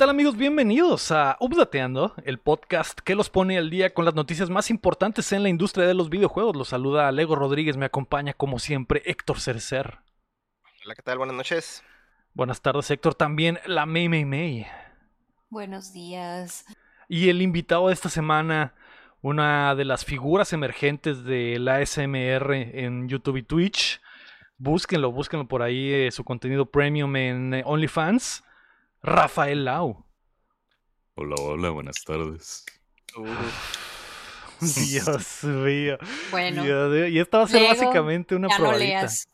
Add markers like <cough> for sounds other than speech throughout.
¿Qué tal amigos? Bienvenidos a Updateando, el podcast que los pone al día con las noticias más importantes en la industria de los videojuegos. Los saluda Lego Rodríguez, me acompaña como siempre Héctor Cercer. Hola, ¿qué tal? Buenas noches. Buenas tardes Héctor, también la May May May. Buenos días. Y el invitado de esta semana, una de las figuras emergentes de la SMR en YouTube y Twitch. Búsquenlo, búsquenlo por ahí, eh, su contenido premium en eh, OnlyFans. Rafael Lau. Hola, hola, buenas tardes. Dios mío. Bueno, Dios mío. Y esta va a ser Lego, básicamente una ya no probadita. leas.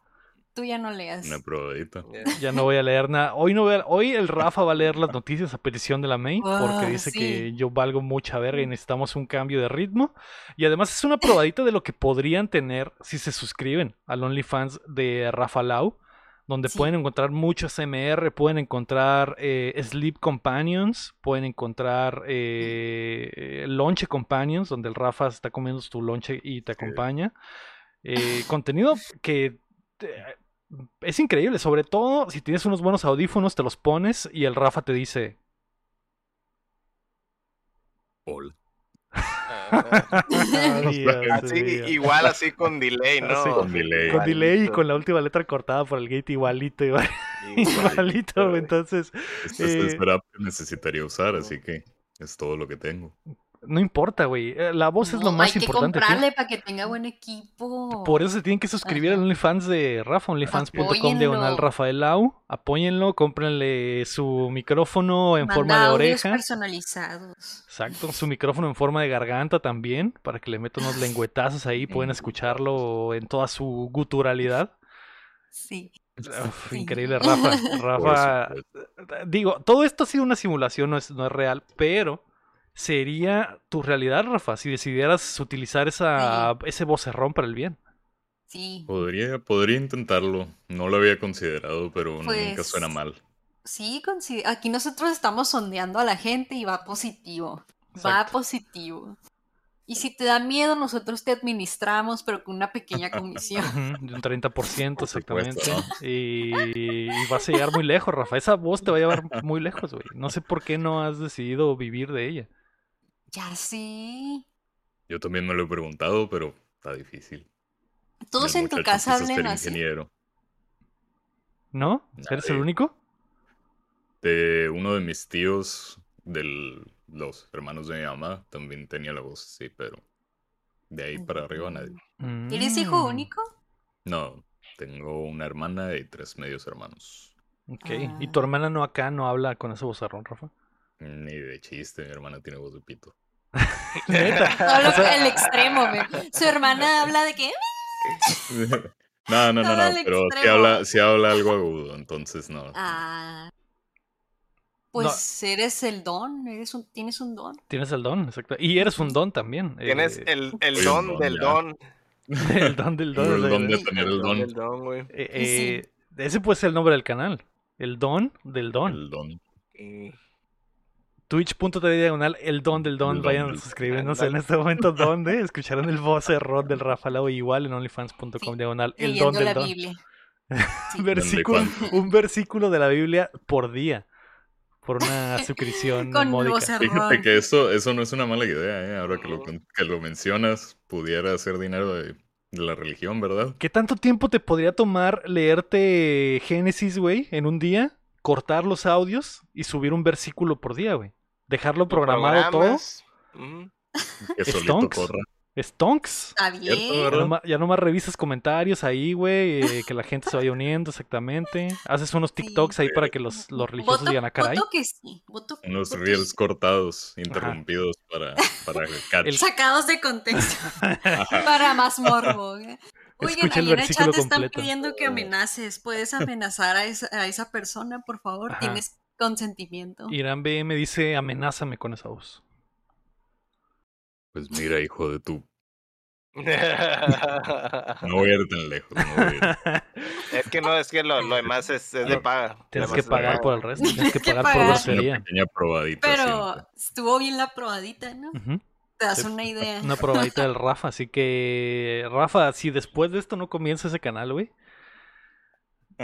Tú ya no leas. Una probadita. Ya no voy a leer nada. Hoy no voy a- hoy el Rafa va a leer las noticias a petición de la May porque Ah, dice sí. que yo valgo mucha verga y necesitamos un cambio de ritmo. Y además es una probadita de lo que podrían tener si se suscriben al OnlyFans de Rafa Lau, donde Sí. pueden encontrar mucho SMR, pueden encontrar eh, Sleep Companions, pueden encontrar eh, Lonche Companions, donde el Rafa está comiendo tu lonche y te acompaña. Eh, contenido que eh, es increíble, sobre todo si tienes unos buenos audífonos, te los pones y el Rafa te dice. Hola. Ah, <laughs> así, igual así con delay, ¿no? Así, con delay. Con delay y con la última letra cortada por el gate igualito, igual- <laughs> igualito. Entonces, Este es Eh, que necesitaría usar, así que es todo lo que tengo. No importa, güey. eh, La voz es lo más hay que importante. comprarle para que tenga buen equipo. Por eso se tienen que suscribir al. OnlyFans de Rafa, onlyfans.com diagonal. Rafael Lau. Apóyenlo, cómprenle su micrófono en Manda forma de oreja. personalizados. Exacto, su micrófono en forma de garganta también, para que le metan unos <laughs> lengüetazos ahí, pueden escucharlo en toda su guturalidad. Sí. Uf, Sí. increíble, <laughs> Rafa. Rafa, digo, todo esto ha sido una simulación, no es, no es real, pero sería tu realidad, Rafa, si decidieras utilizar esa, ese vocerrón para el bien. Sí. Podría, podría intentarlo. No lo había considerado, pero nunca Pues, suena mal. Sí, aquí nosotros estamos sondeando a la gente y va positivo. Va positivo. Y si te da miedo, nosotros te administramos, pero con una pequeña comisión. <laughs> De un 30% Por exactamente. supuesto, Y, y vas a llegar muy lejos, Rafa. Esa voz te va a llevar muy lejos, güey. No sé por qué no has decidido vivir de ella. Ya sí. Yo también me lo he preguntado, pero está difícil. Todos en tu casa hablen así. ingeniero. ¿No? ¿Eres el Nadie. único? De uno de mis tíos, de los hermanos de mi mamá, también tenía la voz así, pero de ahí para arriba nadie. ¿Eres hijo Mm, único? No, tengo una hermana y tres medios hermanos. Ok. ¿Y Ah. tu hermana no acá no habla con ese vozarrón, Rafa? Ni de chiste, mi hermana tiene voz de pito. <laughs> Neta. <laughs> Solo O sea- el extremo, güey. Su hermana habla de que. <laughs> no, no, no, no, al pero sí extremo. habla, sí habla algo agudo, entonces no. Ah. Pues eres el don, eres un, tienes un don. Tienes el don, exacto. Y eres un don también. Tienes eh, el, el un don don, del ya. don. el don del don. El don de tener el El don güey. eh, sí. ese puede ser el nombre del canal. El don del don. El don. Twitch.tv diagonal, el don del don. Vayan del- suscribiéndose en este momento. ¿Dónde? Escucharon el voz error del Rafa Lau igual en onlyfans.com Sí, diagonal, el don del la don. Biblia. <laughs> Sí. Versículo, un versículo de la Biblia por día. Por una <laughs> suscripción Con módica. Fíjate que eso, eso no es una mala idea, ¿eh? Ahora que lo, que lo mencionas, pudiera hacer dinero de, de la religión, ¿verdad? ¿Qué tanto tiempo te podría tomar leerte Génesis, güey, en un día? Cortar los audios y subir un versículo por día, güey. Dejarlo programado todo. Ujú. Que solito Stonks. corra. Stonks. Está bien. Ya nomás, ya nomás revisas comentarios ahí, güey, eh, que la gente se vaya uniendo exactamente. Haces unos Sí. TikToks ahí para que los, los religiosos Voto, digan, ah, caray. voto que sí. Voto, Unos voto reels sí. cortados, interrumpidos para, para el catch. El- Sacados de contexto. <laughs> Para más <laughs> morbo. Oigan, ahí en el chat te están completo. pidiendo que amenaces. ¿Puedes <laughs> amenazar a esa, a esa persona, por favor? Ajá. Tienes consentimiento. Irán BM dice, amenázame con esa voz. Pues mira, hijo de tu. <laughs> No voy a ir tan lejos. No voy a ir. es que no, es que lo, lo demás es, es de paga. Tienes que pagar paga. por el resto, tienes que <laughs> pagar por grosería. Pero siempre. estuvo bien la probadita, ¿no? Ujú. Te das una idea. Una probadita del <laughs> Rafa, así que Rafa, si después de esto no comienza ese canal, güey,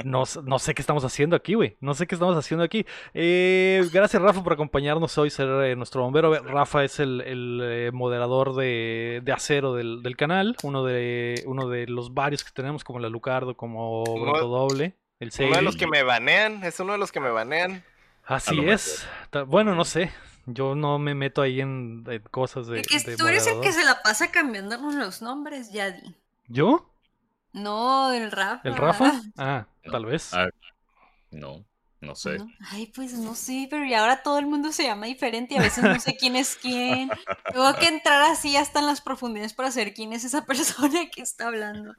No, no sé qué estamos haciendo aquí, güey. No sé qué estamos haciendo aquí. Eh, gracias, Rafa, por acompañarnos hoy, ser eh, nuestro bombero. Rafa es el, el, eh, moderador de, de acero del, del canal. Uno de, uno de los varios que tenemos, como la Lucardo, como Broto Doble. El Uno de los que me banean, es uno de los que me banean. Así es. Bueno, no sé. Yo no me meto ahí en, en cosas de. Es que de tú eres el que se la pasa cambiándonos los nombres, Yadi. ¿Yo? No, el Rafa. ¿El Rafa? Ah, tal vez. Ah, no, no sé. No, Ay, pues no sé, pero y ahora todo el mundo se llama diferente y a veces no sé quién es <laughs> quién. Tengo que entrar así hasta en las profundidades para saber quién es esa <laughs> persona que está hablando.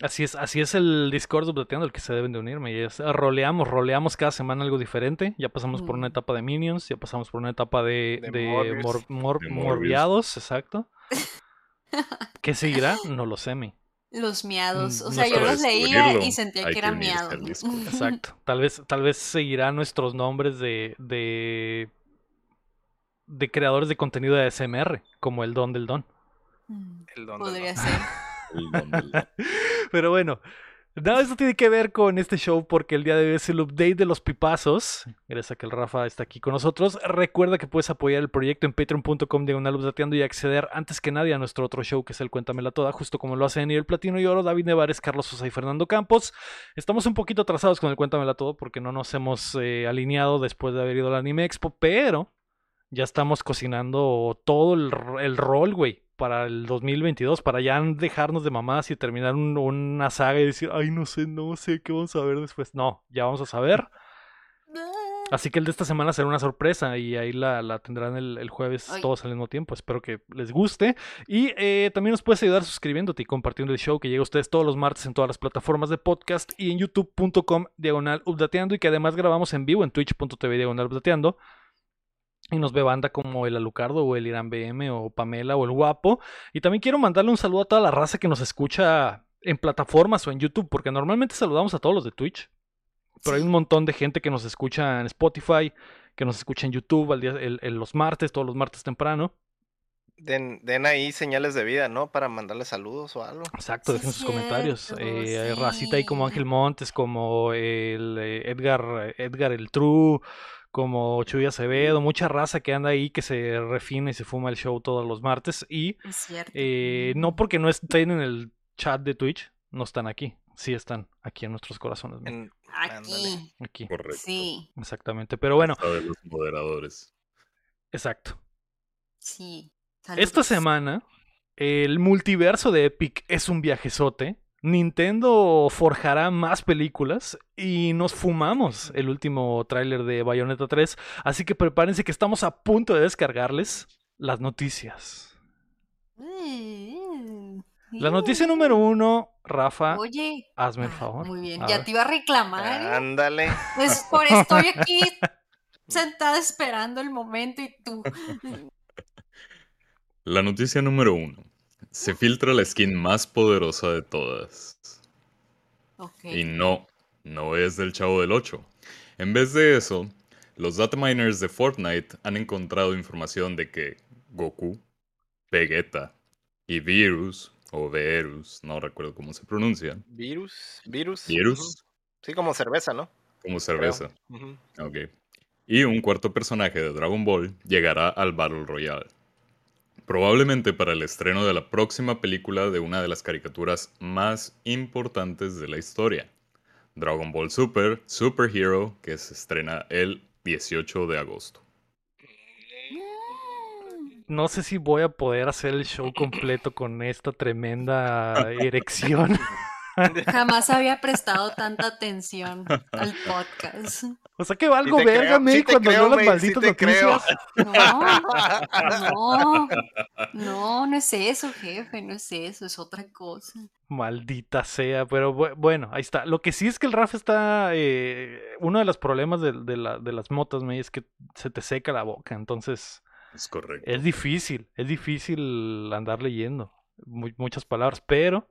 Así es, así es el Discord de Updateando al que se deben de unirme. Y es, roleamos, roleamos cada semana algo diferente. Ya pasamos por una Mm. etapa de Minions, ya pasamos por una etapa de, De de Morbius. mor- mor- De Morbius. morbiados, exacto. <laughs> ¿Qué seguirá? No lo sé, mi. Los miados. O Mm, sea, no yo los leía y sentía que que era unirse miado. al Discord. <laughs> Exacto. Tal vez, tal vez seguirá nuestros nombres de, de, de creadores de contenido de ASMR, como el Don del Don. Mm, El don del Podría don. ser. <laughs> <laughs> Pero bueno, nada, eso tiene que ver con este show porque el día de hoy es el update de los pipazos. Gracias a que el Rafa está aquí con nosotros. Recuerda que puedes apoyar el proyecto en patreon.com diagonal updateando y acceder antes que nadie a nuestro otro show que es el Cuéntamela Toda, justo como lo hacen el Platino y Oro, David Nevares, Carlos Sosa y Fernando Campos. Estamos un poquito atrasados con el Cuéntamela Todo porque no nos hemos eh, alineado después de haber ido al Anime Expo, pero ya estamos cocinando todo el, el rol, güey, para el 2022, para ya dejarnos de mamás y terminar un- una saga y decir, ay, no sé, no sé qué vamos a ver después. No, ya vamos a saber. <laughs> Así que el de esta semana será una sorpresa y ahí la, la tendrán el, el jueves Ay. todos al mismo tiempo. Espero que les guste. Y eh, también nos puedes ayudar suscribiéndote y compartiendo el show que llega a ustedes todos los martes en todas las plataformas de podcast y en youtube.com diagonal updateando y que además grabamos en vivo en twitch.tv diagonal updateando. Y nos ve banda como el Alucardo o el Irán BM o Pamela o el Guapo. Y también quiero mandarle un saludo a toda la raza que nos escucha en plataformas o en YouTube, porque normalmente saludamos a todos los de Twitch. Pero hay un montón de gente que nos escucha en Spotify, que nos escucha en YouTube al día, el- el- los martes, todos los martes temprano. Den, den ahí señales de vida, ¿no? Para mandarle saludos o algo. Exacto, Sí, dejen sus comentarios. Eh, racita ahí como. Ángel Montes, como el eh, Edgar, Edgar el True, como Chuy Acevedo, mucha raza que anda ahí que se refina y se fuma el show todos los martes. Y Es cierto. eh, no porque no estén en el chat de Twitch, no están aquí. Sí están aquí en nuestros corazones. Aquí. Aquí, Correcto. Sí, exactamente. Pero bueno, de los moderadores. exacto. sí. Esta semana, el multiverso de Epic es un viajezote. Nintendo forjará más películas y nos fumamos el último tráiler de Bayonetta 3, así que prepárense que estamos a punto de descargarles las noticias. Mm, La noticia número uno, Rafa, Oye. hazme el ah, favor. Muy bien, ya te iba a reclamar. ¿eh? Ándale. Pues por estoy aquí <laughs> sentada esperando el momento y tú. La noticia número uno. Se filtra la skin más poderosa de todas. Ok. Y no, no es del Chavo del 8. En vez de eso, los dataminers de Fortnite han encontrado información de que Goku, Vegeta y Virus, o Verus, no recuerdo cómo se pronuncia, Virus. Virus. Virus. Sí, como cerveza, ¿no? como cerveza, Ujú. ok. Y un cuarto personaje de Dragon Ball llegará al Battle Royale. Probablemente para el estreno de la próxima película de una de las caricaturas más importantes de la historia, Dragon Ball Super, Super Hero, que se estrena el 18 de agosto. No sé si voy a poder hacer el show completo con esta tremenda <laughs> erección. <laughs> Jamás había prestado tanta atención al podcast. O sea que valgo te verga, sí te cuando creo, veo las May, sí malditas creo. noticias. No, no, <laughs> no, no es eso, jefe, no es eso, es otra cosa. Maldita sea, pero bu- bueno, ahí está. Lo que sí es que el Rafa está. eh, uno de los problemas de, de la- de las motas, me es que se te seca la boca. Entonces, Es correcto. es difícil, es difícil andar leyendo mu- muchas palabras, pero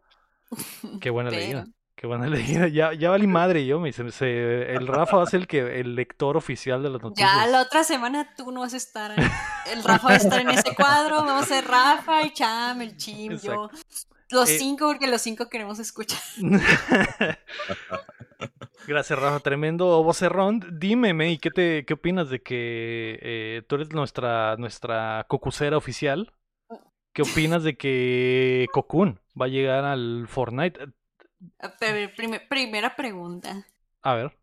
<laughs> qué buena Pero. leída. Qué buena <laughs> leída. Ya, ya valí <laughs> madre yo, me dice. se- el Rafa va a ser el, que, el lector oficial de las noticias. Ya la otra semana tú no vas a estar. El Rafa va a estar en ese cuadro. Vamos a ser Rafa, el Cham, el Chim, yo. Los Eh, cinco, porque los cinco queremos escuchar. Gracias, Rafa. Tremendo vocerrón. Dime, May, ¿qué, te, qué opinas de que eh, tú eres nuestra, nuestra cocusera oficial? ¿Qué opinas de que Cocoon va a llegar al Fortnite? Primera pregunta. A ver.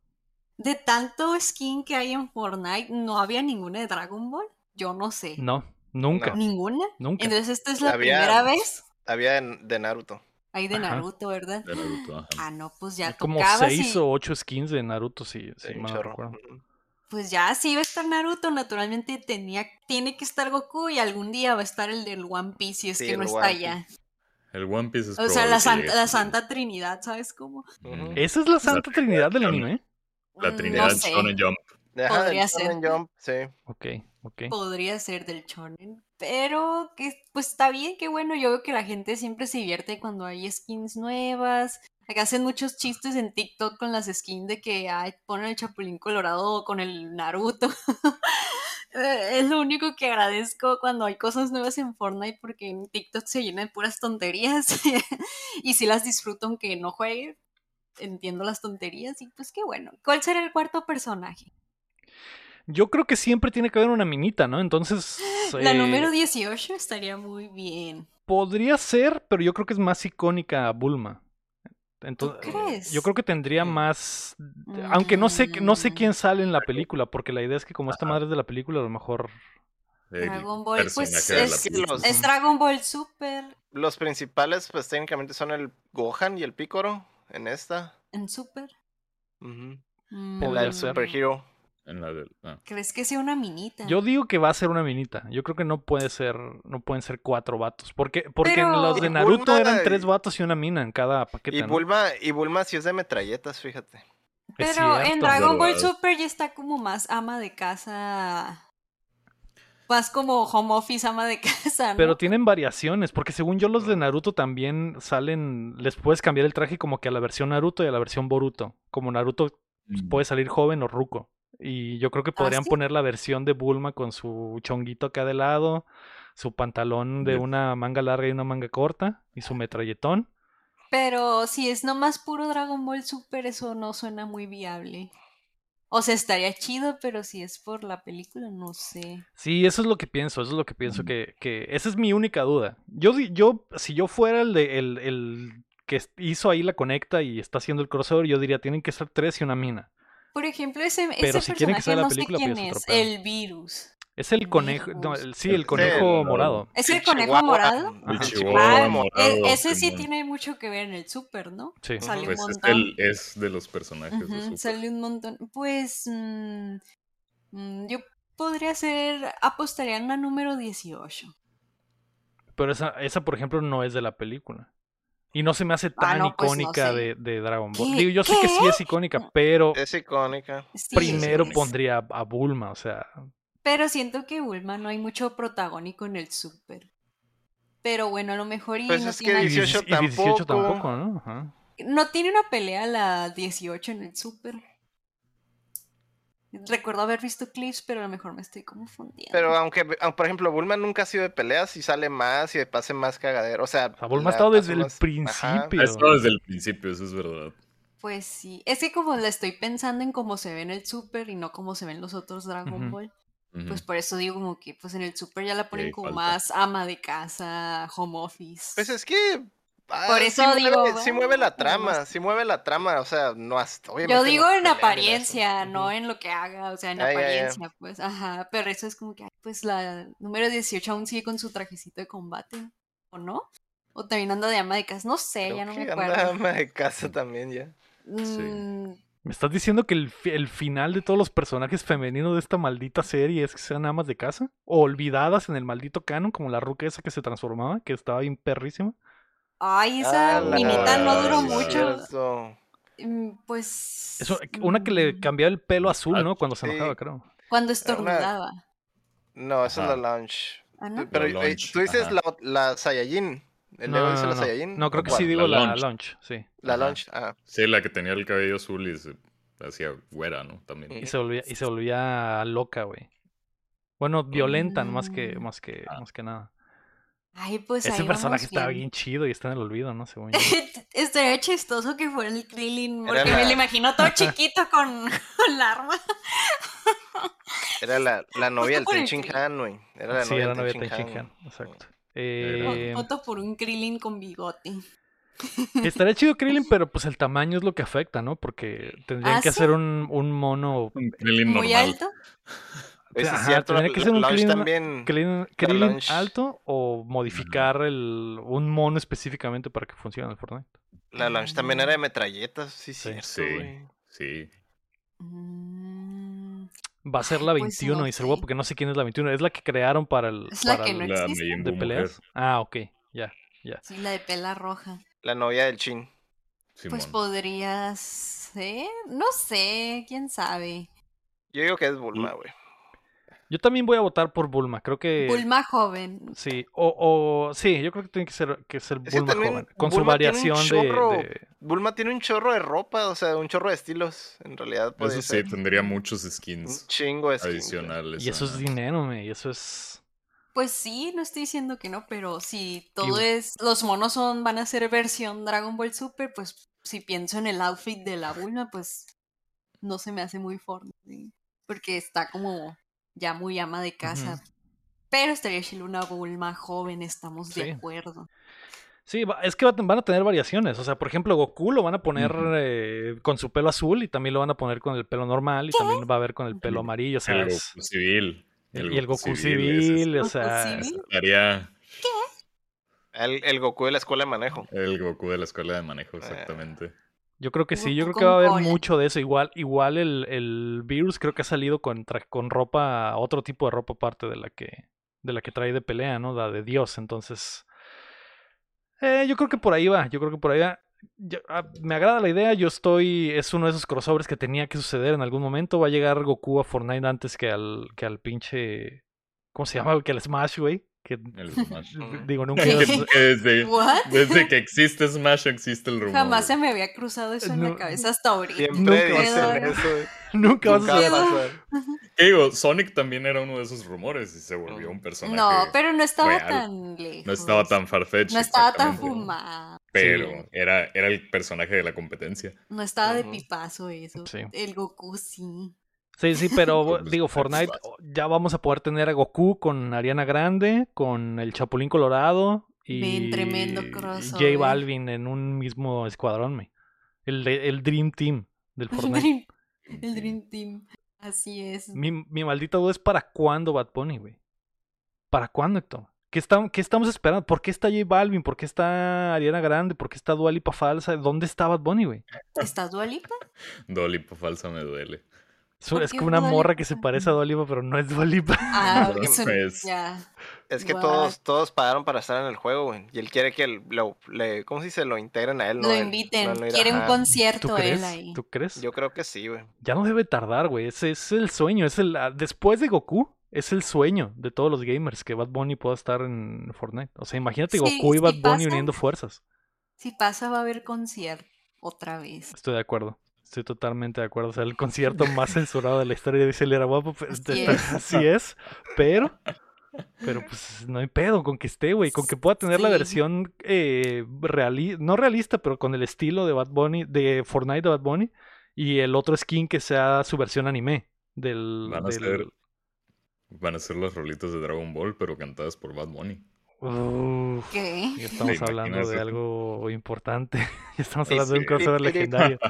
De tanto skin que hay en Fortnite, ¿no había ninguna de Dragon Ball? Yo no sé. No, nunca. No. ¿Ninguna? Nunca. Entonces esta es la Había- primera vez. Había de, Naruto. Hay de Ajá. Naruto, ¿verdad? De Naruto, ajá. Ah, no, pues ya como tocaba. seis sí. o ocho skins de Naruto, si, si Sí, no chorro. recuerdo. Pues ya, si iba a estar Naruto, naturalmente tenía, tiene que estar Goku y algún día va a estar el del One Piece si es Sí, que no está One allá. El One Piece es O sea, la, santa, la. Santa Trinidad, ¿sabes cómo? ¿Esa es la Santa Trinidad del anime? La Mm, Trinidad no sé. Shonen Jump. Ajá, Podría del Shonen ser. Jump, sí. Ok, ok. Podría ser del shonen, pero que pues está bien, que bueno, yo veo que la gente siempre se divierte cuando hay skins nuevas. Acá hacen muchos chistes en TikTok con las skins de que ay, ponen el Chapulín Colorado con el Naruto. <laughs> Eh, es lo único que agradezco cuando hay cosas nuevas en Fortnite porque en TikTok se llena de puras tonterías <laughs> y si las disfruto aunque no juegue. Entiendo las tonterías y pues qué bueno. ¿Cuál será el cuarto personaje? Yo creo que siempre tiene que haber una minita, ¿no? Entonces. <gasps> La eh, número 18 estaría muy bien. Podría ser, pero yo creo que es más icónica Bulma. Entonces, crees? Yo creo que tendría Mm. más. Aunque no sé, no sé Mm. quién sale en la película, porque la idea es que como esta madre es de la película, a lo mejor. Dragon Ball, pues, es- película. los- Es Dragon Ball Super Los principales, pues técnicamente son el Gohan y el Picoro en esta. en Super. En Mm, la del ser. Super Hero. En la del- ah. ¿Crees que sea una minita? Yo digo que va a ser una minita. Yo creo que no puede ser, no pueden ser cuatro vatos. Porque, porque en los de Naruto Bulma- eran tres vatos y una mina en cada paquete. Y ¿no? Bulma, y Bulma sí es de metralletas, fíjate. Pero en. Dragon Ball. Super ya está como más ama de casa. Más como home office, ama de <laughs> casa, ¿no? Pero tienen variaciones, porque según yo los de Naruto también salen, les puedes cambiar el traje como que a la versión Naruto y a la versión Boruto. Como Naruto Mm. puede salir joven o ruco. Y yo creo que podrían ¿Ah, sí? poner la versión de Bulma con su chonguito acá de lado, su pantalón de una manga larga y una manga corta, y su metralletón. Pero si es nomás puro Dragon Ball Super, eso no suena muy viable. O sea, estaría chido, pero si es por la película, no sé. Sí, eso es lo que pienso, eso es lo que pienso que, que esa es mi única duda. Yo, yo, si yo fuera el de el, el que hizo ahí la conecta y está haciendo el crossover, yo diría tienen que ser tres y una mina. Por ejemplo, ese, Pero ese si quieren que sea personaje la no película, sé pues quién es es. El virus. Es el conejo, no, el- sí, el conejo el- morado. ¿Es el El conejo Chihuahua. morado? El. Chihuahua Ah, morado, e- ese sí tiene mucho que ver en el Super, ¿no? Sí. Sale un Pues es, montón. el- es de los personajes de Ujú, Super. sale un montón. Pues mm, mm, yo podría ser, apostaría en la número 18. Pero esa, esa, por ejemplo, no es de la película. Y no se me hace tan Ah, no, pues no icónica sé. de, de Dragon Ball. Digo, yo sé que sí es icónica, pero Es icónica. Sí, primero sí es. pondría a, Bulma, o sea. Pero siento que Bulma no hay mucho protagónico en el Super. Pero bueno, a lo mejor y Pues no, es que tiene, Y 18 dieci- y 18 tampoco. tampoco, ¿no? Ajá. no tiene una pelea la 18 en el Super. Recuerdo haber visto clips, pero a lo mejor me estoy confundiendo. Pero aunque, aunque, por ejemplo, Bulma nunca ha sido de peleas y sale más y de pase más cagadero. O sea, O sea, Bulma ha estado desde el más- principio. Ha estado desde el principio, eso es verdad. Pues sí, es que como la estoy pensando en cómo se ve en el Super y no cómo se ven los otros Dragon. Ball, pues por eso digo como que pues en el Super ya la ponen como falta. más ama de casa, home office. Pues es que. Ah, Por sí eso mueve- digo, Sí bueno, mueve la trama, más- sí mueve la trama. O sea, no hasta. obviamente Yo no digo en eso. apariencia, no en lo que haga, o sea, en apariencia, pues, ajá, pero eso es como que, ay, pues la número 18 aún sigue con su trajecito de combate, ¿o no? O también anda de ama de casa, no sé, Creo ya no que me anda acuerdo. ama de casa también ya. Mm, ¿Me estás diciendo que el, el final de todos los personajes femeninos de esta maldita serie es que sean amas de casa? ¿O olvidadas en el maldito canon, como la ruca esa que se transformaba, que estaba bien perrísima? Ay, esa Ah, la- minita no duró sí, mucho. cierto. Mm, Pues. Eso, una que le mm, cambiaba el pelo azul, Ah, ¿no? Cuando se sí. enojaba, creo. Cuando estornudaba. No, esa es la launch. ¿Ah, no? Pero La eh, launch, tú dices ajá. la, la Saiyajin. ¿El No, dice no, la no. Saiyajin? No, creo ¿O que cuál? sí digo La la launch. launch, sí. La Ajá. launch, ah. Sí, la que tenía el cabello azul y se hacía güera, ¿no? También. Y se volvía, y se volvía loca, güey. Bueno, violenta más que, Mm. más que, Ah. más que nada. Ay, pues ahí Ese vamos personaje estaba bien. bien chido y está en el olvido, ¿no? Según yo. <laughs> Estaría chistoso que fuera el Krillin, porque me lo imagino todo <laughs> chiquito con, con la arma. Era la, la <laughs> novia del Por el Ten Shin Krillin. Han, güey. Era la sí, novia del novia Ten de Shin Ten Shin Han. Han, exacto. Eh, Voto por un Krillin con bigote. estaría chido Krillin, pero pues el tamaño es lo que afecta, ¿no? Porque tendrían ¿Ah, que sí? hacer un, un mono Un Krillin Muy normal. alto. Sí es cierto, tendría la- que ser un Krillin- también. Alto o modificar el, un mono específicamente para que funcione en el Fortnite. La launch también era de metralletas, sí, Sí. cierto, Sí, sí. Mm, Va a ser la pues, 21, no dice el huevo, sé. porque no sé quién es la 21. Es la que crearon para el. Es la para que el- no existe. De peleas. mujer, Ah, ok, ya. Sí, la de pela roja. La novia del Chin. Pues Simón. podría ser. No sé, quién sabe. Yo digo que es Bulma, güey. Yo también voy a votar por Bulma. Creo que. Bulma joven. Sí, o, o sí, yo creo que tiene que ser, que ser Es que Bulma joven. Con su Bulma un variación de- chorro. de, Bulma tiene un chorro de ropa, o sea, un chorro de estilos. En realidad puede Eso sí, tendría muchos un skins chingo de skins, adicionales. Y eso es dinero, me. Y eso es. Pues sí, no estoy diciendo que no, pero si todo Y- es. Los monos son, van a ser versión Dragon Ball Super, pues si pienso en el outfit de la Bulma, pues no se me hace muy Fortnite. Porque está como ya muy ama de casa. Pero estaría chido una Bulma joven, estamos Sí. de acuerdo. Sí, es que va- van a tener variaciones. O sea, por ejemplo, Goku lo van a poner eh, con su pelo azul y también lo van a poner con el pelo normal y también va a haber con el pelo amarillo. O sea, El es- Goku civil. y el Goku civil, o Goku sea, civil. Estaría El, el Goku de la escuela de manejo. el Goku de la escuela de manejo, exactamente. Yo creo que sí, yo creo que va a haber cola. mucho de eso. Igual, igual el, el virus creo que ha salido con, con ropa, otro tipo de ropa aparte de la que, de la que trae de pelea, ¿no? La de Dios. Entonces, eh, yo creo que por ahí va. Yo creo que por ahí va. Yo- ah, me agrada la idea. Yo estoy, es uno de esos crossovers que tenía que suceder en algún momento. Va a llegar Goku a Fortnite antes que al, que al pinche, ¿cómo se llama? Que al Smash, güey. Que El <laughs> Smash. digo <laughs> nunca. Desde, desde que existe Smash existe el rumor. Jamás se me había cruzado eso en No. la cabeza hasta ahorita. Siempre Nunca va a dicen eso, nunca va a Nunca va a suceder. pasar. ¿Qué digo? Sonic también era uno de esos rumores y se volvió un personaje. No, pero no estaba real. tan lejos. No estaba tan farfetch. No estaba tan fumado. Pero Sí. era, era el personaje de la competencia. No estaba de pipazo eso. Sí. El Goku sí. Sí, sí, pero <laughs> Pues, digo, pues, Fortnite vas. oh, ya vamos a poder tener a Goku con Ariana Grande, con el Chapulín Colorado y Ven, tremendo crossover. J Balvin en un mismo escuadrón, me. El, de- el Dream Team del El <laughs> Fortnite. Dream, el Dream Team. Así es. mi, mi maldita duda es para cuándo Bad Bunny, güey. ¿Para cuándo, Héctor? ¿Qué, está- ¿Qué estamos esperando? ¿Por qué está J Balvin? ¿Por qué está Ariana Grande? ¿Por qué está Dua Lipa falsa? ¿Dónde está Bad Bunny, güey? ¿Estás <laughs> Dualipa? Por falsa me duele. Es, ¿Por es qué como una Dua morra Lipa? que se parece a Dua Lipa, pero no es Dua Lipa. Ah, <laughs> pues. Es que todos, todos pagaron para estar en el juego, güey. Y él quiere que el- lo, le, ¿cómo se dice? Lo integren a él, ¿no? Lo Él- inviten. no, no Quiere un ajá. ¿Tú concierto crees? él ahí. ¿Tú crees? Yo creo que sí, güey. Ya no debe tardar, güey. Ese es el sueño. Es el, ah, después de Goku, es el sueño de todos los gamers que Bad Bunny pueda estar en Fortnite. O sea, imagínate Sí, Goku y Bad Bunny pasa. uniendo fuerzas. Si pasa, va a haber concierto otra vez. Estoy de acuerdo. Estoy totalmente de acuerdo. O sea, el concierto más censurado de la historia dice el era guapo. pues, Así está- es. así es. Pero, pero pues no hay pedo con que esté, güey. Con que pueda tener la versión eh, reali- no realista, pero con el estilo de Bad Bunny, de Fortnite de Bad Bunny. Y el otro skin que sea su versión anime. Del, Van a del- ser- Van a ser las rolitas de Dragon Ball, pero cantadas por Bad Bunny. Uf, ¿Qué? ya estamos ¿Te hablando de eso? algo importante. <laughs> ya estamos Sí, hablando de un sí. crossover legendario. <laughs>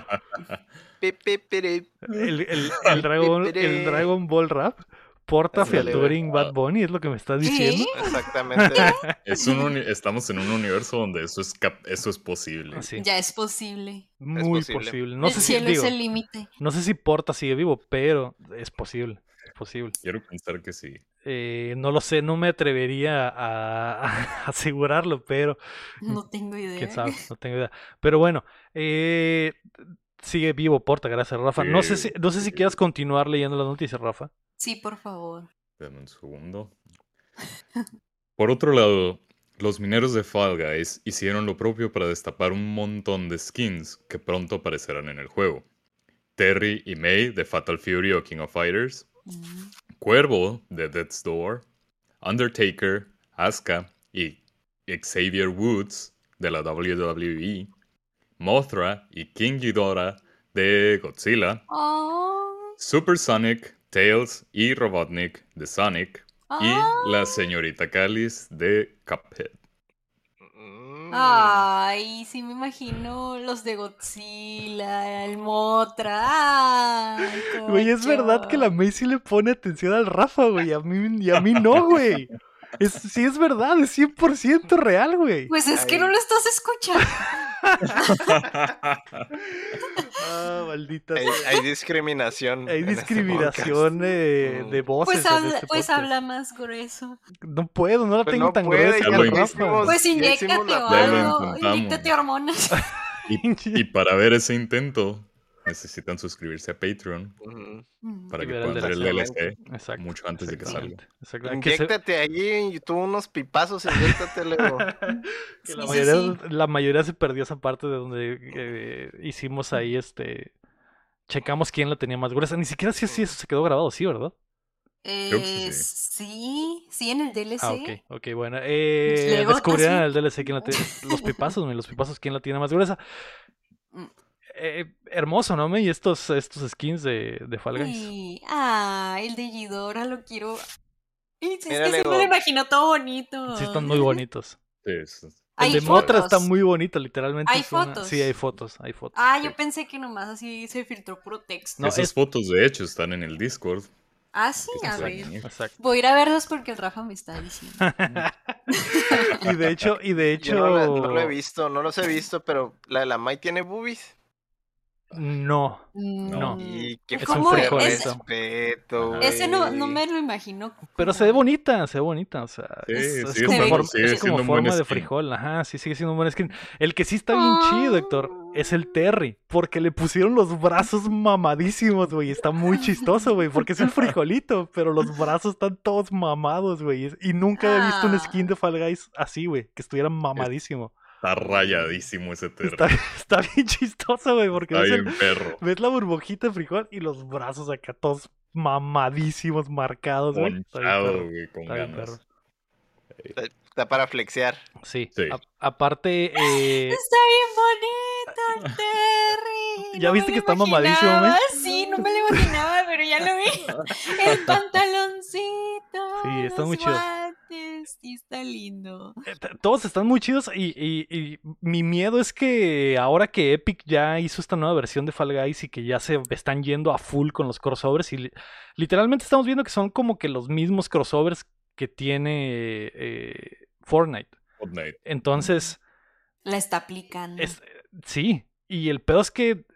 El, el- el Dragon, el Dragon Ball Rap porta featuring Bad Bunny, es lo que me estás diciendo. Exactamente. Es un uni- estamos en un universo donde eso es, cap- eso es posible. Así, Ya es posible. muy posible. posible. No el sé, si, cielo digo, es el límite. no sé si Porta sigue vivo, pero es posible. Es posible. Quiero pensar que sí. Eh, no lo sé, no me atrevería a, a <laughs> asegurarlo, pero No tengo idea. quién sabe, <laughs> no tengo idea. Pero bueno, eh, sigue vivo Porta, gracias Rafa. No sé si, Sí, no sé si sí. quieras <laughs> continuar leyendo las noticias, Rafa. Sí, por favor. Dame un segundo. Por otro lado, los mineros de Fall Guys hicieron lo propio para destapar un montón de skins que pronto aparecerán en el juego. Terry y May de Fatal Fury o King of Fighters, Mm. Cuervo de Death's Door, Undertaker, Asuka y Xavier Woods de la WWE, Mothra y King Ghidorah de Godzilla, Oh, Supersonic, Tails y Robotnik de Sonic, y la ah. señorita Callis de Cuphead. Ay, sí me imagino los de Godzilla, el Motra. Ay, Güey, es verdad que la. May sí le pone atención al Rafa, güey. A mí, y a mí no, güey. Es, sí, es verdad, es 100% real, güey. Pues es que no lo estás escuchando. <laughs> Ah, maldita. hay, hay discriminación. Hay este discriminación Mm. de voces. Pues en habla, este pues habla más grueso. No puedo, no la Pues tengo no tan puede, gruesa. Pues la- o algo. Inyéctate hormonas. <laughs> y, y para ver ese intento, necesitan suscribirse a Patreon. Mm. para Y que puedan ver el DLC. Exacto. mucho antes de que salga. Que se- Inyéctate allí en YouTube unos pipazos, inyéctate luego. <laughs> Sí, la, sí, mayoría, sí. la mayoría se perdió esa parte de donde eh, hicimos ahí este. Checamos quién la tenía más gruesa. Ni siquiera si eso se quedó grabado, sí, ¿verdad? Sí, Eh, sí. sí, sí, en el DLC. Ah, ok, ok, bueno. Eh, Luego descubrirán en el DLC quién la tiene. Los pipazos, <laughs> los pipazos, quién la tiene más gruesa. Eh, hermoso, ¿no, Y estos, estos skins de, de Fall Guys. Sí. Ah, el de Ghidorah lo quiero. Es Mira, que siempre lo imagino todo bonito. Sí, están muy bonitos. Sí, El de Motra está muy bonito, literalmente. Hay una- fotos. Sí, hay fotos, hay fotos. Ah, yo pensé que nomás así se filtró puro texto. No, Esas es- fotos, de hecho, están en el Discord. Ah, sí, a ver. Voy a ir a verlos porque el Rafa me está diciendo. <laughs> Y de hecho, y de hecho. Yo no, no lo he visto, no los he visto, pero la de la Mai tiene boobies. No. No. Y qué Es un respeto, Ese no, me lo imagino. Pero se ve bonita, se ve bonita, o sea, Sí, es, es sigue como, forma, es como un buen de frijol, ajá, sí, sigue siendo un buen skin. El que sí está bien chido, Héctor, es el Terry, porque le pusieron los brazos mamadísimos, güey, está muy chistoso, güey, porque es el <laughs> frijolito, pero los brazos están todos mamados, güey, y nunca he visto un Ah. skin de Fall Guys así, güey, que estuviera mamadísimo. Está rayadísimo ese terreno. Está, <laughs> está bien chistoso, güey, porque Está ves, el- perro. ves la burbujita de frijol y los brazos acá todos mamadísimos, marcados, güey. Ponchado, perro. güey, con Está ganas. perro. Está para flexear. Sí. Sí. A- aparte, eh, Está bien bonito el Terry. ¿Ya No viste que está mamadísimo, güey? Sí, no me lo imaginaba, pero ya lo vi. <laughs> El pantaloncito. Sí, está los muy chido. Sí, está lindo. eh, todos están muy chidos y, y- y mi miedo es que ahora que Epic ya hizo esta nueva versión de Fall Guys y que ya se están yendo a full con los crossovers y li- literalmente estamos viendo que son como que los mismos crossovers que tiene eh, Fortnite. Fortnite. Entonces, La está aplicando. Es, sí, y el pedo es que,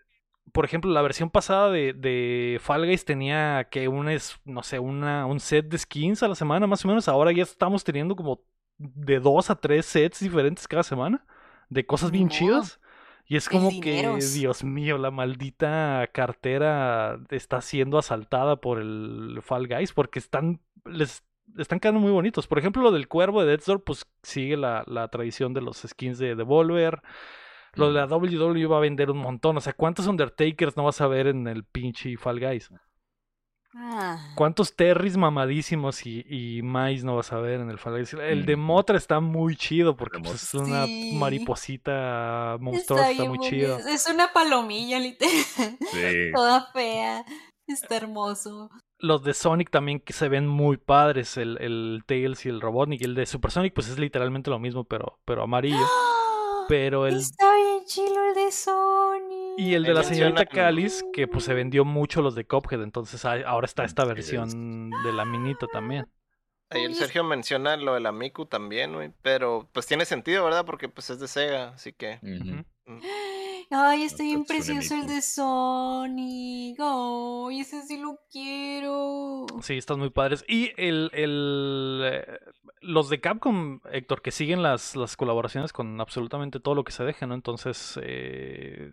por ejemplo, la versión pasada de, de Fall Guys tenía que un, es, no sé, una, un set de skins a la semana más o menos. Ahora ya estamos teniendo como de dos a tres sets diferentes cada semana de cosas bien No. chidas. Y es como que. Dios mío, la maldita cartera está siendo asaltada por el Fall Guys porque están, les están quedando muy bonitos. Por ejemplo, lo del cuervo de Deathstorm, pues sigue la, la tradición de los skins de Devolver. Lo de la WWE va a vender un montón. O sea, ¿cuántos Undertakers no vas a ver en el pinche Fall Guys? Ah. ¿Cuántos Terrys mamadísimos y, y Mais no vas a ver en el Fall Guys? El de. Motra está muy chido porque pues, es una Sí. mariposita monstruosa, está, muy chido. Es una palomilla, literal. Sí. <laughs> Toda fea. Está hermoso. Los de Sonic también que se ven muy padres, el, el Tails y el Robotnik. Y el de Supersonic pues es literalmente lo mismo, pero, pero amarillo. Pero el, Está bien chilo el de Sony. Y el de la señorita Callis, que pues se vendió mucho los de Cuphead, entonces hay- ahora está esta versión de la minita también. Ahí el Sergio menciona lo de la Miku también, güey. Pero pues tiene sentido, ¿verdad? Porque pues es de Sega, así que. Mm. Ay, está bien precioso el de Sonic. Ay, ese sí lo quiero. Sí, están muy padres. Y el, el eh, los de Capcom, Héctor, que siguen las, las colaboraciones con absolutamente todo lo que se deja, ¿no? Entonces, eh,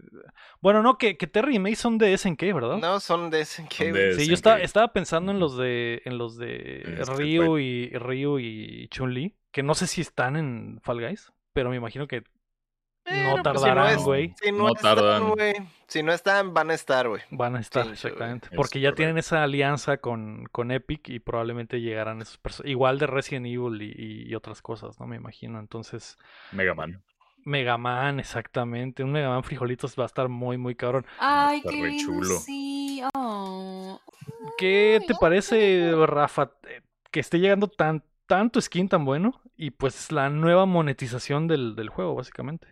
bueno, no, que, que Terry y May son de SNK, ¿verdad? No, son de SNK, Son güey. de Sí, yo estaba, estaba pensando en los de en los de Ryu y Ryu y Chun-Li, que no sé si están en Fall Guys, pero me imagino que Pero, no pues, si tardarán, es- güey. Si no, No están, tardan. güey. Si no están, van a estar, güey. Van a estar, Sí, exactamente. Es Porque ya tienen esa alianza con, con Epic y probablemente llegarán esos perso- Igual de Resident Evil y, y- y otras cosas, ¿no? Me imagino. Entonces, Mega Man. Mega Man, exactamente. Un Mega Man frijolitos va a estar muy, muy cabrón. Ay, Está qué re chulo. sí. Oh. ¿Qué te parece, Rafa, eh, que esté llegando tan, tanto skin tan bueno? Y pues la nueva monetización del, del juego, básicamente.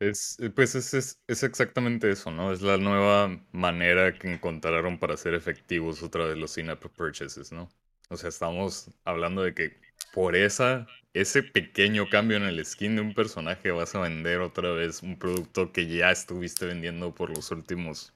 Es, eh, pues es, es, es exactamente eso, ¿no? Es la nueva manera que encontraron para hacer efectivos otra vez los in-app purchases, ¿no? O sea, estamos hablando de que por esa, ese pequeño cambio en el skin de un personaje vas a vender otra vez un producto que ya estuviste vendiendo por los últimos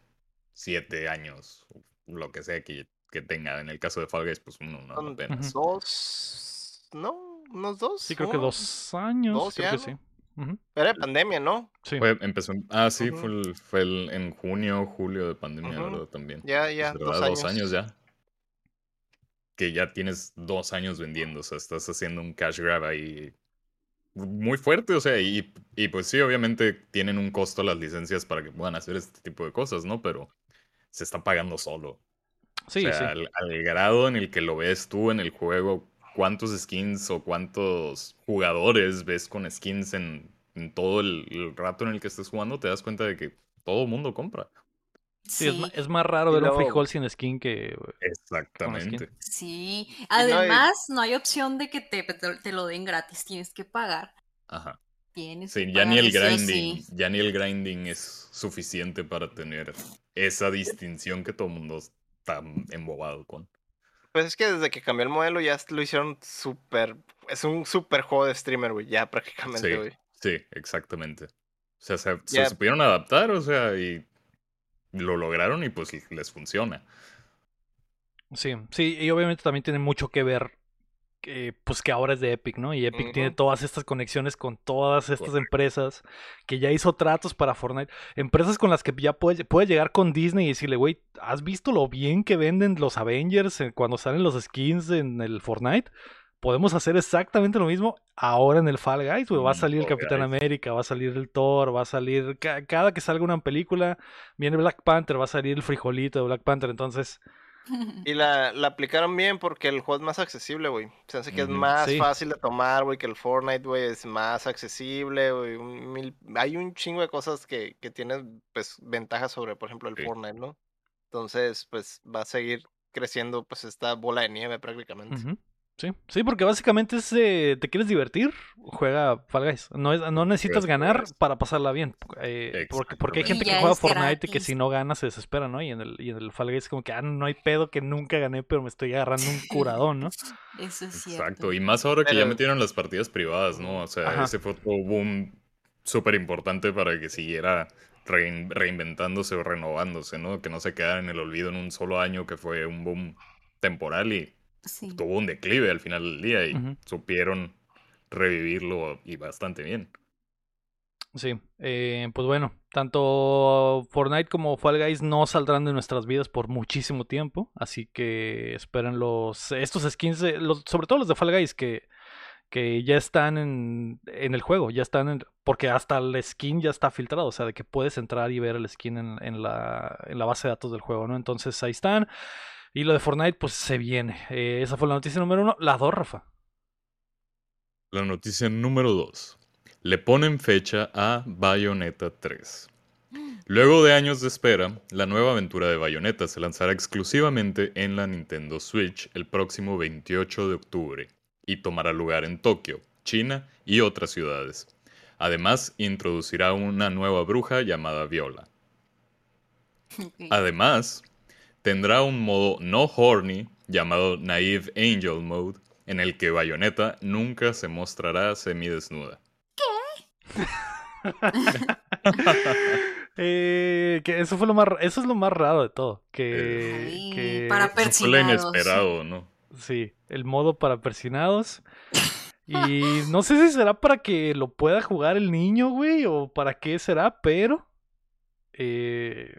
siete años, o lo que sea que, que tenga. En el caso de Fall Guys, pues uno, no apenas. Dos. ¿No? ¿Unos dos? Sí, creo que dos años. Dos creo que ¿no? Sí. Era de pandemia, ¿no? sí. Fue, empezó, en- ah, sí, fue, el- fue el- en junio, julio de pandemia, Ujú. ¿verdad? También. Ya, ya, verdad, dos dos años. años ya. Que ya tienes dos años vendiendo, o sea, estás haciendo un cash grab ahí muy fuerte, o sea, y, y pues sí, obviamente tienen un costo las licencias para que puedan hacer este tipo de cosas, ¿no? Pero se está pagando solo. Sí, o sea, sí. al, al grado en el que lo ves tú en el juego, cuántos skins o cuántos jugadores ves con skins en, en todo el, el rato en el que estés jugando, te das cuenta de que todo el mundo compra. Sí, es, Sí, ma- es más raro ver un luego- frijol sin skin que... Exactamente. sí. no, Además, no hay opción de que te, te- te lo den gratis, tienes que pagar. Ajá. Tienes Sí, que ya ni el grinding, sí. ya ni el grinding es suficiente para tener esa distinción que todo el mundo está embobado con. Pues es que desde que cambió el modelo ya lo hicieron súper. Es un súper juego de streamer, güey. Ya prácticamente, Sí. güey. Sí, exactamente. O sea, se, se Ya. supieron adaptar, o sea, y lo lograron y pues les funciona. Sí, sí, y obviamente también tiene mucho que ver que, pues que ahora es de Epic, ¿no? Y Epic tiene todas estas conexiones con todas estas empresas que ya hizo tratos para Fortnite. Empresas con las que ya puede, llegar con Disney y decirle, güey, ¿has visto lo bien que venden los Avengers en- cuando salen los skins en el Fortnite? Podemos hacer exactamente lo mismo ahora en el Fall Guys, güey. Va a Mm, salir el Capitán Guys. América, va a salir el Thor, va a salir... ca- cada que salga una película, viene Black Panther, va a salir el frijolito de Black Panther. Entonces, Y la, la aplicaron bien porque el juego es más accesible, güey. Se hace que es más Sí. fácil de tomar, güey, que el Fortnite, güey, es más accesible, güey. Hay un chingo de cosas que, que tienen, pues, ventajas sobre, por ejemplo, el Sí. Fortnite, ¿no? Entonces, pues, va a seguir creciendo, pues, esta bola de nieve prácticamente. Sí, sí, porque básicamente es, eh, te quieres divertir, juega Fall Guys. No, es, no necesitas ganar para pasarla bien. eh, porque, porque hay gente que ya juega Fortnite y que si no gana se desespera, ¿no? Y en el, y en el Fall Guys es como que, ah, no hay pedo que nunca gané, pero me estoy agarrando un curadón, ¿no? <laughs> Eso es cierto. Exacto, y más ahora que ya Pero- metieron las partidas privadas, ¿no? O sea, Ajá. ese fue otro boom súper importante para que siguiera rein- reinventándose o renovándose, ¿no? Que no se quedara en el olvido en un solo año que fue un boom temporal y Sí. tuvo un declive al final del día y supieron revivirlo y bastante bien. Sí, eh, pues bueno, tanto Fortnite como Fall Guys no saldrán de nuestras vidas por muchísimo tiempo, así que esperen los estos skins, de- los, sobre todo los de Fall Guys que, que ya están en, en el juego, ya están en, porque hasta el skin ya está filtrado, o sea, de que puedes entrar y ver el skin en, en la, en la base de datos del juego, ¿no? Entonces ahí están. Y lo de Fortnite, pues se viene. Eh, esa fue la noticia número uno. La dos, Rafa. La noticia número 2. Le ponen fecha a Bayonetta 3. Luego de años de espera, la nueva aventura de Bayonetta se lanzará exclusivamente en la Nintendo Switch el próximo 28 de octubre y tomará lugar en Tokio, China y otras ciudades. Además, introducirá una nueva bruja llamada Viola. Además, tendrá un modo no horny llamado Naive Angel Mode, en el que Bayonetta nunca se mostrará semidesnuda. <laughs> Eh, que eso fue lo más, eso es lo más raro de todo. Que, Ay, que- para Eso fue lo Persinados. inesperado, ¿no? Sí, el modo para persinados. <laughs> Y no sé si será para que lo pueda jugar el niño, güey, o para qué será, pero. eh, eh,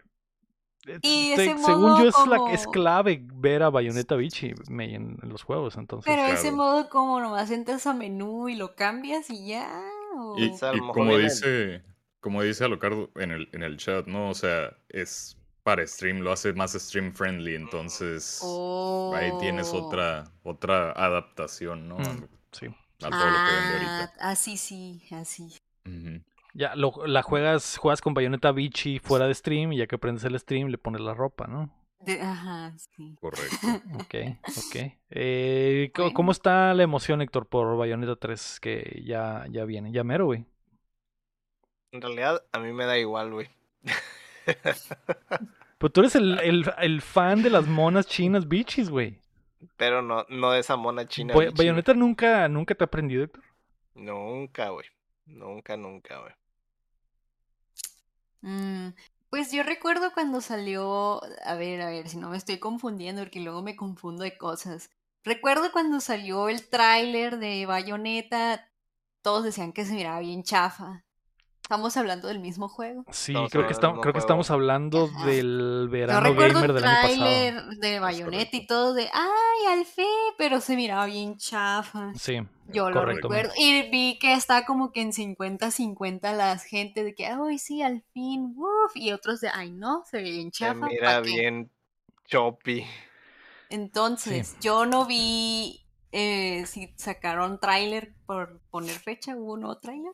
Y se- ese según modo yo, es, la, es como- clave ver a Bayonetta Beach y May en, en los juegos, entonces. Pero ese modo como nomás entras a menú y lo cambias y ya. ¿O... Y, como dice, como dice Alocardo en el, en el chat, ¿no? O sea, es para stream, lo hace más stream friendly, entonces ahí tienes Oh. otra, otra adaptación, ¿no? A, Mm, sí. a todo lo que vende Ah, ahorita. así sí, así. Ujú. Ya lo- la juegas, juegas con bayoneta bichi fuera de stream y ya que prendes el stream le pones la ropa, ¿no? De- ajá, sí. Correcto. <laughs> Ok, ok. Eh, ¿cómo- Bueno. ¿Cómo está la emoción, Héctor, por Bayonetta 3 que ya, ya viene? Ya mero, güey. En realidad, a mí me da igual, güey. <laughs> Pero tú eres el, el- el fan de las monas chinas bichis, güey. Pero no, no de esa mona china. Bay- bichi, Bayonetta nunca, nunca te ha aprendido, Héctor. Nunca, güey. Nunca, nunca, güey. Mm, pues yo recuerdo cuando salió, a ver, a ver, si no me estoy confundiendo, porque luego me confundo de cosas. Recuerdo cuando salió el tráiler de Bayonetta, todos decían que se miraba bien chafa. Estamos hablando del mismo juego. Sí, Estamos creo que, estamos, creo que estamos hablando Ajá. del Yo verano recuerdo gamer el del año pasado. de Bayonetta y todo de, ay, al fin, pero se miraba bien chafa. Sí, Yo lo correcto. recuerdo. Y vi que está como que en 50-50 la gente de que, ay, sí, al fin, uff. Y otros de, ay, no, se ve bien Se chafa. mira ¿pa' qué?". bien choppy. Entonces, yo no vi eh, si sacaron tráiler por poner fecha, ¿hubo un nuevo tráiler?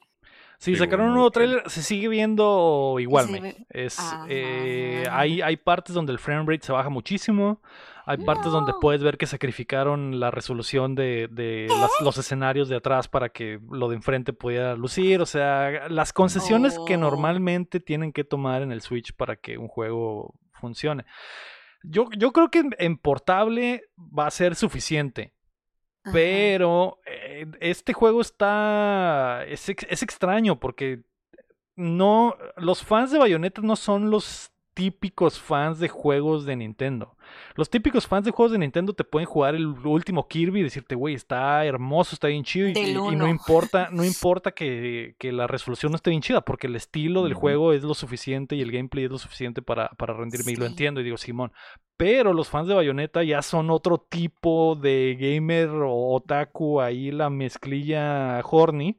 Sí, sacaron un nuevo tráiler, se sigue viendo igual, Se me. ve- Es, eh, hay, hay partes donde el frame rate se baja muchísimo, hay partes donde puedes ver que sacrificaron la resolución de, de las- los escenarios de atrás para que lo de enfrente pudiera lucir, o sea, las concesiones que Oh. normalmente tienen que tomar en el Switch para que un juego funcione. Yo, yo creo que en- en portable va a ser suficiente. Pero eh, este juego está. Es, es extraño porque no. Los fans de Bayonetta no son los típicos fans de juegos de Nintendo. Los típicos fans de juegos de Nintendo te pueden jugar el último Kirby y decirte, güey, está hermoso, está bien chido. Y, no importa, no <laughs> importa que, que la resolución no esté bien chida, porque el estilo del juego es lo suficiente y el gameplay es lo suficiente para, para rendirme. Y lo entiendo y digo, Simón. Pero los fans de Bayonetta ya son otro tipo de gamer o otaku, ahí la mezclilla horny,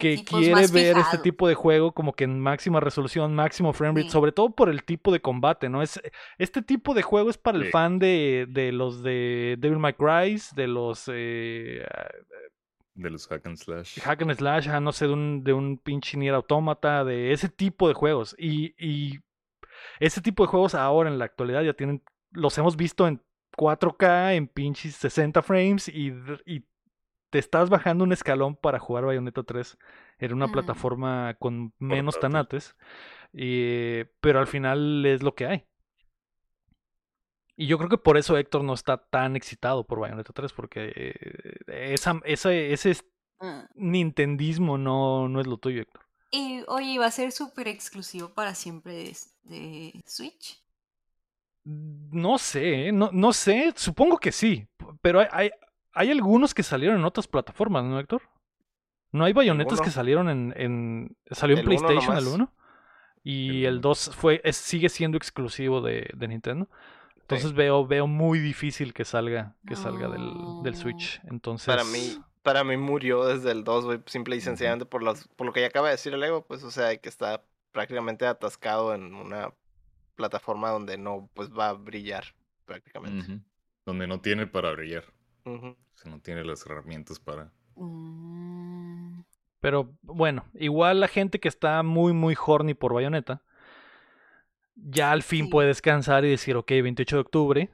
que Tipos quiere ver este tipo de juego como que en máxima resolución, máximo frame rate, Sí. sobre todo por el tipo de combate, ¿no? Es, este tipo de juego es para el Sí. fan de, de los de Devil May Cry, de los eh, De los hack and slash. hack and slash, ah, no sé, de un, de un pinche Nier Automata, de ese tipo de juegos. Y, y ese tipo de juegos ahora en la actualidad ya tienen, los hemos visto en 4K, en pinches 60 frames y, y te estás bajando un escalón para jugar Bayonetta 3 en una Mm. plataforma con menos Portátil. tanates. y- pero al final es lo que hay. Y yo creo que por eso Héctor no está tan excitado por Bayonetta 3, porque eh, esa, esa, ese Mm. nintendismo no, no es lo tuyo, Héctor. Y oye, ¿va a ser súper exclusivo para siempre de, de Switch? No sé, ¿eh? no, no sé, supongo que sí, pero hay, hay, hay algunos que salieron en otras plataformas, ¿no, Héctor? No hay bayonetas que salieron en, en salió en El uno PlayStation el nomás. 1 y El el uno. 2 fue es- sigue siendo exclusivo de, de Nintendo. Entonces veo veo muy difícil que salga que salga del, del Switch. Entonces Para mí, para mí murió desde el 2, güey, simple y sencillamente por, las, por lo que ya acaba de decir el Ego, pues, o sea, que está prácticamente atascado en una plataforma donde no, pues, va a brillar, prácticamente. Donde no tiene para brillar. Sea, no tiene las herramientas para. Mm, Pero bueno, igual la gente que está muy, muy horny por Bayonetta, ya al fin Sí. puede descansar y decir, ok, 28 de octubre,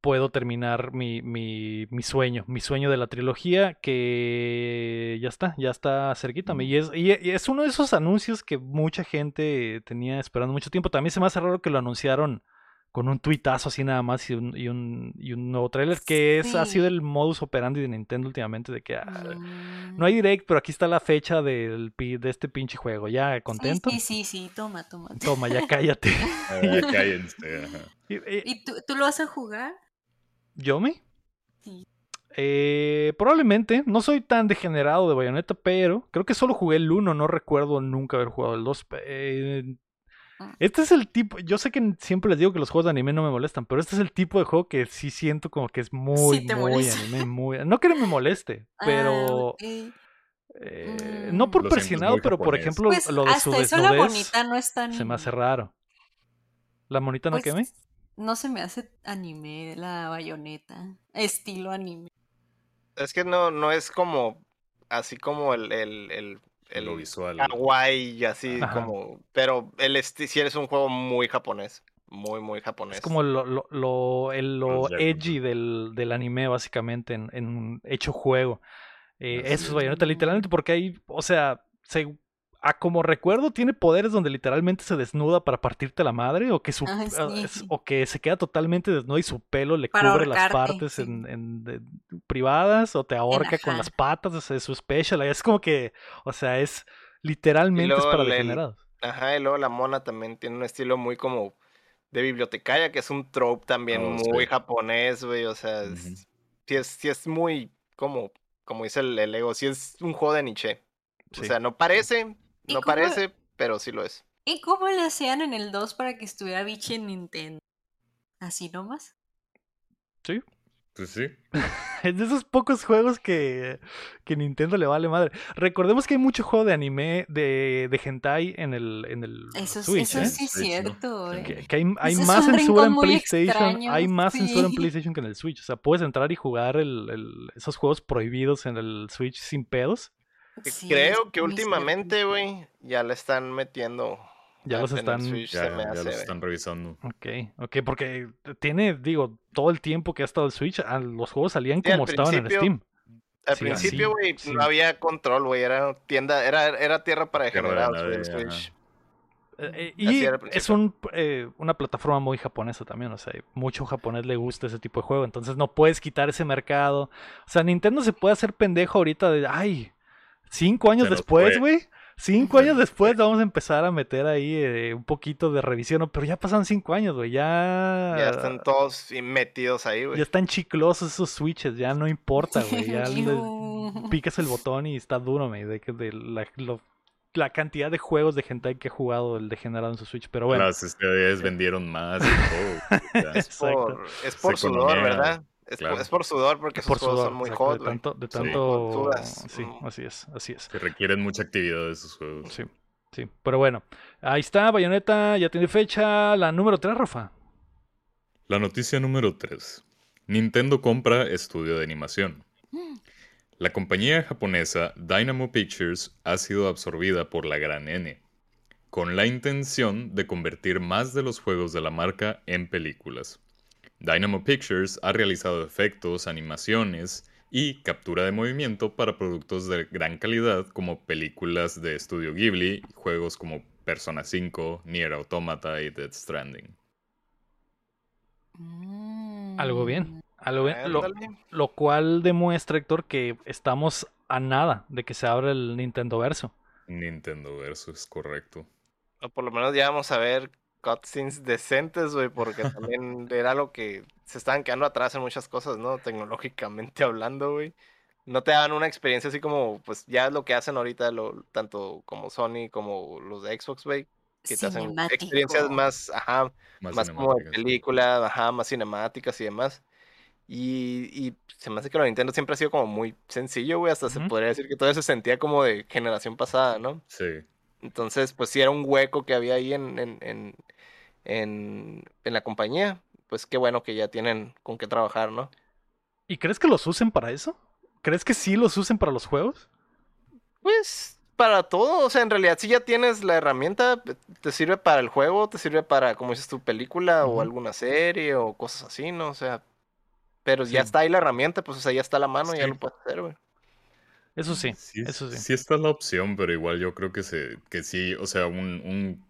puedo terminar mi, mi, mi sueño, mi sueño de la trilogía, que ya está, ya está cerquita. Ujú. Y es, y y es uno de esos anuncios que mucha gente tenía esperando mucho tiempo. También se me hace raro que lo anunciaron con un tuitazo así nada más y un, y un, y un nuevo tráiler, que es, ha sido el modus operandi de Nintendo últimamente, de que... ah, mm. no hay direct, pero aquí está la fecha del, de este pinche juego. ¿Ya contento? Sí, sí, sí, sí, toma, toma. Toma, ya cállate. <laughs> Ah, ya cállense, ajá. Y- y- ¿Y tú, tú lo vas a jugar? ¿Yo me? Sí. Eh, probablemente. No soy tan degenerado de Bayonetta, pero creo que solo jugué el 1. No recuerdo nunca haber jugado el 2. Eh, Ah. Este es el tipo. Yo sé que siempre les digo que los juegos de anime no me molestan, pero este es el tipo de juego que sí siento como que es muy, Sí muy molesta. anime. Muy... No que no me moleste, <laughs> Ah, pero. Eh, Mm. no por siento, es presionado, pero por ejemplo, Pues lo de su hasta eso la desnudez bonita no es tan. se me hace raro. ¿La monita no pues, queme? No se me hace anime la bayoneta. Estilo anime. Es que no, no es como así como el, el, el, el Lo visual. kawaii y así Ajá. como. Pero el esti sí es un juego muy japonés. Muy, muy japonés. Es como lo, lo, lo, el- lo edgy del, del anime, básicamente, en, en un hecho juego. Eh, eso es. Bayonetta, literalmente, porque ahí, o sea, se, a como recuerdo, tiene poderes donde literalmente se desnuda para partirte la madre, o que, su, Ay, ah, sí. es- o que se queda totalmente desnuda y su pelo le Para cubre las partes sí. en, en- de- privadas, o te ahorca con las patas, o sea, es su special. Es como que, o sea, es literalmente es para el- degenerados. Ajá, y luego la mona también tiene un estilo muy como de bibliotecaria, que es un trope también Oh, muy sí. japonés, güey. O sea, es- sí, es, sí es muy como, como dice el, el ego, sí es un juego de Nietzsche. Sí. O sea, no parece, ¿Y no cómo- parece, pero sí lo es. ¿Y cómo le hacían en el 2 para que estuviera bichi en Nintendo? ¿Así nomás? Sí. Pues sí. <laughs> Es de esos pocos juegos que, que Nintendo le vale madre. Recordemos que hay mucho juego de anime de, de hentai en el, en el Eso, Switch. eso ¿eh? sí es cierto. Eh. Que, que hay, hay más censura en PlayStation. extraño, Hay más censura en. PlayStation que en el Switch. O sea, puedes entrar y jugar el, el- esos juegos prohibidos en el Switch sin pedos. Sí, Creo que últimamente, güey, ya le están metiendo. Ya los están- Switch, Ya, ya los están revisando. Ok, ok, porque tiene, digo, todo el tiempo que ha estado el Switch, ah, los juegos salían Sí, como estaban en Steam. Al Sí, principio, güey, sí. no había control, güey. Era tienda, era, era tierra para de degenerados, güey, ajá. Switch. Eh, eh, y es un, eh, una plataforma muy japonesa también, o sea, mucho japonés le gusta ese tipo de juego, entonces no puedes quitar ese mercado. O sea, Nintendo se puede hacer pendejo ahorita de, ay, cinco años después, güey. Cinco años después vamos a empezar a meter ahí eh, un poquito de revisión, ¿no? pero ya pasaron cinco años, güey, ya... Ya están todos metidos ahí, güey. Ya están chiclosos esos switches, ya no importa, güey. Ya le- picas el botón y está duro, güey. De, que- de la, lo- la cantidad de juegos de hentai que ha jugado el degenerado en su Switch. Pero bueno, Las vendieron más y todo. <laughs> Es por, exacto. es por sudor, ¿verdad? Es, claro. por, es por sudor porque por esos juegos sudor, son muy exacto, hot, de tanto, de Sí. tanto, sí, mm. así es, así es. Que requieren mucha actividad de esos juegos. Sí, sí. Pero bueno, ahí está, Bayonetta, ya tiene fecha. La número 3, Rafa. La noticia número 3. Nintendo compra estudio de animación. La compañía japonesa Dynamo Pictures ha sido absorbida por la gran N, con la intención de convertir más de los juegos de la marca en películas. Dynamo Pictures ha realizado efectos, animaciones y captura de movimiento para productos de gran calidad como películas de estudio Ghibli, juegos como Persona 5, Nier Automata y Death Stranding. Algo bien. Algo bien. Lo cual demuestra, Héctor, que estamos a nada de que se abra el Nintendo Verso. Nintendo Verso es correcto. O por lo menos ya vamos a ver cutscenes decentes, güey, porque <laughs> también era lo que se estaban quedando atrás en muchas cosas, ¿no? Tecnológicamente <laughs> hablando, güey. No te dan una experiencia así como, pues ya es lo que hacen ahorita, lo, tanto como Sony como los de Xbox, güey, que te hacen experiencias más, ajá, Más, más como de película, ajá, más cinemáticas y demás. Y, y se me hace que lo de Nintendo siempre ha sido como muy sencillo, güey, hasta se podría decir que todo eso se sentía como de generación pasada, ¿no? Sí. Entonces, pues sí era un hueco que había ahí en, en, en, en, en la compañía. Pues qué bueno que ya tienen con qué trabajar, ¿no? ¿Y crees que los usen para eso? ¿Crees que sí los usen para los juegos? Pues para todo, o sea, en realidad si ya tienes la herramienta, te sirve para el juego, te sirve para, como dices tu película o alguna serie o cosas así, ¿no? O sea, pero ya está ahí la herramienta, pues o sea, ya está a la mano, ya Sí. lo puedes hacer, güey. Eso sí, Sí, eso sí. sí está la opción, pero igual yo creo que, se, que sí, o sea, un, un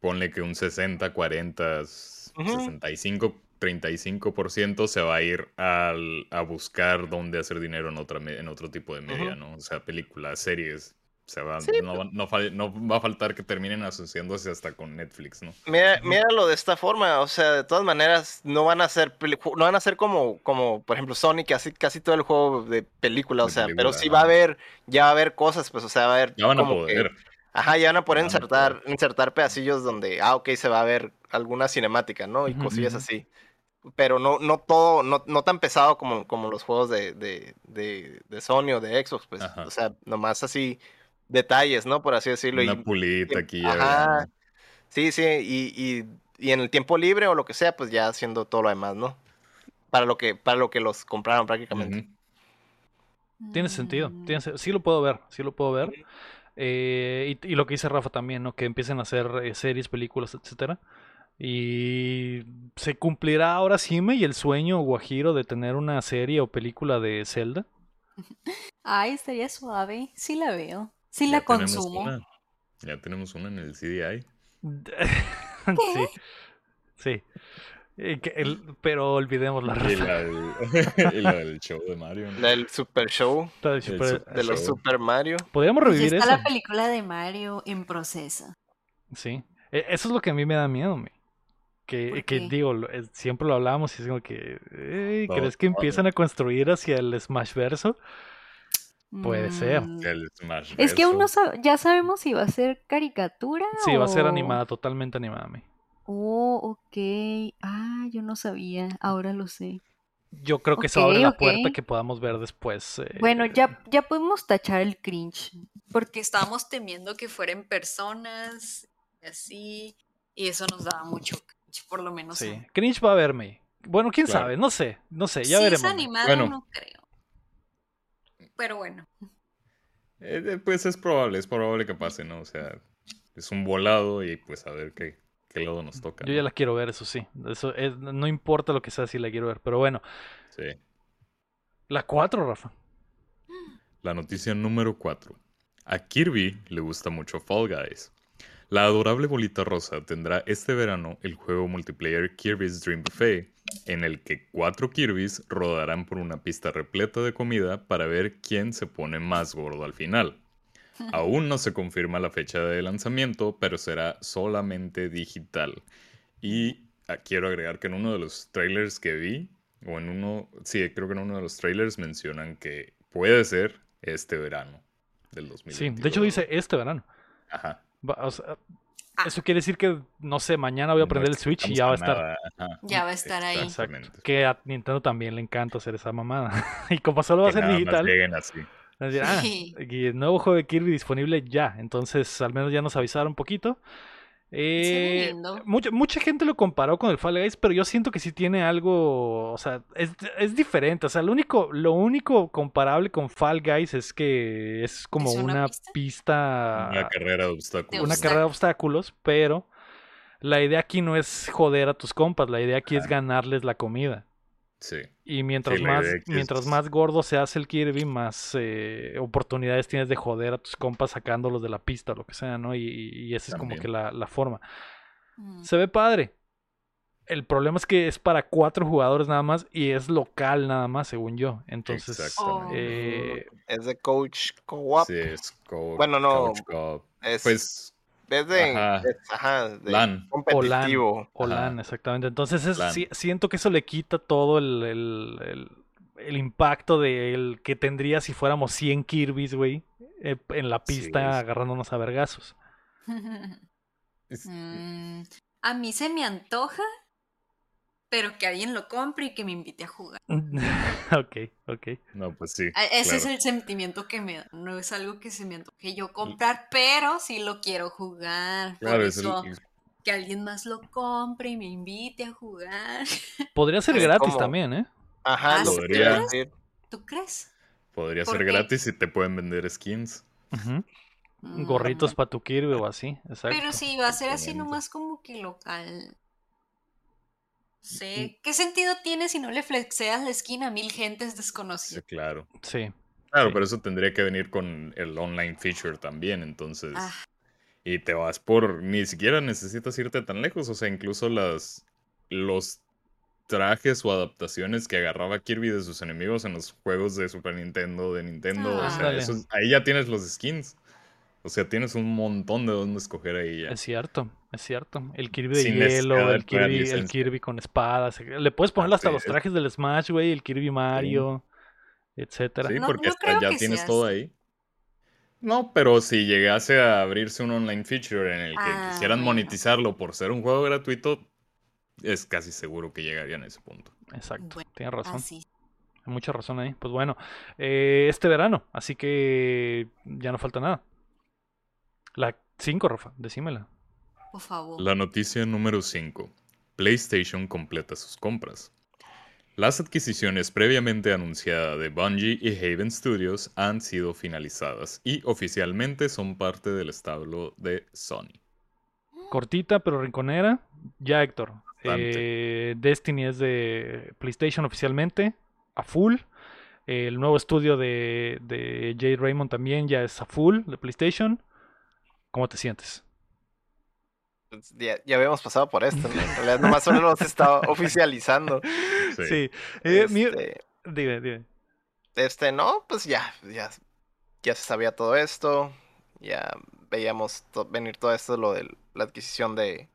ponle que un 60, 40, s- Ujú. 65, 35% se va a ir al, a buscar dónde hacer dinero en, otra, en otro tipo de media. ¿no? O sea, películas, series. Se va, Sí, no, va- no, no va a faltar que terminen asociándose hasta con Netflix, ¿no? Mira, míralo de esta forma, o sea, de todas maneras no van a ser no van a ser como como por ejemplo Sonic, casi casi todo el juego de película, o sea, pero película, sí va a haber ya va a haber cosas, pues o sea, va a haber Ya van a como que- poder. ajá, ya van a poder van a insertar insertar pedacillos donde ah, ok, se va a ver alguna cinemática, ¿no? Y Ujú, cosillas ujú. así. pero no, no todo, no, no tan pesado como, como los juegos de, de, de, de Sony o de Xbox, pues, Ajá. o sea, nomás así detalles, ¿no? Por así decirlo. Una y, pulita aquí. Ajá. Sí, sí, y, y, y en el tiempo libre o lo que sea, pues ya haciendo todo lo demás, ¿no? Para lo que, para lo que los compraron prácticamente. Tiene sentido. Tiene se- sí lo puedo ver. Sí lo puedo ver. Eh, y, y lo que dice Rafa también, ¿no? Que empiecen a hacer eh, series, películas, etcétera. Y se cumplirá ahora sí me y el sueño guajiro de tener una serie o película de Zelda. <laughs> Ay, estaría suave. Sí la veo. Sí la consumo. una. Ya tenemos una en el CDI. <laughs> sí. Sí. El- pero olvidemos la Y la, del, <laughs> y la del show de Mario. ¿no? La del Super Show Está de el super- de los Show. Super Mario. Podríamos Pues revivir está eso. la película de Mario en proceso. Sí. E- Eso es lo que a mí me da miedo, me. Que, ¿Por que digo, siempre lo hablamos y es como que, "Ey, No, ¿crees que empiezan a construir hacia el Smash Verso? Puede ser. Mm, El Smash Es que aún no sab- ya sabemos si va a ser caricatura Sí, va a ser animada, totalmente animada, me. Oh, ok. Ah, yo no sabía. Ahora lo sé. Yo creo que eso Ok, abre la puerta que podamos ver después. eh, Bueno, ya, ya podemos tachar el cringe. Porque estábamos temiendo que fueran personas y así. Y eso nos daba mucho cringe, por lo menos. Sí, mí. Cringe va a verme. Bueno, quién Claro. sabe, no sé, no sé, ya si veremos. es me. animado, Bueno. no creo. Pero bueno. Eh, eh, pues es probable, es probable que pase, ¿no? O sea, es un volado y pues a ver qué, qué lado nos toca. Yo ¿no? ya la quiero ver, eso sí. Eso es- no importa lo que sea, si la quiero ver. Pero bueno, Sí. la 4, Rafa. La noticia número 4. A Kirby le gusta mucho Fall Guys. La adorable bolita rosa tendrá este verano el juego multiplayer Kirby's Dream Buffet, en el que cuatro Kirbys rodarán por una pista repleta de comida para ver quién se pone más gordo al final. <laughs> Aún no se confirma la fecha de lanzamiento, pero será solamente digital. Y ah, quiero agregar que en uno de los trailers que vi, o en uno, sí, creo que en uno de los trailers mencionan que puede ser este verano del 2022. Sí, de hecho dice este verano. Ajá. O sea, Ah. eso quiere decir que, no sé, mañana voy a No prender el Switch y ya va a estar. ajá. Ya va a estar ahí. Exacto. Exactamente. Que a Nintendo también le encanta hacer esa mamada. <laughs> y como solo va a ser digital, así. ah, Sí. y el nuevo juego de Kirby disponible ya. Entonces, al menos ya nos avisaron un poquito. Eh, lindo. mucha, mucha gente lo comparó con el Fall Guys, pero yo siento que sí tiene algo, o sea, es, es diferente. O sea, lo único, lo único comparable con Fall Guys es que es como ¿Es una una pista? pista, Una carrera de obstáculos. una carrera de obstáculos, pero la idea aquí no es joder a tus compas, la idea aquí es ganarles la comida. Sí. Y mientras Sí, más, mientras es- más gordo se hace el Kirby, más eh, oportunidades tienes de joder a tus compas sacándolos de la pista o lo que sea, ¿no? Y, y esa es como que la, la forma. Mm. Se ve padre. El problema es que es para cuatro jugadores nada más y es local nada más, según yo. Entonces, Exactamente. eh, Es de Coach Co-op. Sí, es co- Bueno, no, co-op. Es, Pues es de, ajá. ajá, de LAN. competitivo. o. LAN, exactamente. Entonces es- LAN. siento que eso le quita todo el, el- el- el impacto del que tendría si fuéramos 100 Kirby's, güey, eh, en la pista agarrándonos a vergazos. es- <laughs> Mm, a mí se me antoja, pero que alguien lo compre y que me invite a jugar. <laughs> <laughs> ok, ok. No, pues sí. A- Ese es el sentimiento que me da. No es algo que se me antoje yo comprar, pero sí lo quiero jugar. Por Claro, es el- eso que alguien más lo compre y me invite a jugar. <laughs> Podría ser Es gratis como- también, ¿eh? Ajá, Ah, lo ¿sí que te iba a crees? decir. ¿Tú crees? podría ¿por ser qué? gratis y te pueden vender skins. Ujú. Gorritos para tu Kirby o así, exacto. Pero si va a ser así nomás como que local. Sí. ¿Qué sentido tiene si no le flexeas la esquina a mil gentes Sí, desconocidas? claro. Sí. Claro, Sí. pero eso tendría que venir con el online feature también, entonces. Ah, Y te vas por. Ni siquiera necesitas irte tan lejos. O sea, incluso las. Los trajes o adaptaciones que agarraba Kirby de sus enemigos en los juegos de Super Nintendo, de Nintendo. Ah. O sea, eso es- ahí ya tienes los skins. O sea, tienes un montón de dónde escoger ahí ya. Es cierto, es cierto. El Kirby de Sin hielo, el Kirby, el. Kirby con espadas. Le puedes poner hasta los es. trajes del Smash, güey, el Kirby Mario, etcétera. Sí, porque no hasta creo ya tienes todo ahí. No, pero si llegase a abrirse un online feature en el que Ah, quisieran bueno. monetizarlo por ser un juego gratuito, es casi seguro que llegarían a ese punto. Exacto, Bueno, tienes razón. Así. Hay mucha razón ahí. Pues bueno, eh, este verano, así que ya no falta nada. La 5, Rafa, decímela. Por favor. La noticia número 5. PlayStation completa sus compras. Las adquisiciones previamente anunciadas de Bungie y Haven Studios han sido finalizadas y oficialmente son parte del establo de Sony. Cortita pero rinconera. Ya, Héctor. Eh, Destiny es de PlayStation oficialmente, a full. El nuevo estudio de, de Jade Raymond también ya es a full de PlayStation. ¿Cómo te sientes? Pues, Ya, ya habíamos pasado por esto, ¿no? En realidad nomás solo los estaba <laughs> oficializando. Sí. Eh, mi- Este, Dime, dime. Este, no, pues ya, ya, ya se sabía todo esto, ya veíamos to- venir todo esto, lo de la adquisición de,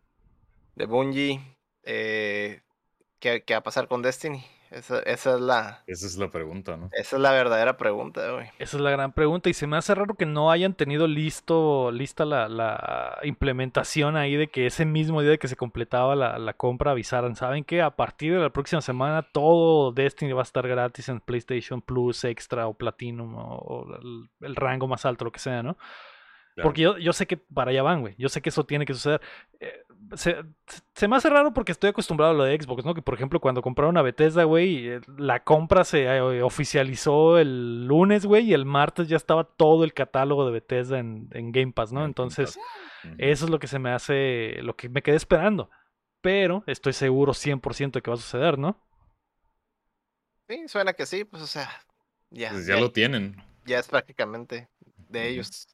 de Bungie, eh, ¿qué, qué va a pasar con Destiny? Esa, esa es la, Esa es la pregunta, ¿no? esa es la verdadera pregunta, güey. Esa es la gran pregunta y se me hace raro que no hayan tenido listo, lista la, la implementación ahí de que ese mismo día de que se completaba la, la compra avisaran, ¿saben que A partir de la próxima semana todo Destiny va a estar gratis en PlayStation Plus, Extra o Platinum o, o el, el rango más alto, lo que sea, ¿no? Claro. Porque yo, yo sé que para allá van, güey. Yo sé que eso tiene que suceder. Eh, se, se me hace raro porque estoy acostumbrado a lo de Xbox, ¿no? Que por ejemplo, cuando compraron a Bethesda, güey, eh, la compra se eh, oficializó el lunes, güey, y el martes ya estaba todo el catálogo de Bethesda en, en Game Pass, ¿no? En Entonces, eso es lo que se me hace, lo que me quedé esperando. Pero estoy seguro 100% de que va a suceder, ¿no? Sí, suena que sí, pues o sea, ya, Pues ya lo tienen. ya es prácticamente de ellos.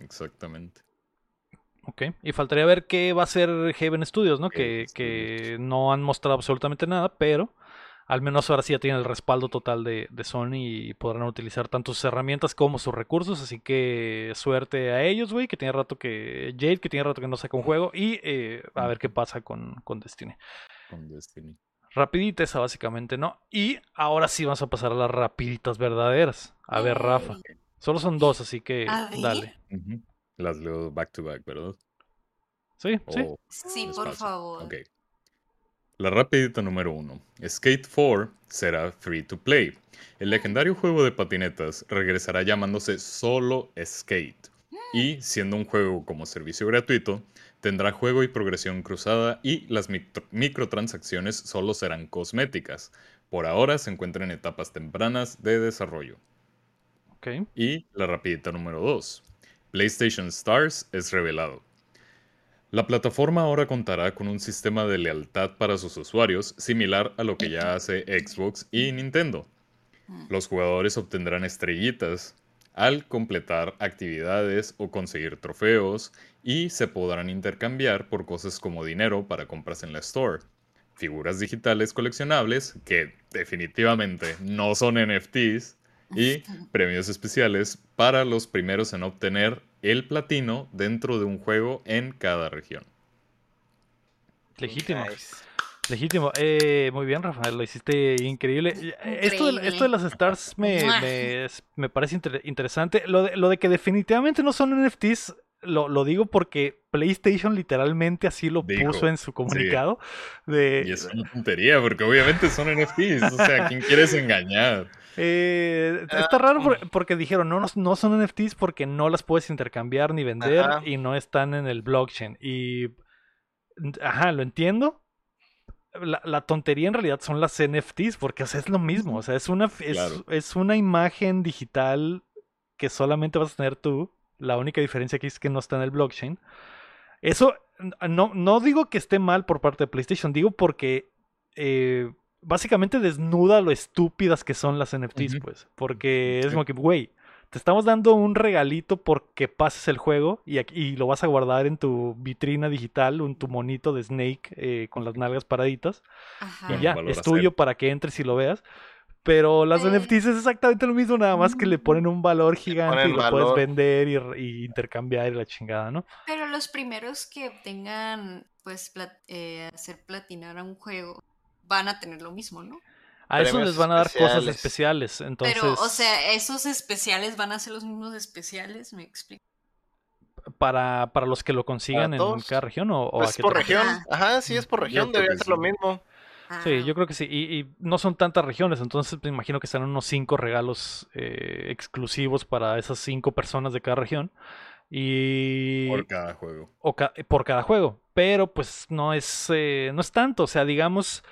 Exactamente. Ok. Y faltaría ver qué va a hacer Haven Studios, ¿no? Que, que no han mostrado absolutamente nada, pero al menos ahora sí ya tienen el respaldo total de, de Sony y podrán utilizar tanto sus herramientas como sus recursos. Así que suerte a ellos, güey, que tiene rato que. Jade, que tiene rato que no saca un juego. Y eh, a ver qué pasa con, con Destiny. Con Destiny. Rapidita esa, básicamente, ¿no? Y ahora sí vamos a pasar a las rapiditas verdaderas. A ver, Rafa. Solo son dos, así que dale. Las leo back to back, ¿verdad? Sí, sí. O- Sí, por favor. Ok. La rapidita número uno. Skate 4 será free to play. El legendario juego de patinetas regresará llamándose solo Skate. Y siendo un juego como servicio gratuito, tendrá juego y progresión cruzada y las micro- microtransacciones solo serán cosméticas. Por ahora se encuentran en etapas tempranas de desarrollo. Y la rapidita número 2. PlayStation Stars es revelado. La plataforma ahora contará con un sistema de lealtad para sus usuarios similar a lo que ya hace Xbox y Nintendo. Los jugadores obtendrán estrellitas al completar actividades o conseguir trofeos y se podrán intercambiar por cosas como dinero para compras en la store, figuras digitales coleccionables que definitivamente no son NFTs <laughs> y premios especiales para los primeros en obtener el platino dentro de un juego en cada región. Legítimo. Nice. Legítimo. Eh, muy bien, Rafael, lo hiciste increíble. Eh, Esto de, esto de las stars me, me, me parece inter- interesante. Lo de, lo de que definitivamente no son NFTs, lo, lo digo porque PlayStation literalmente así lo Dijo, puso en su comunicado. De, Y es una tontería, porque obviamente son NFTs. O sea, ¿a quién quieres engañar? Eh, Ah, está raro mm. por- porque dijeron no, no, no son NFTs porque no las puedes intercambiar ni vender Ajá. y no están en el blockchain. Y, ajá, lo entiendo. La, la tontería en realidad son las NFTs porque o sea, es lo mismo. O sea, es una, es, Claro. es una imagen digital que solamente vas a tener tú. La única diferencia aquí es que no está en el blockchain. Eso no, no digo que esté mal por parte de PlayStation, digo porque eh, básicamente desnuda lo estúpidas que son las NFTs, pues. Porque es Sí. como que, güey, te estamos dando un regalito porque pases el juego y, aquí- y lo vas a guardar en tu vitrina digital, en tu monito de Snake eh, con las nalgas paraditas. Ajá. Y ya, es tuyo para que entres y lo veas. Pero las Eh. NFTs es exactamente lo mismo, nada más que le ponen un valor gigante y lo puedes vender y, intercambiar y la chingada, ¿no? Pero los primeros que obtengan, pues, plat- eh, hacer platinar a un juego, van a tener lo mismo, ¿no? A eso les van a dar cosas especiales. Entonces, Pero, o sea, esos especiales van a ser los mismos especiales, me explico. para, para los que lo consigan en cada región o, o a Pues qué por región. Ajá. Sí, es por región. Debería ser lo sí. mismo. Sí, yo creo que sí. Y, y no son tantas regiones, entonces me imagino que serán unos cinco regalos eh, exclusivos para esas cinco personas de cada región. Y Por cada juego. o ca- por cada juego. Pero pues no es, eh, no es tanto. O sea, digamos,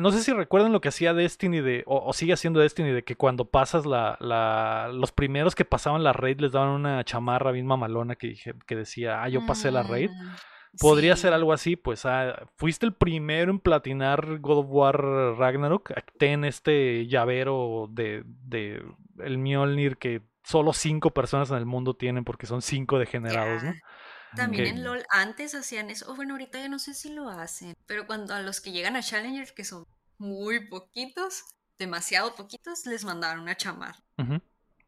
no sé si recuerdan lo que hacía Destiny de, o, o sigue haciendo Destiny de que cuando pasas la, la, los primeros que pasaban la raid les daban una chamarra bien mamalona que, dije, que decía, ah, yo pasé la raid. mm, Podría sí. ser algo así, pues ah, fuiste el primero en platinar God of War Ragnarok. Ten este llavero de, de el Mjolnir que solo cinco personas en el mundo tienen porque son cinco degenerados, ¿no? También en LOL antes hacían eso. o bueno, ahorita ya no sé si lo hacen. Pero cuando a los que llegan a Challenger, que son muy poquitos, demasiado poquitos, les mandaron una chamarra. Ujú.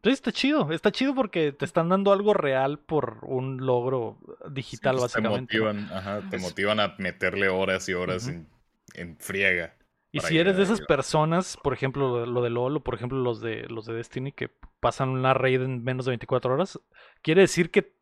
Entonces está chido, está chido porque te están dando algo real por un logro digital, pues, básicamente. Te motivan, ajá, te motivan a meterle horas y horas en, en friega. Y si eres de esas arriba. personas, por ejemplo, lo de- lo de LOL o por ejemplo los de los de Destiny que pasan una raid en menos de 24 horas, quiere decir que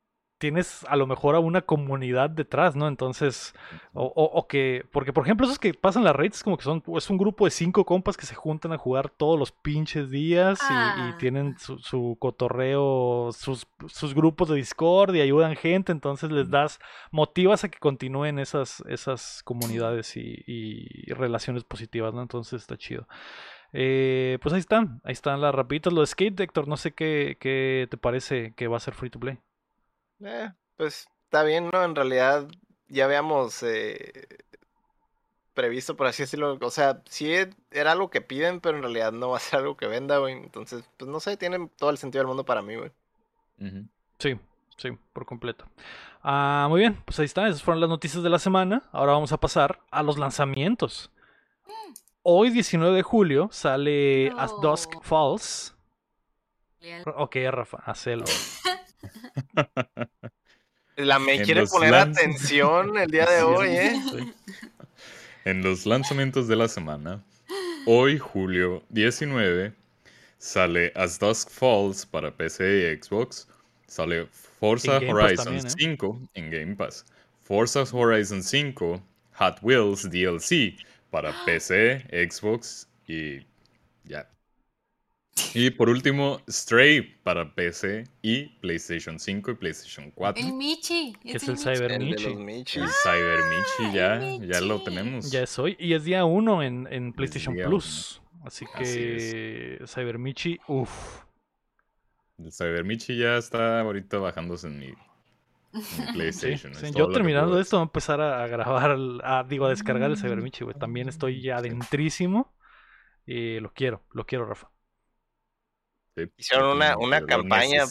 tienes a lo mejor a una comunidad detrás, ¿no? Entonces, o, o- o que, porque por ejemplo esos que pasan las raids como que son, es un grupo de cinco compas que se juntan a jugar todos los pinches días y, y Ah. tienen su, su cotorreo, sus, sus grupos de Discord y ayudan gente, entonces les das, motivas a que continúen esas, esas comunidades y, y relaciones positivas, ¿no? Entonces está chido. Eh, pues ahí están, ahí están las rapiditas. Lo de Skate, Héctor, no sé qué, qué te parece que va a ser free to play. Eh, pues está bien, ¿no? En realidad ya habíamos eh, previsto, por así decirlo. O sea, sí e- era algo que piden, pero en realidad no va a ser algo que venda, güey. Entonces, pues no sé, tiene todo el sentido del mundo para mí, güey. Sí, sí, por completo. Ah, muy bien, pues ahí está, esas fueron las noticias de la semana. Ahora vamos a pasar a los lanzamientos. Hoy, 19 de julio, sale As Dusk. Falls. Ok, Rafa, hacelo. La me En quiere los poner lanz- atención el día de hoy, ¿eh? <laughs> Sí. En los lanzamientos de la semana, hoy, julio 19, sale As Dusk Falls para PC y Xbox. Sale Forza Horizon también, ¿eh? 5 en Game Pass. Forza Horizon 5 Hot Wheels DLC para PC, Xbox y ya. Y por último, Stray para PC y PlayStation 5 y PlayStation 4. El Michi. Que es el el Michi. Cyber El de Michi. los Michis. El Cyber Michi ya, ya lo Michi. tenemos. Ya es hoy. Y es día 1 en, en PlayStation Plus. Así Así que Cyber Michi, uff. El Cyber Michi ya está ahorita bajándose en mi, en mi <laughs> Sí, PlayStation. sí, es Yo terminando esto voy a empezar a, a grabar, el- a, digo, a descargar el Mm. Cyber Michi, güey. También estoy ya adentrísimo. Y lo quiero, lo quiero, Rafa. Sí, Hicieron una- una campaña.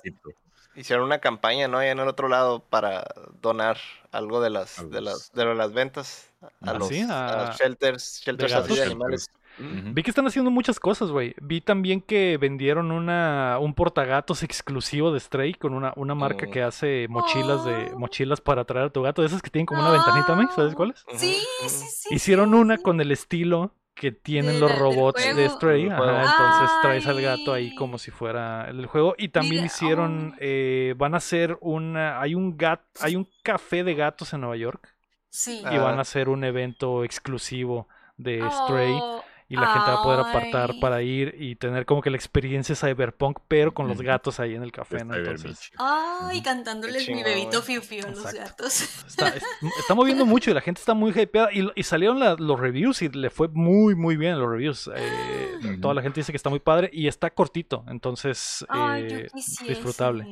Hicieron una campaña, ¿no? Allá en el otro lado para donar algo de las, A de los- las, de las ventas a ¿Ah, los, sí? a A- los shelters, shelters así de animales. Vi que están haciendo muchas cosas, güey. Vi también que vendieron una, un portagatos exclusivo de Stray con una, una marca Mm. que hace mochilas de Oh. mochilas para traer a tu gato. De esas que tienen como una ventanita, ¿me? ¿Sabes cuáles? Sí, sí, sí. Hicieron sí, una sí. con el estilo que tienen De los robots de. Stray. Ajá, entonces traes al gato ahí como si fuera el del juego. Y también Mira, hicieron, oh. eh, van a hacer una, hay un gat, hay un café de gatos en Nueva York Sí. y van Ah. a hacer un evento exclusivo de Stray. Oh, Y la gente va a poder apartar para ir y tener como que la experiencia cyberpunk, pero con los gatos ahí en el café, ¿no? Entonces. Ay, cantándoles mi bebito fiu fiu a los Exacto. gatos. está, es- está moviendo mucho y la gente está muy hypeada. Y, y salieron la- los reviews y le fue muy, muy bien los reviews. Eh. <gasps> Toda la gente dice que está muy padre y está cortito, entonces Ay, eh, disfrutable.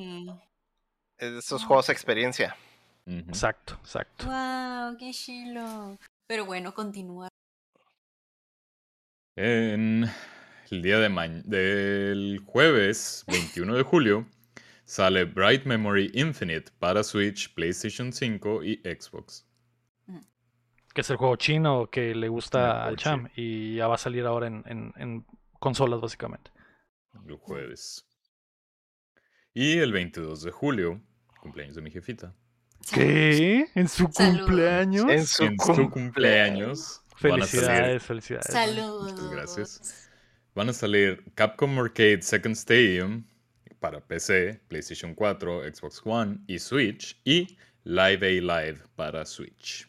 Es de esos juegos de experiencia. Exacto, exacto. Wow, qué chilo. Pero bueno, continúa. En el día de del jueves 21 de julio sale Bright Memory Infinite para Switch, PlayStation 5 y Xbox. Que es el juego chino que le gusta al Cham y ya va a salir ahora en, en- en consolas, básicamente. El jueves. Y el 22 de julio, cumpleaños de mi jefita. ¿Qué? ¿En su cumpleaños? En su, en su cumpleaños Felicidades, felicidades. Saludos. Muchas gracias. Van a salir Capcom Arcade Second Stadium para PC, PlayStation 4, Xbox One y Switch y Live A Live para Switch.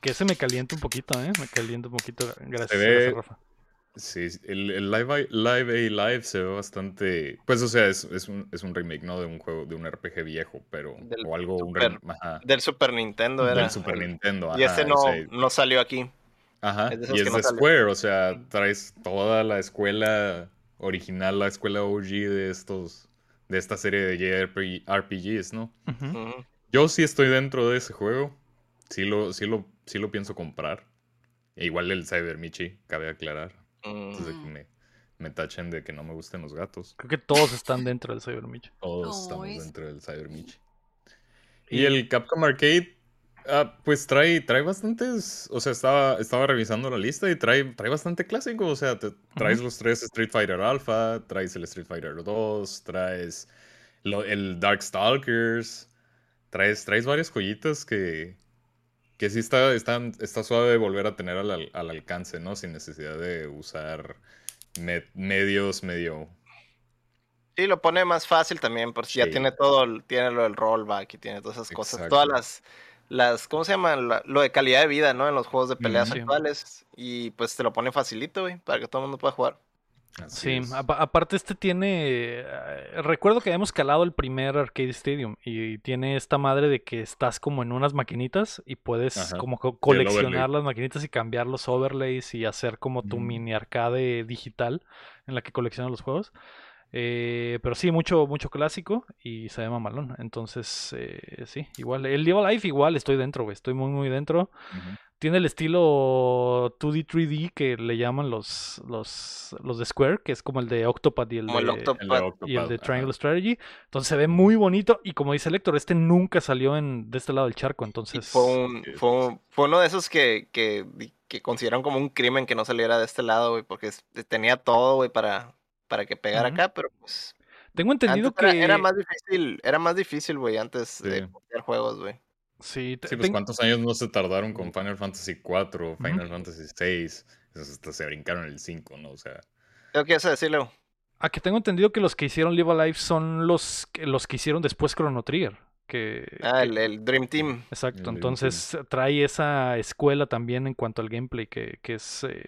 Que ese me calienta un poquito, ¿eh? Me calienta un poquito. Gracias, ve- gracias, Rafa. Sí, el, el Live, A- Live A Live se ve bastante. Pues, o sea, es, es un, es un remake, ¿no? De un juego, de un RPG viejo, pero. Del o algo, un Super- rem- ajá, Del Super Nintendo era. del Super Nintendo. Y ajá, ese o no, sea, no salió aquí. Ajá, Es de esos y que es no de salió. Square, o sea, traes toda la escuela original, la escuela OG de estos, de esta serie de JRPG RPGs, ¿no? Ujú. Ujú. Yo sí estoy dentro de ese juego, sí lo, sí lo, sí lo pienso comprar. E igual el Cyber Michi, cabe aclarar, antes de que me, me tachen de que no me gusten los gatos. Creo que todos están dentro del Cyber Mitch. Todos estamos sí. dentro del Cyber Michi. Y el Capcom Arcade, ah, pues trae, trae bastantes, o sea, estaba, estaba revisando la lista y trae, trae bastante clásico, o sea, te- traes los tres Street Fighter Alpha, traes el Street Fighter 2, traes lo- el Darkstalkers, traes, traes varias joyitas que, que sí está, está, está suave de volver a tener al, al- al alcance, ¿no? Sin necesidad de usar me- medios medio... Sí, lo pone más fácil también, por si ya Sí. tiene todo, el- tiene lo del rollback y tiene todas esas cosas. Todas las, las, ¿cómo se llama? La- lo de calidad de vida, ¿no? En los juegos de peleas Sí. actuales. Y pues te lo pone facilito, güey, para que todo el mundo pueda jugar. así Sí, aparte este tiene... eh, recuerdo que habíamos calado el primer Arcade Stadium y tiene esta madre de que estás como en unas maquinitas y puedes Ajá. como co- coleccionar las maquinitas y cambiar los overlays y hacer como tu Mm. mini arcade digital en la que coleccionas los juegos. Eh, pero sí, mucho, mucho clásico y se ve mamalón. Entonces, eh, sí, igual. El Live Life igual estoy dentro, güey. Estoy muy, muy dentro. Tiene el estilo 2D, 3D que le llaman los, los, los de Square, que es como el de Octopath y el de, Octopath. El de y el Octopath, de ajá. Triangle Strategy. Entonces se ve muy bonito y como dice Héctor, este nunca salió en, de este lado del charco. Entonces, fue, un, fue, un- fue uno de esos que, que, que consideran como un crimen que no saliera de este lado, güey, porque tenía todo, güey, para, para que pegara acá, pero pues... tengo entendido era, que... era más difícil, era más difícil, güey, antes de copiar juegos, güey. Sí, te- Sí, pues tengo- cuántos años no se tardaron con Final Fantasy IV, Final. Fantasy VI, hasta se brincaron el 5, ¿no? O sea, ¿Qué quieres decir, Leo? A que tengo entendido que los que hicieron Live Alive son los que, los que hicieron después Chrono Trigger. Que, Ah, que- el, el Dream Team. Exacto, El entonces trae esa escuela también en cuanto al gameplay, que, que es, eh,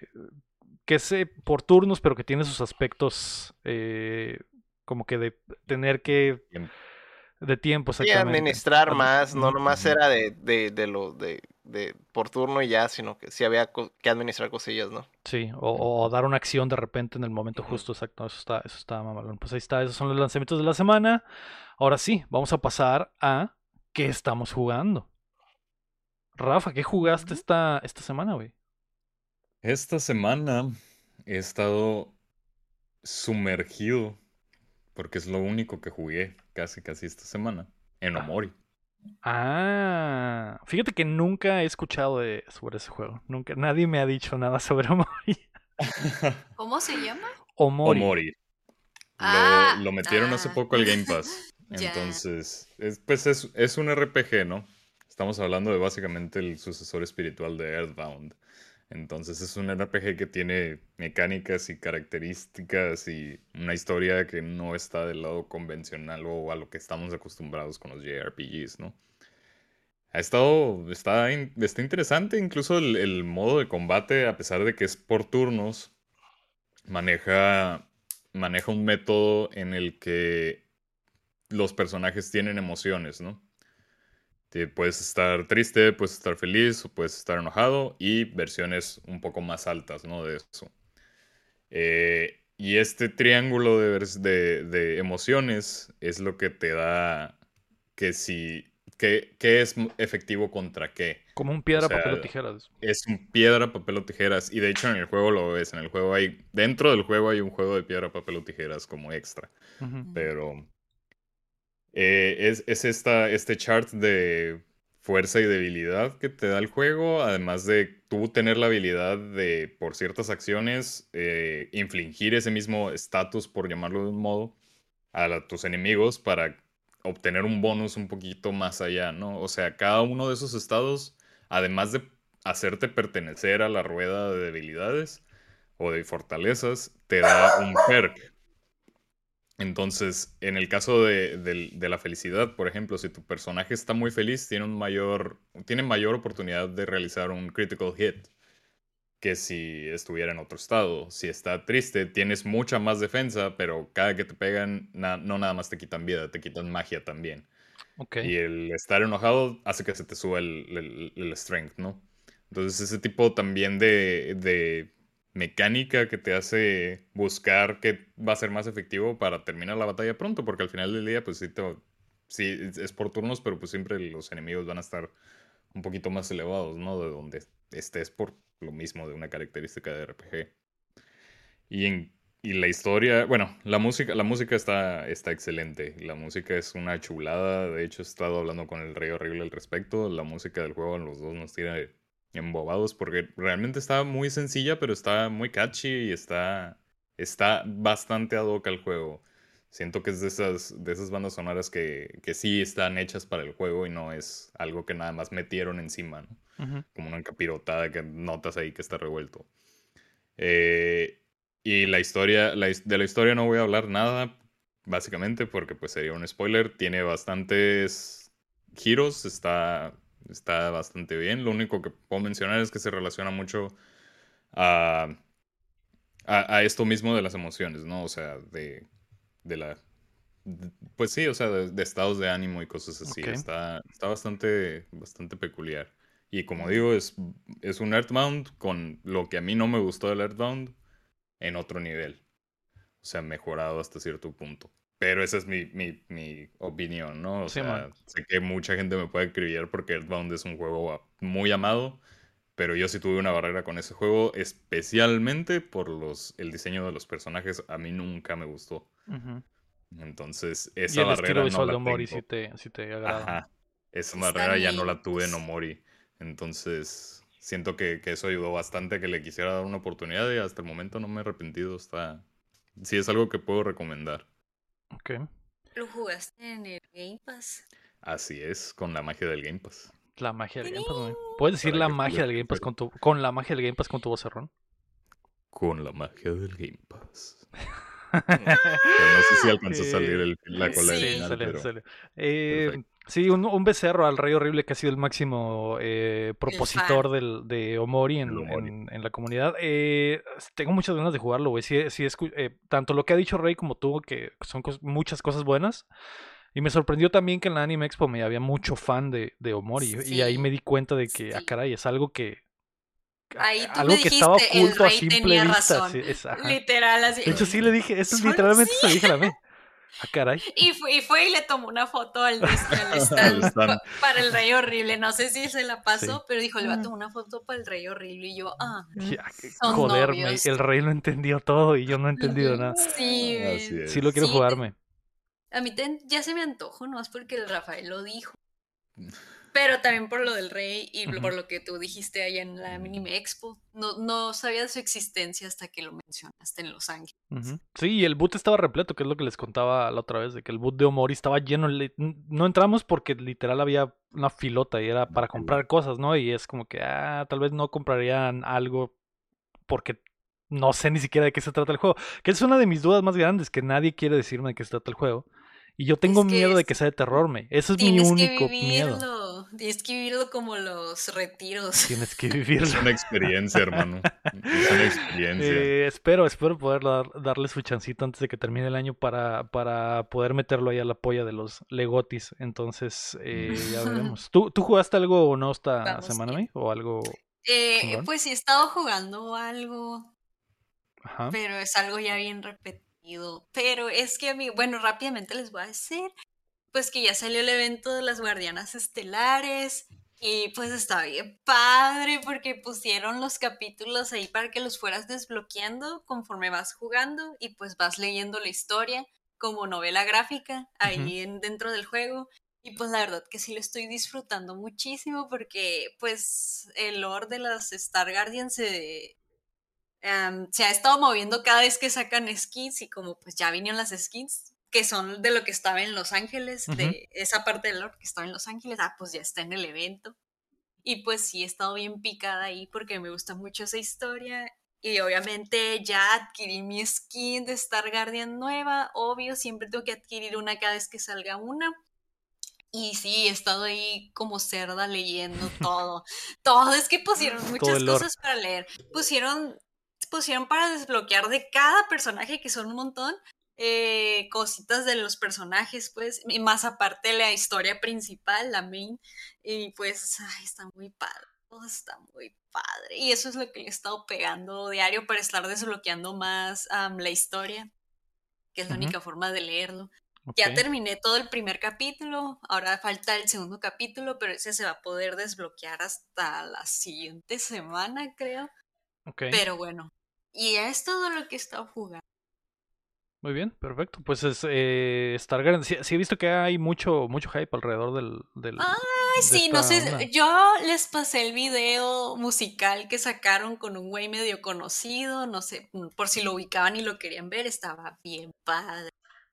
que es eh, por turnos, pero que tiene sus aspectos eh, como que de tener que... De tiempo, Sí, exactamente. administrar Admi- más, no nomás era de, de, de lo de, de por turno y ya, sino que sí había que administrar cosillas, ¿no? Sí, o, o dar una acción de repente en el momento justo, exacto. Eso está, eso está mamalón. Pues ahí está, esos son los lanzamientos de la semana. Ahora sí, vamos a pasar a qué estamos jugando. Rafa, ¿qué jugaste esta, esta semana, güey? Esta semana he estado sumergido, porque es lo único que jugué casi casi esta semana, en Ah. Omori. Ah, fíjate que nunca he escuchado de, sobre ese juego. Nunca, nadie me ha dicho nada sobre <laughs> Omori. ¿Cómo se llama? Omori. Omori. Lo, Ah, lo metieron hace ah. poco al Game Pass. <laughs> Entonces, es, pues es, es un RPG, ¿no? Estamos hablando de básicamente el sucesor espiritual de Earthbound. Entonces es un RPG que tiene mecánicas y características y una historia que no está del lado convencional o a lo que estamos acostumbrados con los JRPGs, ¿no? Ha estado, está, está interesante, incluso el, el modo de combate, a pesar de que es por turnos, maneja, maneja un método en el que los personajes tienen emociones, ¿no? Te- puedes estar triste, puedes estar feliz, o puedes estar enojado y versiones un poco más altas, ¿no? De eso. Eh, y este triángulo de, de- de emociones es lo que te da que si, que, qué es efectivo contra qué. Como un piedra, O sea, papel o tijeras. Es un piedra, papel o tijeras. Y de hecho en el juego lo ves. En el juego hay, dentro del juego hay un juego de piedra, papel o tijeras como extra. Ujú. Pero eh, es, es esta, este chart de fuerza y debilidad que te da el juego, además de tú tener la habilidad de, por ciertas acciones, eh, infligir ese mismo estatus, por llamarlo de un modo, a tus enemigos para obtener un bonus un poquito más allá, ¿no? O sea, cada uno de esos estados, además de hacerte pertenecer a la rueda de debilidades o de fortalezas, te da un perk. Entonces, en el caso de, la felicidad, por ejemplo, si tu personaje está muy feliz, tiene un mayor, tiene mayor oportunidad de realizar un critical hit que si estuviera en otro estado. Si está triste, tienes mucha más defensa, pero cada que te pegan, na- no nada más te quitan vida, te quitan magia también. Y el estar enojado hace que se te suba el, el- el strength, ¿no? Entonces ese tipo también de, de mecánica que te hace buscar que va a ser más efectivo para terminar la batalla pronto, porque al final del día, pues sí, te, sí es por turnos, pero pues siempre los enemigos van a estar un poquito más elevados, ¿no? De donde estés por lo mismo de una característica de RPG. Y, en, y la historia, bueno, la música, la música está, está excelente. La música es una chulada. De hecho, he estado hablando con el Rey Horrible al respecto. La música del juego, los dos nos tiene embobados porque realmente está muy sencilla, pero está muy catchy y está, está bastante ad hoc al juego. Siento que es de esas, de esas bandas sonoras que, que sí están hechas para el juego y no es algo que nada más metieron encima, ¿no? Como una capirotada que notas ahí que está revuelto. Eh, y la historia, la de la historia no voy a hablar nada, básicamente, porque pues sería un spoiler. Tiene bastantes giros, está, está bastante bien. Lo único que puedo mencionar es que se relaciona mucho a, a, a esto mismo de las emociones, ¿no? O sea, de, de la... de- Pues sí, o sea, de, de estados de ánimo y cosas así. Está, está bastante, bastante peculiar. Y como digo, es, es un Earthbound con lo que a mí no me gustó del Earthbound en otro nivel. O sea, mejorado hasta cierto punto. Pero esa es mi, mi, mi opinión, ¿no? O Sí, sea, man. sé que mucha gente me puede escribir porque Earthbound es un juego muy amado, pero yo sí tuve una barrera con ese juego, especialmente por los, el diseño de los personajes. A mí nunca me gustó. Entonces, Y esa el barrera estilo no visual la de Omori tengo. sí te, sí te agrada. Ajá. Esa barrera ya no la tuve en Omori. Entonces, siento que, que eso ayudó bastante a que le quisiera dar una oportunidad y hasta el momento no me he arrepentido. Está... Sí, es algo que puedo recomendar. Ok. ¿Lo jugaste en el Game Pass? Así es, con la magia del Game Pass. La magia del Game Pass, güey. ¿Puedes decir la magia del Game Pass con tu, con la magia del Game Pass con tu vocerrón? Con la magia del Game Pass. <laughs> No sé si alcanzó a salir el- la cola Sí, final, sale, pero... sale. Eh. Sí, un, un becerro al Rey Horrible que ha sido el máximo eh, propositor del, de Omori en, Omori. en- en la comunidad. Eh, tengo muchas ganas de jugarlo, güey. Sí, sí, eh, tanto lo que ha dicho Rey como tú, que son cos- muchas cosas buenas. Y me sorprendió también que en la Anime Expo me había mucho fan de, de Omori. Y ahí Sí, me di cuenta de que, ah, sí. caray, es algo que. Ahí tú algo me que estaba dijiste, el oculto a rey simple tenía vista. razón. sí, es-. Literal, así. De hecho, sí <laughs> le dije, eso es literalmente se lo dije a la me. Ah, caray. Y fue, y fue y le tomó una foto <laughs> al, stand stand. pa- para el rey horrible. No sé si se la pasó, Sí. pero dijo, le va a tomar una foto para el rey horrible. Y yo, ah, Ya, Son joder, me- novios. el rey lo entendió todo y yo no he entendido nada. sí. Sí lo quiero Sí, jugarme. A mí te- ya se me antojo, no es porque el Rafael lo dijo. Pero también por lo del rey y por lo que tú dijiste allá en la Minime Expo. No, no sabía de su existencia hasta que lo mencionaste en Los Ángeles. Sí, y el boot estaba repleto, que es lo que les contaba la otra vez, de que el boot de Omori estaba lleno. No entramos porque literal había una filota y era para comprar cosas, ¿no? Y es como que, ah, tal vez no comprarían algo porque no sé ni siquiera de qué se trata el juego. Que es una de mis dudas más grandes, que nadie quiere decirme de qué se trata el juego. Y yo tengo Es que miedo de que sea de terror, me. Eso es mi Tienes único miedo. Tienes que vivirlo como los retiros. <laughs> Tienes que <laughs> Es vivirlo. una experiencia, hermano. Es una experiencia. Eh, espero, espero poder dar- darle su chancito antes de que termine el año para, para poder meterlo ahí a la polla de los Legotis. Entonces, eh, <laughs> ya veremos. ¿Tú, ¿Tú jugaste algo o no esta Vamos semana. May? ¿O algo? Eh, pues sí, he estado jugando algo, Ajá. pero es algo ya bien repetido. Pero es que a mí, bueno, rápidamente les voy a decir, pues que ya salió el evento de las Guardianas Estelares y pues está bien padre porque pusieron los capítulos ahí para que los fueras desbloqueando conforme vas jugando y pues vas leyendo la historia como novela gráfica ahí en, dentro del juego. Y pues la verdad que sí lo estoy disfrutando muchísimo porque pues el lore de las Star Guardians se, em, se ha estado moviendo cada vez que sacan skins y como pues ya vinieron las skins que son de lo que estaba en Los Ángeles, de esa parte del lore que estaba en Los Ángeles, ah pues ya está en el evento. Y pues sí he estado bien picada ahí porque me gusta mucho esa historia Y obviamente ya adquirí mi skin de Star Guardian nueva, obvio, siempre tengo que adquirir una cada vez que salga una. Y sí, he estado ahí como cerda leyendo <laughs> todo. todo, es que pusieron muchas cosas para leer. Pusieron, pusieron para desbloquear de cada personaje, que son un montón, eh, cositas de los personajes, pues, y más aparte la historia principal, la main, y pues, ay, está muy padre, todo está muy padre, y eso es lo que le he estado pegando diario para estar desbloqueando más la historia, que es la única forma de leerlo. Ya terminé todo el primer capítulo, ahora falta el segundo capítulo, pero ese se va a poder desbloquear hasta la siguiente semana, creo. Pero bueno, y es todo lo que he estado jugando. Muy bien, perfecto. Pues es eh, Stargard. Sí, he visto que hay mucho, mucho hype alrededor del. del Ay, sí, no sé. Yo les pasé el video musical que sacaron con un güey medio conocido. No sé, mm, por si lo ubicaban y lo querían ver, estaba bien padre.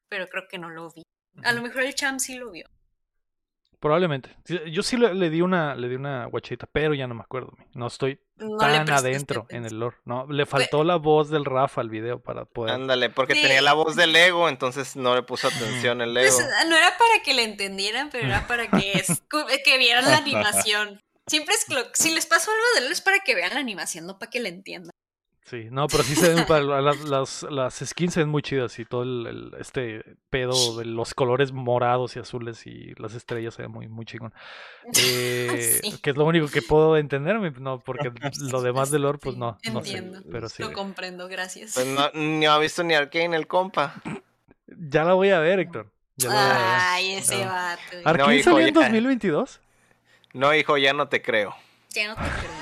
Pero creo que no lo vi. A lo mejor el Cham sí lo vio. Probablemente. Yo sí le, di una le di una guachita, pero ya no me acuerdo. No estoy tan adentro en el lore. No, le faltó la voz del Rafa al video para poder. Ándale, porque tenía la voz del ego, entonces no le puso <laughs> atención el pues, ego. no era para que le entendieran, pero era para que, <laughs> que vieran la animación. Siempre es si les pasó algo de él es para que vean la animación, no para que le entiendan. Sí, no, pero sí se ven para las, las, las, skins se ven muy chidas y todo el, este pedo de los colores morados y azules y las estrellas se ven muy, muy chingón. <laughs> Eh, Que es lo único que puedo entenderme, no, porque <laughs> lo demás del lore, pues no, no sé. Pero sí. Lo comprendo, gracias. Pues no, ni ha visto ni Arkane el compa. Ya la voy a ver, Héctor. Ay, ese ah. vato. ¿Arkane salió en 2022? No, hijo, ya no te creo. Ya no te creo.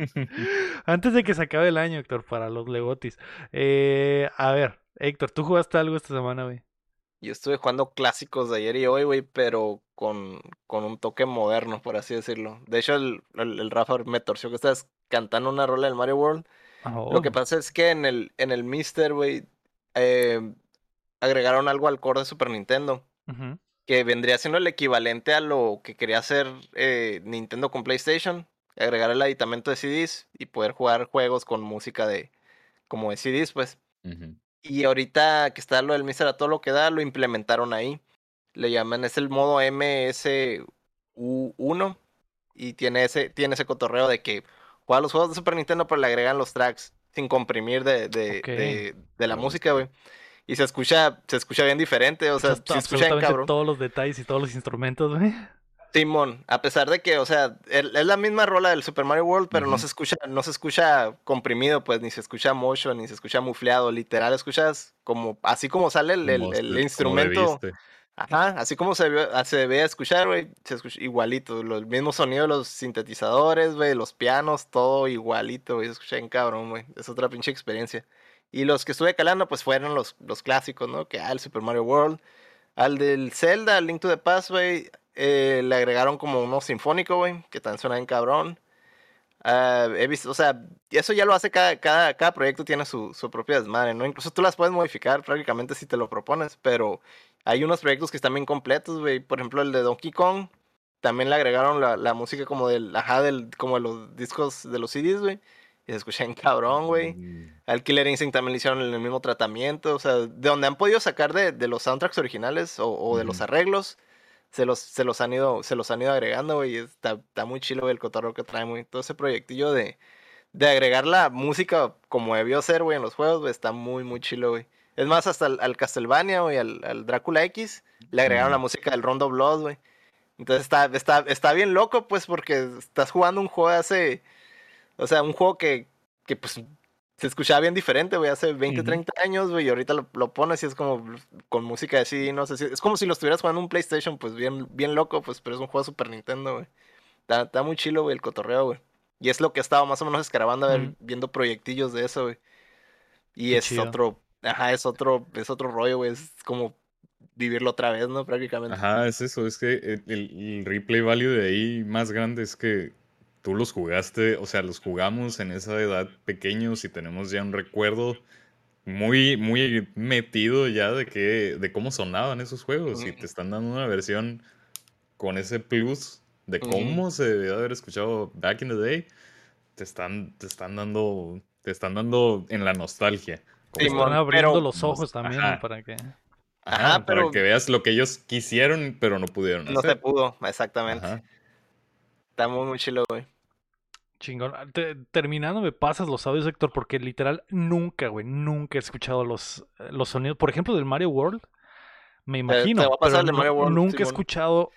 <laughs> Antes de que se acabe el año, Héctor, para los Legotis. Eh, a ver, Héctor, ¿tú jugaste algo esta semana, güey? Yo estuve jugando clásicos de ayer y hoy, güey, pero con, con un toque moderno, por así decirlo. De hecho, el, el, Rafa me torció que estás cantando una rola del Mario World. Lo que oh. pasa es que en el, en el Mister, güey, eh, agregaron algo al core de Super Nintendo. Que vendría siendo el equivalente a lo que quería hacer eh, Nintendo con PlayStation agregar el aditamento de CDs y poder jugar juegos con música de como de CDs, pues. Y ahorita que está lo del Mister a todo lo que da, lo implementaron ahí. Le llaman, es el modo MSU1 y tiene ese, tiene ese cotorreo de que juega los juegos de Super Nintendo, pero le agregan los tracks sin comprimir de, de, de, la música, güey. Y se escucha, se escucha bien diferente, o sea, se escucha cabrón. todos los detalles y todos los instrumentos, güey. Simón, a pesar de que, o sea, es la misma rola del Super Mario World, pero no se escucha, no se escucha comprimido, pues, ni se escucha motion, ni se escucha mufleado, literal, escuchas como, así como sale el, el, instrumento. Ajá, así como se, se debe escuchar, güey, se escucha igualito, el mismo sonido de los sintetizadores, güey, los pianos, todo igualito, güey, se escucha en cabrón, güey, es otra pinche experiencia. Y los que estuve calando, pues, fueron los, los clásicos, ¿no? Que ah, el Super Mario World, al del Zelda, Link to the Past, güey, eh, le agregaron como uno sinfónico, güey, que también suena en cabrón. Ah, he visto, o sea, eso ya lo hace cada, cada, cada proyecto tiene su, su, propia desmadre, ¿no? Incluso tú las puedes modificar prácticamente si te lo propones, pero hay unos proyectos que están bien completos, güey. Por ejemplo, el de Donkey Kong, también le agregaron la, la música como del, ajá, del, como de los discos de los CDs, güey. Y se escucha en cabrón, güey. Mm. Al Killer Instinct también le hicieron el mismo tratamiento, o sea, de donde han podido sacar de, de los soundtracks originales o, o de los arreglos se los, se los han ido, se los han ido agregando, güey. Está, está muy chilo el cotorro que trae, muy. Todo ese proyectillo de, de agregar la música como debió ser, güey, en los juegos, güey, está muy, muy chilo, güey. Es más, hasta al, Castlevania, güey, al, al, Drácula X, le agregaron la música del Rondo Blood, güey. Entonces está, está, está bien loco, pues, porque estás jugando un juego hace. O sea, un juego que, que pues se escuchaba bien diferente, güey, hace 20, 30 años, güey, y ahorita lo, pones y es como con música así, no sé si, es como si lo estuvieras jugando en un PlayStation, pues bien, bien loco, pues, pero es un juego de Super Nintendo, güey. Está, muy chilo, güey, el cotorreo, güey. Y es lo que estaba más o menos escarabando, a ver, viendo proyectillos de eso, güey. Y es otro, ajá, es otro, es otro rollo, güey, es como vivirlo otra vez, ¿no? Prácticamente. Ajá, es eso, es que el, el replay value de ahí más grande es que tú los jugaste, o sea, los jugamos en esa edad pequeños y tenemos ya un recuerdo muy, muy metido ya de que, de cómo sonaban esos juegos y te están dando una versión con ese plus de cómo se debía haber escuchado back in the day. Te están, te están dando te están dando en la nostalgia. Te Simón, están abriendo pero- los ojos también Ajá. para que... Ajá, Ajá, para pero- que veas lo que ellos quisieron, pero no pudieron No se hacer. pudo, exactamente. Ajá. Está muy, muy chilo, güey. Chingón. Ah, Te- terminando, me pasas los audios, Héctor, porque literal nunca, güey, nunca he escuchado los, eh, los sonidos. Por ejemplo, del Mario World, me imagino, voy a pasar pero el Mario World, nunca he escuchado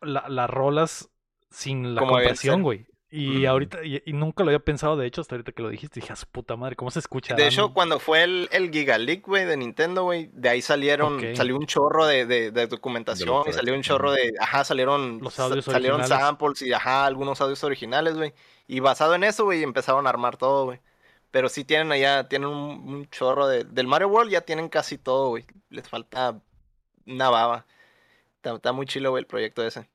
la- las rolas sin la Como ser. güey. Y ahorita, y, y nunca lo había pensado, de hecho, hasta ahorita que lo dijiste, dije, a su puta madre, ¿cómo se escucha? De hecho, cuando fue el, el Giga Leak, güey, de Nintendo, güey, de ahí salieron, salió un chorro de, de, de documentación y salió un chorro de, ajá, salieron, Los sa- audios salieron originales. samples y, ajá, algunos audios originales, güey. Y basado en eso, güey, empezaron a armar todo, güey. Pero sí tienen allá, tienen un, un chorro de, del Mario World, ya tienen casi todo, güey. Les falta una baba. Está, está muy chilo, güey, el proyecto ese.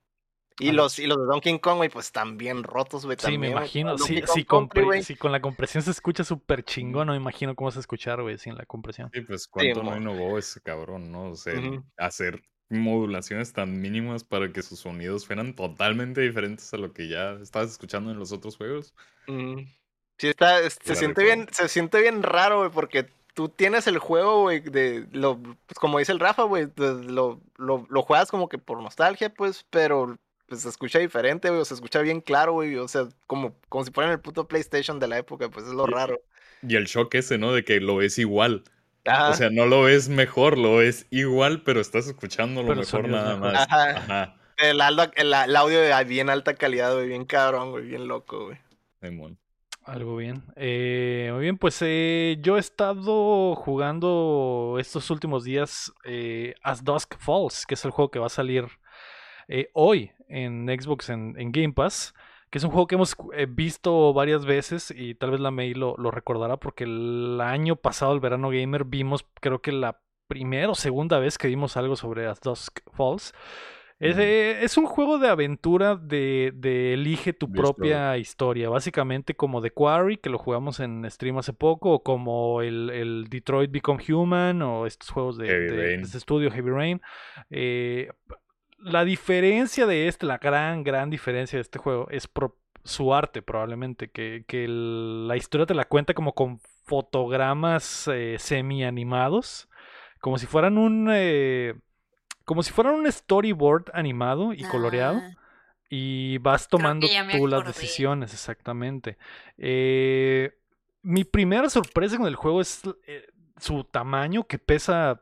Y los, y los de Donkey Kong, güey, pues están bien rotos, güey, Sí, me también, imagino. Si, Country, con la compresión se escucha súper chingón, no me imagino cómo se escuchar, güey, sin la compresión. Sí, pues cuánto no mo. innovó ese cabrón, ¿no? O sea, hacer modulaciones tan mínimas para que sus sonidos fueran totalmente diferentes a lo que ya estabas escuchando en los otros juegos. Sí, está, es- se siente bien, se siente bien raro, güey, porque tú tienes el juego, güey, de lo, pues como dice el Rafa, güey, lo, lo, lo juegas como que por nostalgia, pues, pero pues se escucha diferente, güey, o se escucha bien claro, güey, o sea, como, como si fuera en el puto PlayStation de la época, pues es lo Y- raro. Y el shock ese, ¿no? De que lo ves igual. Ajá, O sea, no lo ves mejor, lo ves igual, pero estás escuchando lo mejor sonido es nada mejor. más. Ajá. Ajá. el, el, el audio de bien alta calidad, güey, bien cabrón, güey, bien loco, güey. Simón. Algo bien. Eh, muy bien, pues eh, yo he estado jugando estos últimos días eh, As Dusk Falls, que es el juego que va a salir eh, hoy en Xbox en, en Game Pass, que es un juego que hemos eh, visto varias veces y tal vez la May lo, lo recordará porque el año pasado, el verano gamer, vimos creo que la primera o segunda vez que vimos algo sobre As Dusk Falls. Es, eh, es un juego de aventura de, de elige tu propia historia, básicamente como The Quarry, que lo jugamos en stream hace poco, o como el, el Detroit Become Human, o estos juegos de, de este estudio Heavy Rain. Eh, la diferencia de este, la gran, gran diferencia de este juego es pro- su arte probablemente, que, que el- la historia te la cuenta como con fotogramas eh, semi-animados, como si fueran un... eh, como si fueran un storyboard animado y coloreado Ah, y vas tomando tú las decisiones, exactamente. Eh, mi primera sorpresa con el juego es eh, su tamaño, que pesa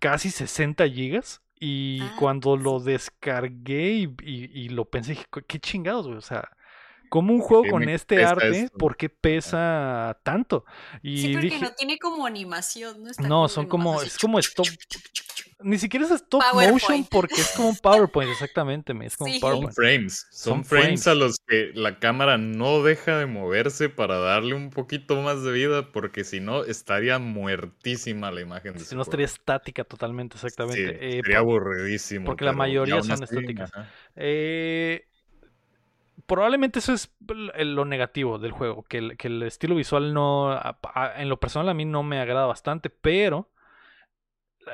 casi 60 gigas. Y Ah, cuando lo descargué y, y- y lo pensé, dije, qué chingados, güey. O sea, como un juego con este pesa arte, esto? ¿por qué pesa tanto? Y Sí, porque dije, no tiene como animación, ¿no? Está no, son como, es como stop, ni siquiera es stop PowerPoint. motion porque es como un PowerPoint, exactamente, me, es como un Sí. Son PowerPoint. frames. Son, Son frames, frames. a los que la cámara no deja de moverse para darle un poquito más de vida, porque si no, estaría muertísima la imagen de Si no estaría estática totalmente, Sí, exactamente. Eh, sería po- aburridísimo. porque la mayoría son estáticas. eh, probablemente eso es lo negativo del juego, que el, estilo visual no, en lo personal a mí no me agrada bastante, pero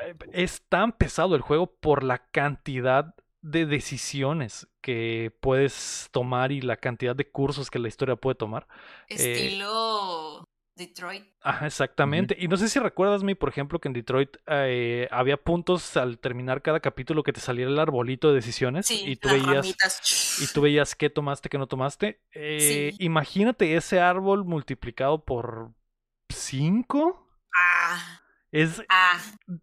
eh, es tan pesado el juego por la cantidad de decisiones que puedes tomar y la cantidad de cursos que la historia puede tomar. eh, Estilo Detroit. Ajá, exactamente. Y no sé si recuerdas, mi, por ejemplo, que en Detroit eh, había puntos al terminar cada capítulo que te saliera el arbolito de decisiones Sí, y tú las veías ramitas. y tú veías qué tomaste, qué no tomaste. Eh, Sí. Imagínate ese árbol multiplicado por 5. Ah, Es, ah,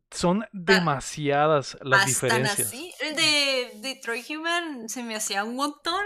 son demasiadas las ¿Más tan diferencias. así? El de Detroit Human se me hacía un montón.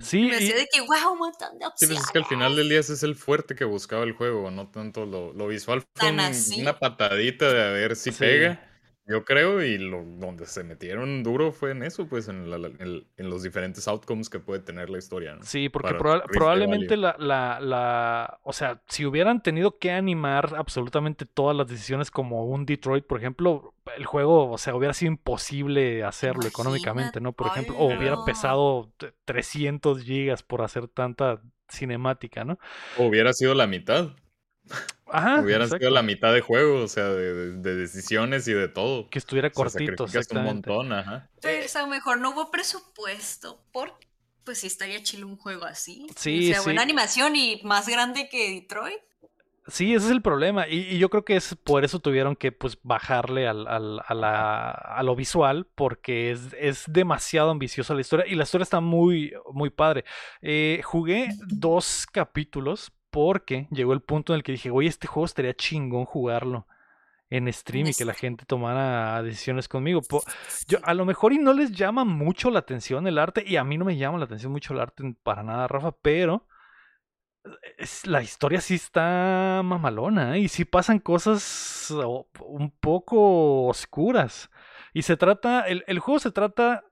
Sí, Me y- hacía de que, wow, un montón de Sí, opciones. pues es que al final del día ese es el fuerte que buscaba el juego, no tanto lo, lo visual. Fue Tan un- así. una patadita de a ver si Sí. pega, yo creo, y lo, donde se metieron duro fue en eso, pues en, la- en- en los diferentes outcomes que puede tener la historia. ¿no? Sí, porque para proba- Rift probablemente la, la, la, o sea, si hubieran tenido que animar absolutamente todas las decisiones como un Detroit, por ejemplo, el juego, o sea, hubiera sido imposible hacerlo Imagina- económicamente, ¿no? Por Ay, ejemplo, o hubiera pesado t- 300 gigas por hacer tanta cinemática, ¿no? O hubiera sido la mitad, Ajá, hubiera exacto. sido la mitad de juego, o sea, de, de- de decisiones y de todo. Que estuviera O sea, cortito, un montón, ajá. Pero a lo mejor no hubo presupuesto. ¿Por pues sí estaría chido un juego así. Sí, o sea, sí. buena animación y más grande que Detroit. Sí, ese es el problema. Y, y yo creo que es por eso tuvieron que pues bajarle al, al- a, la- a lo visual, porque es, es demasiado ambiciosa la historia. Y la historia está muy, muy padre. Eh, jugué dos capítulos porque llegó el punto en el que dije, oye, este juego estaría chingón jugarlo en stream y que la gente tomara decisiones conmigo. Yo, a lo mejor y no les llama mucho la atención el arte, y a mí no me llama la atención mucho el arte para nada, Rafa, pero es- la historia sí está mamalona ¿eh? y sí pasan cosas un poco oscuras. Y se trata, el, el juego se trata,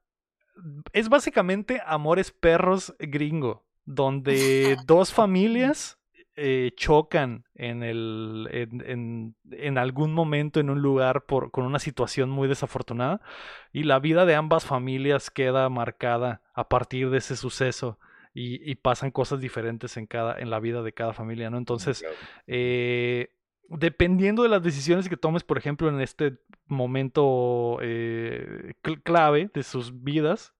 es básicamente Amores Perros gringo, donde <laughs> dos familias eh, chocan en, el, en, en- en algún momento en un lugar por, con una situación muy desafortunada y la vida de ambas familias queda marcada a partir de ese suceso y, y pasan cosas diferentes en cada en la vida de cada familia, ¿no? Entonces, Claro. eh, dependiendo de las decisiones que tomes, por ejemplo, en este momento eh, cl- clave de sus vidas,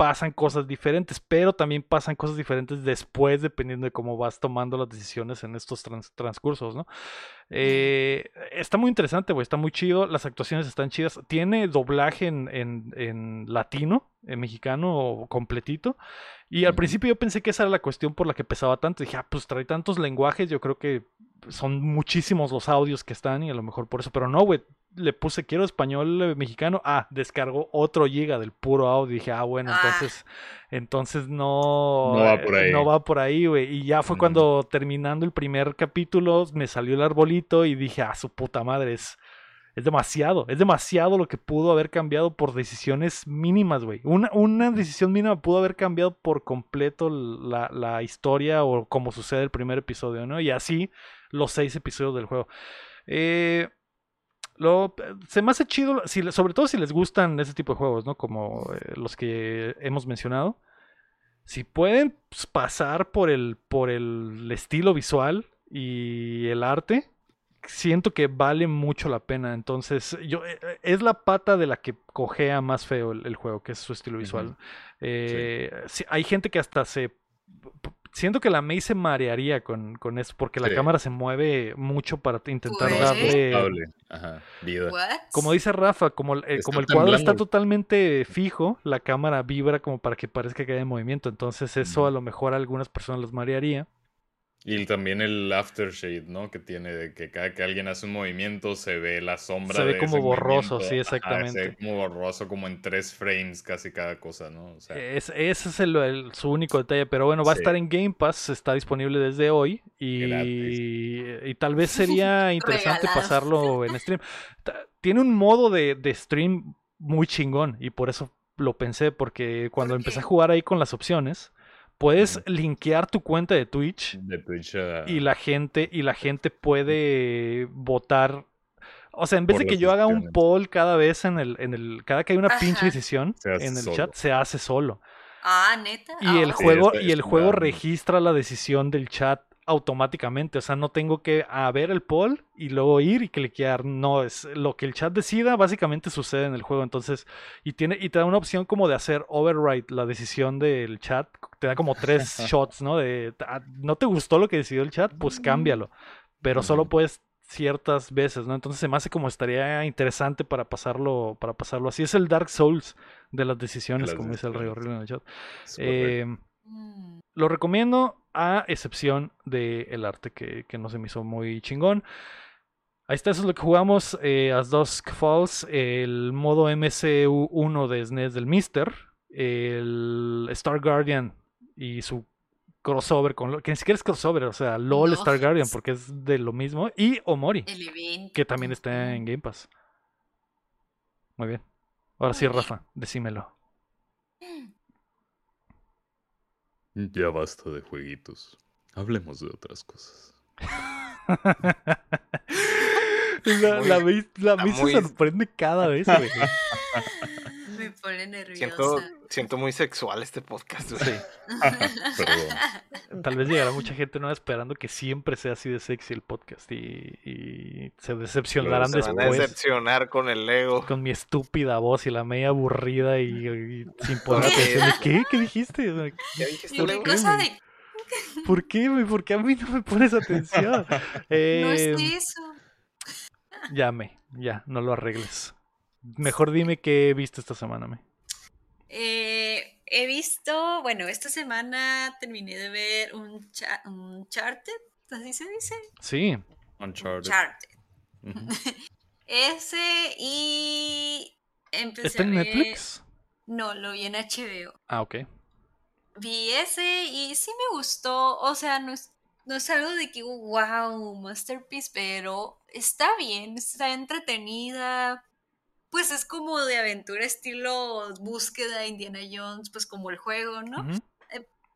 pasan cosas diferentes, pero también pasan cosas diferentes después, dependiendo de cómo vas tomando las decisiones en estos trans- transcursos, ¿no? Eh, está muy interesante, güey, está muy chido, las actuaciones están chidas, tiene doblaje en, en- en latino, en mexicano completito, y al principio yo pensé que esa era la cuestión por la que pesaba tanto, dije, ah, pues trae tantos lenguajes, yo creo que son muchísimos los audios que están y a lo mejor por eso, pero no, güey, le puse quiero español eh, mexicano, ah, descargó otro giga del puro audio, dije, ah, bueno, Ah. entonces, entonces no, No va por eh, ahí. no va por ahí, güey, y ya fue Ujú. cuando terminando el primer capítulo me salió el arbolito y dije, ah, su puta madre, es, es demasiado, es demasiado lo que pudo haber cambiado por decisiones mínimas, güey. Una, una decisión mínima pudo haber cambiado por completo la, la historia o como sucede el primer episodio, ¿no? Y así los seis episodios del juego. Eh, lo, se me hace chido, si, sobre todo si les gustan ese tipo de juegos, ¿no? Como eh, los que hemos mencionado. Si pueden pues, pasar por el, por el estilo visual y el arte, siento que vale mucho la pena. Entonces, yo eh, eh, es la pata de la que cojea más feo el, el juego, que es su estilo visual. Eh, sí, hay gente que hasta se... Siento que la Mei se marearía con, con eso, porque la Sí. cámara se mueve mucho para intentar Pues, darle... Estable. Ajá. Vida. What? Como dice Rafa, como, el- eh, como el cuadro está totalmente fijo, la cámara vibra como para que parezca que hay movimiento. Entonces eso a lo mejor a algunas personas los marearía. Y también el aftershade, ¿no? Que tiene de que cada que alguien hace un movimiento se ve la sombra. Se ve de como ese borroso, movimiento. sí, Ajá, se exactamente. ve como borroso, como en tres frames casi cada cosa, ¿no? O sea, Es, ese es el, el- su único detalle, pero bueno, va a estar en Game Pass, está disponible desde hoy y, y tal vez sería <laughs> interesante pasarlo en stream. Tiene un modo de, de stream muy chingón y por eso lo pensé, porque cuando ¿Por empecé a jugar ahí con las opciones, puedes linkear tu cuenta de Twitch de Twitch y la gente y la gente puede votar. O sea en vez de que yo haga un poll cada vez en el en el cada que hay una pinche decisión en el solo. chat se hace solo. Ah, neta. y el Ah, Sí, juego y el juego registra la decisión del chat automáticamente o sea no tengo que a ver el poll y luego ir y cliquear. No es lo que el chat decida básicamente sucede en el juego. Entonces y tiene y te da una opción como de hacer override la decisión del chat. Te da como tres <laughs> shots no de ah, no te gustó lo que decidió el chat pues cámbialo pero solo puedes ciertas veces no entonces se me hace como estaría interesante para pasarlo para pasarlo así. Es el Dark Souls de las decisiones las como dice el rey en el chat. Eh, mm, lo recomiendo a excepción del arte que, que no se me hizo muy chingón. Ahí está, eso es lo que jugamos. Eh, As Dusk Falls, el modo MCU1 de SNES del Mister, el Star Guardian y su crossover con lo que ni siquiera es crossover, o sea, LOL No. Star Guardian porque es de lo mismo y Omori, que también está en Game Pass. Muy bien. Ahora sí. Rafa, decímelo. Ya basta de jueguitos. Hablemos de otras cosas. <laughs> La, Muy- la la sorprende cada vez, güey. <laughs> Me pone nerviosa. Siento, siento muy sexual este podcast. Sí. <laughs> <laughs> <laughs> Tal vez llegará mucha gente nueva esperando que siempre sea así de sexy el podcast y, y se decepcionarán Se van a después decepcionar con el ego. con mi estúpida voz y la media aburrida y, y sin poner ¿Por qué? atención. ¿Qué? ¿Qué dijiste? O sea, ¿Ya dijiste ¿Y Leo? qué cosa de ¿Por qué? ¿Por qué a mí no me pones atención? no Eh, es eso? Llame, ya, no lo arregles. Mejor dime qué viste esta semana, me. Eh, he visto, bueno, esta semana terminé de ver un, cha- un Charted, así se dice. Sí, Uncharted. Charted. Ujú. <laughs> Ese y empecé ¿está en a ver- Netflix? No, lo vi en HBO. Ah, ok. Vi ese y sí me gustó. O sea, no es, no es algo de que, wow, masterpiece, pero está bien, está entretenida. Pues es como de aventura estilo búsqueda Indiana Jones, pues como el juego, ¿no? Ujú.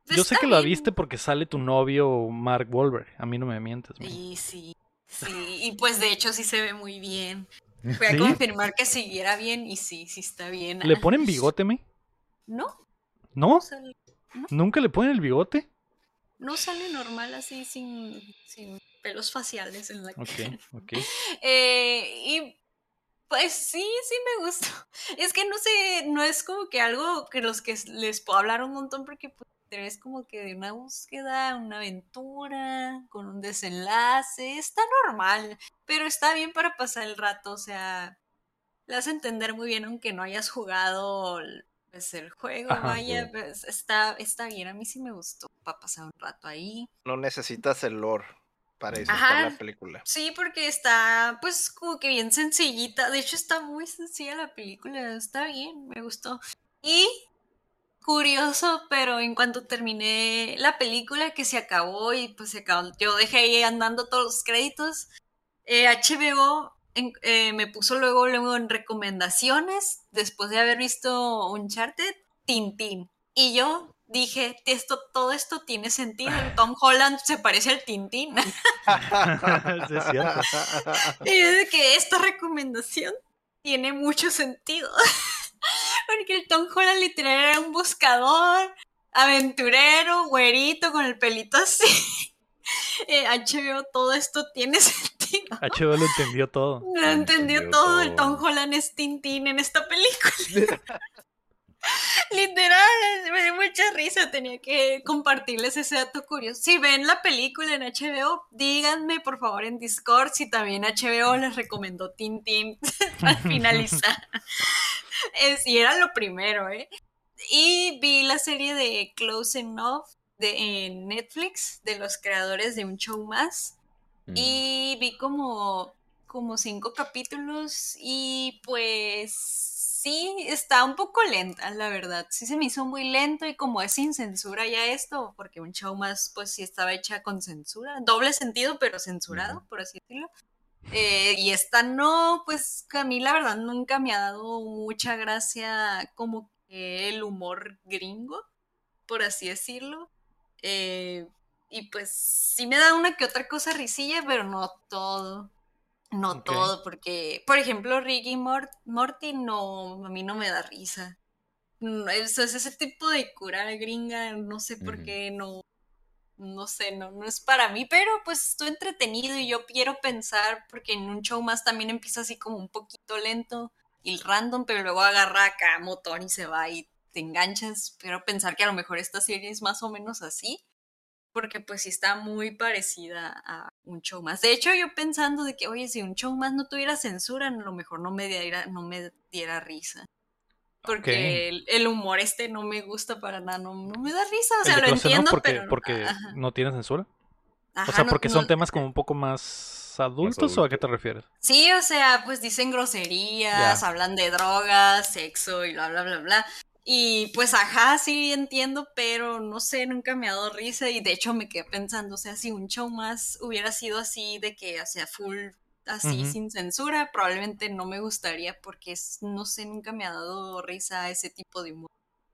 Pues Yo sé que bien. viste porque sale tu novio Mark Wahlberg. A mí no me mientes, me. Y sí, sí, y pues de hecho sí se ve muy bien. <laughs> Fui a ¿Sí? confirmar que siguiera bien y sí, sí está bien. ¿Le ponen bigote, me? No, ¿No? ¿Nunca le ponen el bigote? no sale normal así sin, sin pelos faciales en la Ok, cara. ok. <laughs> Eh, y pues sí, sí me gustó. <laughs> Es que no sé, no es como que algo que los que les puedo hablar un montón porque pues, es como que de una búsqueda, una aventura, con un desenlace, está normal, pero está bien para pasar el rato, o sea, le hace entender muy bien aunque no hayas jugado pues, el juego, Ajá. vaya, pues está, está bien, a mí sí me gustó para pasar un rato ahí. No necesitas el lore para disfrutar Ajá. la película. Sí, porque está, pues, como que bien sencillita. De hecho, está muy sencilla la película. Está bien, me gustó. Y curioso, pero en cuanto terminé la película que se acabó y pues se acabó, yo dejé ahí andando todos los créditos. eh, HBO en- eh, me puso luego, luego en recomendaciones, después de haber visto Uncharted, Tintín. Y yo dije, esto, todo esto tiene sentido. el <laughs> Tom Holland se parece al Tintín. <laughs> Es. Y de que esta recomendación tiene mucho sentido. <laughs> Porque el Tom Holland literal era un buscador, aventurero, güerito, con el pelito así. Eh, HBO, todo esto tiene sentido. HBO lo entendió todo. No entendió Entendió todo. El todo. Tom Holland es Tintín en esta película. Literal, me dio mucha risa. Tenía que compartirles ese dato curioso. Si ven la película en HBO, díganme por favor en Discord si también HBO les recomendó Tintín <laughs> al finalizar. <laughs> Es, y era lo primero, ¿eh? Y vi la serie de Close Enough de, en Netflix de los creadores de Un Show Más. Mm. Y vi como, como cinco capítulos y pues sí, está un poco lenta, la verdad. Sí se me hizo muy lento y como es sin censura ya esto, porque un show más pues sí estaba hecha con censura, doble sentido pero censurado, por así decirlo. Eh, y esta no, pues a mí la verdad nunca me ha dado mucha gracia como que el humor gringo, por así decirlo. Eh, y pues sí me da una que otra cosa risilla, pero no todo. No todo, porque, por ejemplo, Ricky y Mor- Morty no, a mí no me da risa. No, Eso es ese tipo de cura gringa, no sé por qué no, no sé, no, no es para mí, pero pues estoy entretenido y yo quiero pensar, porque en un show más también empieza así como un poquito lento y random, pero luego agarra acá motor y se va y te enganchas. Quiero pensar que a lo mejor esta serie es más o menos así, porque pues sí está muy parecida a un show más. De hecho, yo pensando de que, oye, si un show más no tuviera censura, a lo mejor no me diera, no me diera risa. Porque el, el humor este no me gusta para nada, no, no me da risa, o sea, lo entiendo, porque, pero... porque ajá, no tiene censura. O sea, no- porque son no- temas como un poco más adultos o a qué te refieres? Sí, o sea, pues dicen groserías, Ya. hablan de drogas, sexo y bla, bla, bla, bla. Y pues, ajá, sí entiendo, pero no sé, nunca me ha dado risa y de hecho me quedé pensando, o sea, si un show más hubiera sido así de que, o sea, full, así, sin censura, probablemente no me gustaría porque, es- no sé, nunca me ha dado risa ese tipo de humor.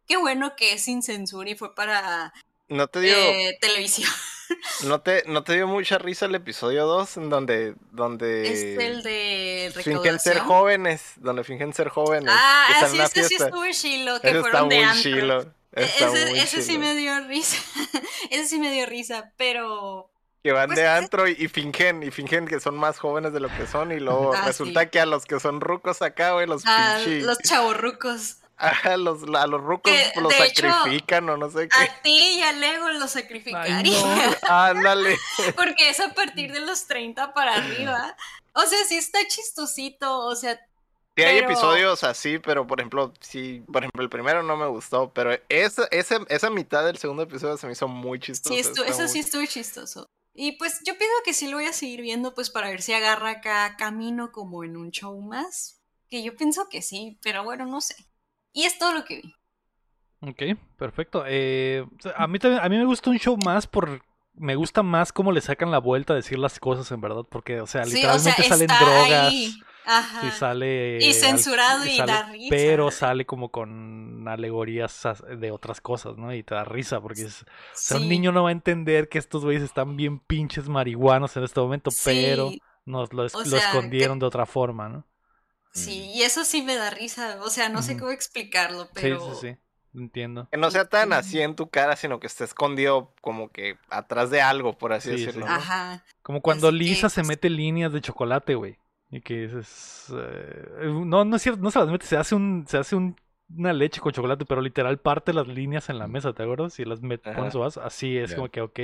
Qué bueno que es sin censura y fue para ¿No te dio, eh, televisión. <laughs> no te, no te dio mucha risa el episodio 2 en donde, donde Es el de fingen ser jóvenes, donde fingen ser jóvenes. Ah, que sí, ese sí estuvo chilo, que Ese está fueron de muy chilo. E- Está Ese, muy ese sí me dio risa. <laughs> ese sí me dio risa, pero Que van Pues de antro y, y fingen, y fingen que son más jóvenes de lo que son, y luego Ah, resulta sí. que a los que son rucos acá, güey, los a pinche. los chavorrucos. A los, a los rucos Que, los hecho, sacrifican o no sé qué. A ti y a Lego los sacrificaría. Ay, no. <laughs> Ándale. Porque es a partir de los 30 para arriba. O sea, sí está chistosito. O sea, Sí hay Pero- episodios así, pero por ejemplo, sí, por ejemplo, el primero no me gustó, pero esa, esa, esa mitad del segundo episodio se me hizo muy chistoso. sí, estu- eso muy- sí estuvo chistoso. Y pues yo pienso que sí lo voy a seguir viendo, pues para ver si agarra acá camino como en un show más. Que yo pienso que sí, pero bueno, no sé. Y es todo lo que vi. Ok, perfecto. Eh, a mí también, a mí me gusta un show más por me gusta más cómo le sacan la vuelta a decir las cosas en verdad, porque o sea, Sí, o sea, literalmente salen drogas ahí. Ajá. y sale Y al- censurado y sale- da risa. pero sale como con alegorías as- de otras cosas, ¿no? Y te da risa porque es, o sea, un niño no va a entender que estos güeyes están bien pinches marihuanos en este momento, pero nos lo, que- escondieron de otra forma, ¿no? Sí, y eso sí me da risa. O sea, no sé cómo explicarlo, pero. Sí, sí, sí. Entiendo. Que no sea tan así en tu cara, sino que esté escondido como que atrás de algo, por así Sí, sí. decirlo. ¿no? Ajá. Como cuando Así que, Lisa se mete líneas de chocolate, güey. Y que es, es, eh, no, no es cierto, no se las mete, se hace un, se hace un- una leche con chocolate, pero literal parte las líneas en la mesa, ¿te acuerdas? Y las met- pone su vaso, así es como que, ok,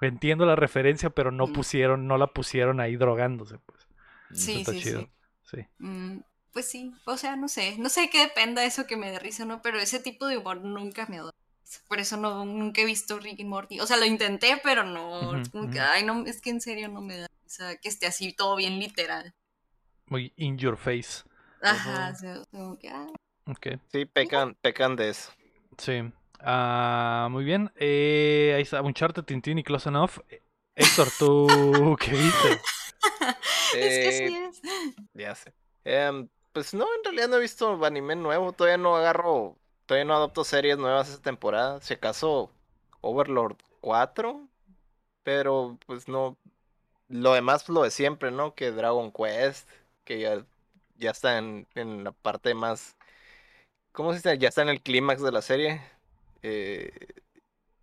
entiendo la referencia, pero no Mm. pusieron, no la pusieron ahí drogándose, pues. Sí, está sí, chido. sí. Sí. Mm, pues sí, o sea, no sé. No sé qué dependa eso que me dé risa, ¿no? Pero ese tipo de humor nunca me da risa. Por eso no, nunca he visto Rick y Morty. O sea, lo intenté, pero no. Es como que, ay, no, es que en serio no me da risa que esté así todo bien literal. Muy in your face. Ajá, Ujú. o sea, como que, ah, Ok, Sí, pecan, pecan de eso. sí. Ah, muy bien. Eh, ahí está, Uncharted, Tintín y Close Enough. Eh, Héctor, ¿tú qué viste? <laughs> es que Eh, sí es. Ya sé. Em, pues no, en realidad no he visto anime nuevo. Todavía no agarro. Todavía no adopto series nuevas esta temporada. Si acaso Overlord 4. Pero pues no. Lo demás, lo de siempre, ¿no? Que Dragon Quest. Que ya, ya está en, en la parte más. ¿Cómo se dice? Ya está en el clímax de la serie. Eh,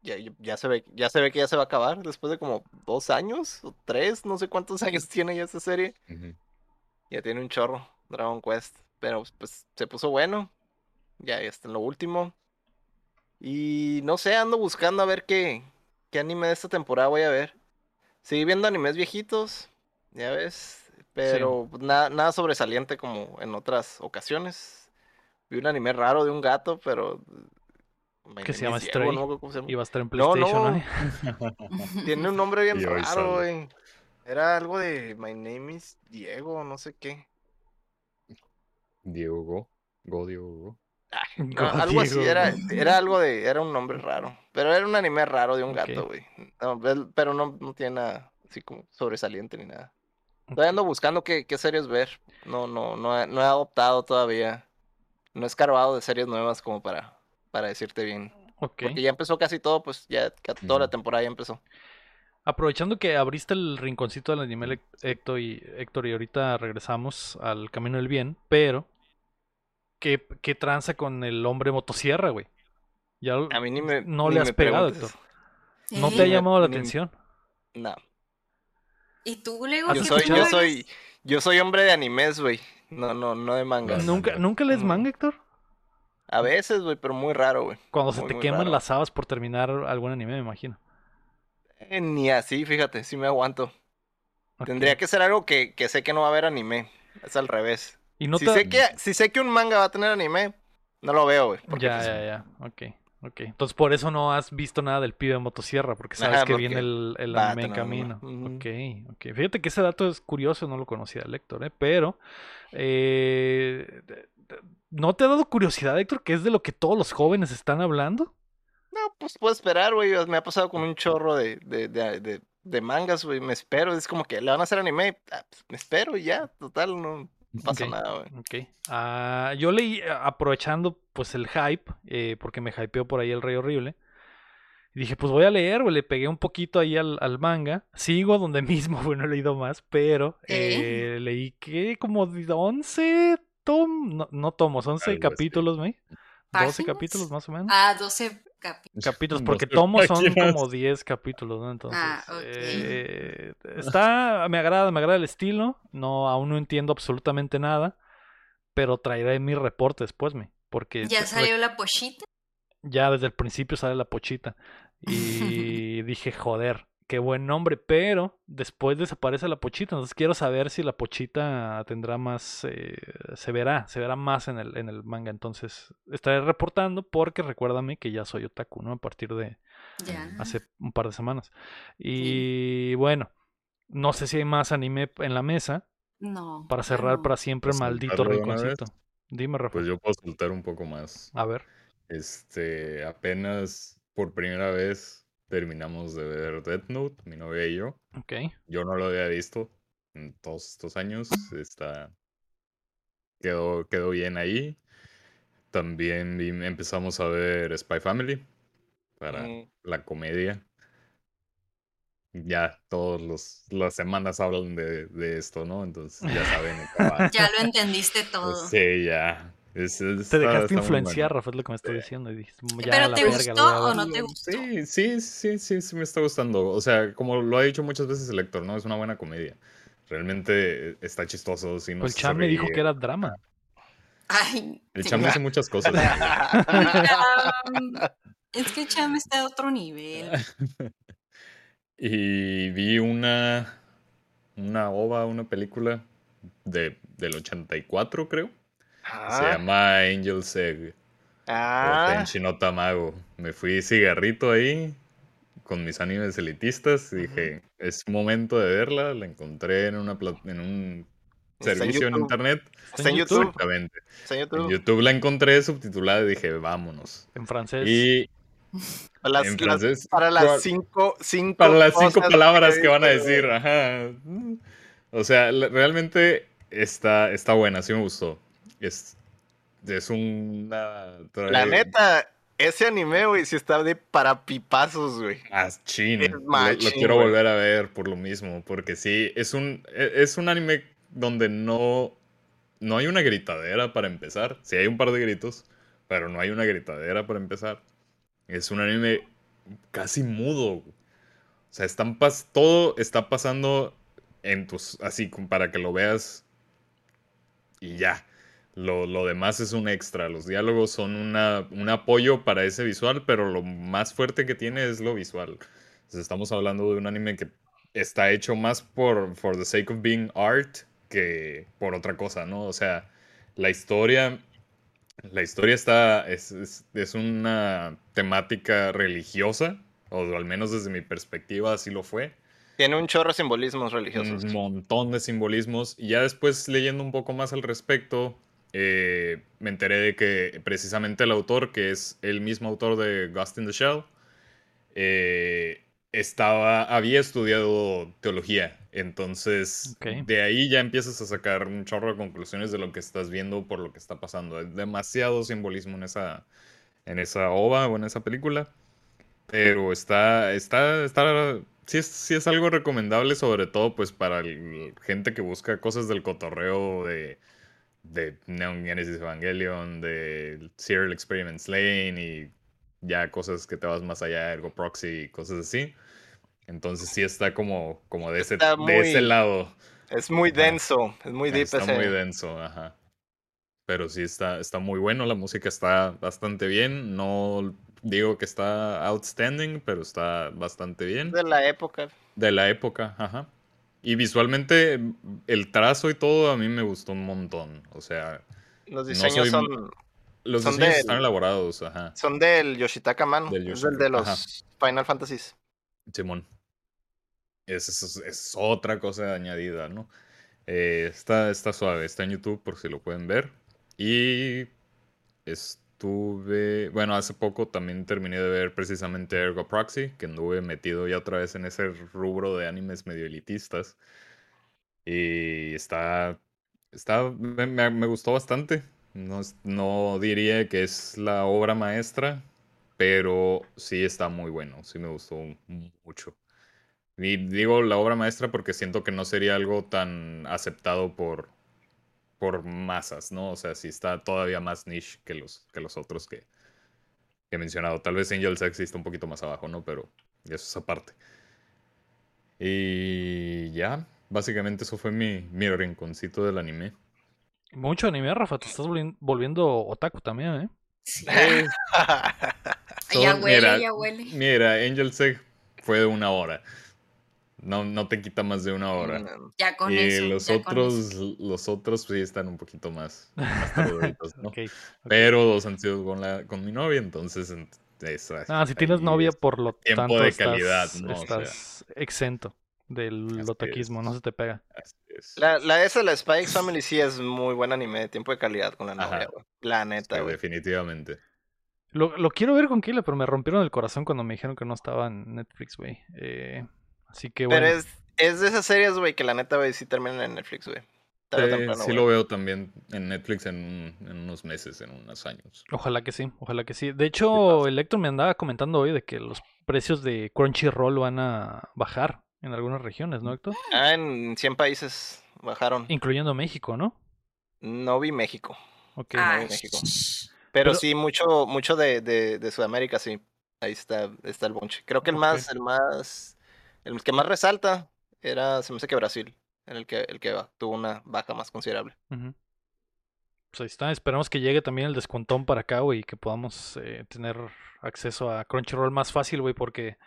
ya, ya se ve, ya se ve que ya se va a acabar después de como dos años o tres, no sé cuántos <laughs> años tiene ya esta serie. Ya tiene un chorro, Dragon Quest. Pero pues se puso bueno. Ya, ya está en lo último. Y no sé, ando buscando a ver qué, qué anime de esta temporada voy a ver. Seguí viendo animes viejitos, ya ves. Pero nada, nada sobresaliente como en otras ocasiones. Vi un anime raro de un gato, pero. Que se llama Stray. no cómo se llama. Iba a estar en PlayStation, no. ¿no? <laughs> Tiene un nombre bien raro, güey. Era algo de My name is Diego, no sé qué. Diego Go. Go, Diego Go. Ay, <laughs> no, Go, algo así, era, era algo de, era un nombre raro. Pero era un anime raro de un gato, güey. No, pero no, no tiene nada así como sobresaliente ni nada. Todavía ando buscando qué, qué series ver. No, no, no he, no he adoptado todavía. No he escarbado de series nuevas como para, para decirte bien. Porque ya empezó casi todo, pues ya toda la temporada ya empezó. Aprovechando que abriste el rinconcito del anime, Héctor y, Héctor, y ahorita regresamos al camino del bien, pero ¿qué, qué tranza con el hombre motosierra, güey? Ya A mí ni me. no ni le has me pegado. Héctor. ¿No te ha llamado la ni- atención? No. ¿Y tú, Lego? ¿Has Yo qué soy, yo soy, yo soy hombre de animes, güey. No, no, no de mangas. No. ¿Nunca, manga. ¿Nunca lees manga, Héctor? A veces, güey, pero muy raro, güey. Cuando se te queman raro. las habas por terminar algún anime, me imagino. Eh, ni así, fíjate, sí me aguanto. Tendría que ser algo que, que sé que no va a haber anime. Es al revés. Y no si, te... sé que, si sé que un manga va a tener anime, no lo veo, güey. Ya, pues, ya, ya. Ok, ok. Entonces por eso no has visto nada del pibe de motosierra, porque sabes Ajá, que porque viene el, el anime en camino. anime. Ujú. Ok, ok. Fíjate que ese dato es curioso, no lo conocía el Héctor, ¿eh? Pero... eh, de- de- ¿No te ha dado curiosidad, Héctor, que es de lo que todos los jóvenes están hablando? No, pues puedo esperar, güey. Me ha pasado con un chorro de, de, de, de- de mangas, güey. Me espero. Es como que le van a hacer anime. ah, pues, me espero y ya. Total, no pasa nada, güey. Ok. Ah, yo leí, aprovechando pues el hype, eh, porque me hypeó por ahí el Rey Horrible, Y dije, pues voy a leer, güey. Le pegué un poquito ahí al, al manga. Sigo donde <laughs> mismo, güey, no he leído más, pero ¿Eh? eh, leí que como de 11 tom, no, no tomos, 11 Algo así. capítulos, güey. 12 ¿Páginas? capítulos más o menos. Ah, 12 capítulos. capítulos, porque tomos son como 10 capítulos, ¿no? Entonces, Ah, ok. eh, está, me agrada, me agrada el estilo, no, aún no entiendo absolutamente nada, pero traeré mi reporte después, me, porque ¿Ya salió la pochita? ya desde el principio sale la pochita <laughs> y dije, joder, qué buen nombre, pero después desaparece la pochita, entonces quiero saber si la pochita tendrá más, eh, se verá, se verá más en el, en el manga, entonces estaré reportando porque recuérdame que ya soy otaku, ¿no? A partir de Ya. hace un par de semanas. Y bueno, no sé si hay más anime en la mesa No. para cerrar no. para siempre ¿Puedo maldito de una vez? rinconcito. Dime, Rafa. Pues yo puedo soltar un poco más. A ver. Este, apenas por primera vez terminamos de ver Death Note, mi novia y yo. Ok. Yo no lo había visto en todos estos años. Está. Quedó, quedó bien ahí. También vi- empezamos a ver Spy Family para Mm. la comedia. Ya todas las semanas hablan de, de esto, ¿no? Entonces ya saben. <laughs> Ya lo entendiste todo. Sí, ya. Es- Te dejaste influenciar, bueno. Rafa, es lo que me estás Sí. diciendo. Y dijiste, ya ¿Pero la te verga, gustó o ver". no te gustó? Sí, sí, sí, sí, sí me está gustando. O sea, como lo ha dicho muchas veces el Héctor, ¿no? Es una buena comedia. Realmente eh, está chistoso. Sí Pues nos el hace Chan me dijo que era drama. Ay, El sí. Chan hace muchas cosas. Cham, <laughs> Es que Cham está a otro nivel. <laughs> y vi una, una ova, una película de, del 84, creo. Se llama Angel's Egg. O ah, Tenchi no Tamago. Me fui cigarrito ahí con mis animes elitistas y dije, es momento de verla. La encontré en, una pla- en un en servicio en YouTube. internet. Está en YouTube. Exactamente. está en En YouTube. YouTube la encontré subtitulada y dije, vámonos. En francés. Y Para las, en las- francés, para las ¿cuál- cinco, cinco para las cinco cosas palabras que van a decir, ajá. O sea, realmente está, está buena, sí me gustó. Es, es una... La neta, ese anime, güey, sí está de para pipazos, güey. Machín. Es Lo- Lo, machín, quiero volver a ver por lo mismo, porque sí, es un, e- es un anime donde no, no hay una gritadera para empezar. Sí hay un par de gritos, pero no hay una gritadera para empezar. Es un anime casi mudo. O sea, están pas todo está pasando en tus, así para que lo veas y ya. Lo, lo demás es un extra. Los diálogos son una, un apoyo para ese visual, pero lo más fuerte que tiene es lo visual. Entonces, estamos hablando de un anime que está hecho más por for the sake of being art que por otra cosa, ¿no? O sea, la historia, la historia está, es, es, es una temática religiosa, o al menos desde mi perspectiva así lo fue Tiene un chorro de simbolismos religiosos. un montón de simbolismos. Y ya después leyendo un poco más al respecto, eh, me enteré de que precisamente el autor, que es el mismo autor de Ghost in the Shell, eh, estaba, había estudiado teología. Entonces, Ok. de ahí ya empiezas a sacar un chorro de conclusiones de lo que estás viendo por lo que está pasando. Hay demasiado simbolismo en esa, en esa ova o en esa película. Pero está, está, está, sí es, sí es algo recomendable, sobre todo pues para el- gente que busca cosas del cotorreo de, de Neon Genesis Evangelion, de Serial Experiments Lane y ya cosas que te vas más allá, Ergo Proxy y cosas así. Entonces sí está como, como de, ese, de ese deep Es muy Ajá. denso, es muy deep Está ese. muy denso, ajá. Pero sí está, está muy bueno, la música está bastante bien. No digo que está outstanding, pero está bastante bien. de la época. De la época, ajá. Y visualmente, el trazo y todo a mí me gustó un montón. O sea, Los No diseños soy son, los Son diseños del- están elaborados, ajá. son del Yoshitaka. Del es el de los ajá. Final Fantasies. Simón. Es, es- es otra cosa añadida, ¿no? Eh, está, está suave, está en YouTube por si lo pueden ver. Y estuve, bueno, hace poco también terminé de ver precisamente Ergo Proxy, que anduve metido ya otra vez en ese rubro de animes medio elitistas. Y está, está, me, me- gustó bastante. No, no diría que es la obra maestra, pero sí está muy bueno, sí me gustó mucho. Y digo la obra maestra porque siento que no sería algo tan aceptado por, por masas, ¿no? O sea, sí está todavía más niche que los, que los otros que, he mencionado. Tal vez Angel Sex está un poquito más abajo, ¿no? Pero eso es aparte. Y ya, básicamente eso fue mi, mi rinconcito del anime. Mucho anime, Rafa, te estás volviendo otaku también, ¿eh? Sí. <laughs> ya huele, mira, ya huele. Mira, Angel Sex fue de una hora. No, no te quita más de una hora. Ya con y eso. los otros, los otros sí están un poquito más, más <laughs> ¿no? Pero dos han sido con la, con mi novia, entonces Ah, si tienes novia, por lo tiempo tanto de estás, calidad, ¿no? estás exento del otaquismo, no se te pega. La, la esa, la Spikes Family, sí es muy buen anime de tiempo de calidad con la novia, güey. La neta, definitivamente. Lo, lo, quiero ver con Kila, pero me rompieron el corazón cuando me dijeron que no estaba en Netflix, güey. Eh, así que bueno. Pero es, es de esas series, güey, que la neta, güey, sí terminan en Netflix, güey. sí, lo veo también en Netflix en, en, unos meses, en unos años. Ojalá que sí, ojalá que sí. De hecho, el Héctor me andaba comentando hoy de que los precios de Crunchyroll van a bajar en algunas regiones, ¿no, Héctor? Ah, en 100 países bajaron. Incluyendo México, ¿no? No vi México. Ok. No vi México. Pero, sí, mucho, mucho de, de, de, Sudamérica, sí. Ahí está, está el bunch. Creo que el más, el más, el que más resalta era, se me hace que Brasil, en el que, el que tuvo una baja más considerable. Pues ahí está, esperamos que llegue también el descontón para acá, güey, y que podamos eh, tener acceso a Crunchyroll más fácil, güey, porque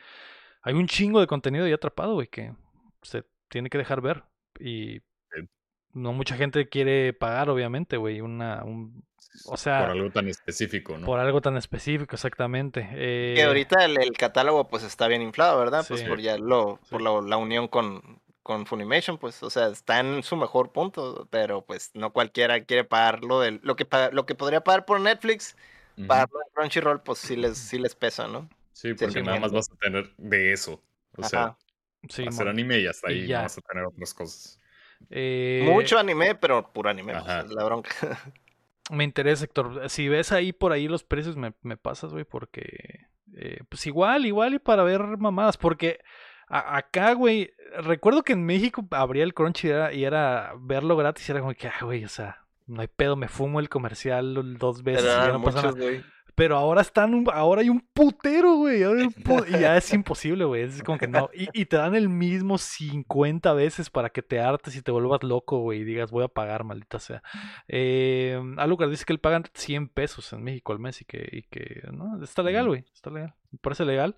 hay un chingo de contenido ya atrapado, güey, que se tiene que dejar ver. Y no mucha gente quiere pagar, obviamente, güey, una, un, o sea... Por algo tan específico, ¿no? Por algo tan específico, exactamente. Eh... Que ahorita el, catálogo, pues, está bien inflado, ¿verdad? Pues por ya lo, por la, unión con, con Funimation, pues, o sea, está en su mejor punto, pero pues no cualquiera quiere pagar lo, de, lo, que, lo que podría pagar por Netflix, para Crunchyroll, pues sí les, sí les pesa, ¿no? Sí, porque nada más vas a tener de eso. O sea, hacer anime y hasta ahí no vas a tener otras cosas. Eh... Mucho anime, pero puro anime, pues, la bronca. <laughs> me interesa, Héctor. Si ves ahí por ahí los precios, me, me pasas, güey, porque. Eh, pues igual, igual y para ver mamadas, porque acá, güey, recuerdo que en México abría el Crunchy y era, verlo gratis, y era como que, ah, güey, o sea, no hay pedo, me fumo el comercial dos veces. y ya no pasa nada. Pero ahora están, ahora hay un putero, güey. y ya es <laughs> imposible, güey. Es como que no. Y, te dan el mismo 50 veces para que te hartes y te vuelvas loco, güey. Y digas, voy a pagar, maldita sea. Eh, Alucard dice que él pagan 100 pesos en México al mes y que, y que no, está legal, güey. Está legal. Me parece legal.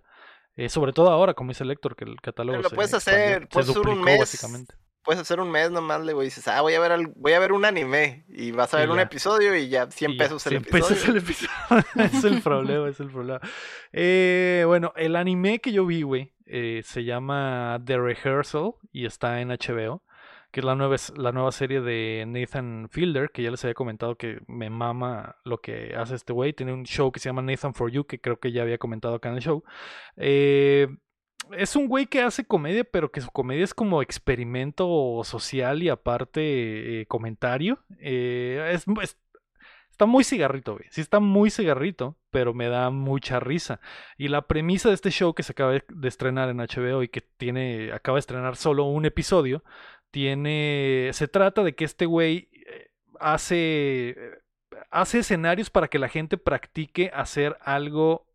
Eh, sobre todo ahora, como dice el Héctor, que el catálogo. Pero lo puedes hacer, puedes hacer un mes. Básicamente puedes hacer un mes nomás, le dices, ah, voy a ver voy a ver un anime y vas a ver un episodio y ya 100 pesos el 100 pesos el episodio. <laughs> es el problema, es el problema. Eh, bueno, el anime que yo vi, güey, eh, se llama The Rehearsal y está en HBO, que es la nueva, la nueva serie de Nathan Fielder, que ya les había comentado que me mama lo que hace este güey. Tiene un show que se llama Nathan for You, que creo que ya había comentado acá en el show. Eh, es un güey que hace comedia, pero que su comedia es como experimento social y aparte eh, comentario. Eh, es, está muy cigarrito, güey. Sí está muy cigarrito, pero me da mucha risa. Y la premisa de este show que se acaba de estrenar en HBO y que tiene, acaba de estrenar solo un episodio, tiene, se trata de que este güey eh, hace, hace escenarios para que la gente practique hacer algo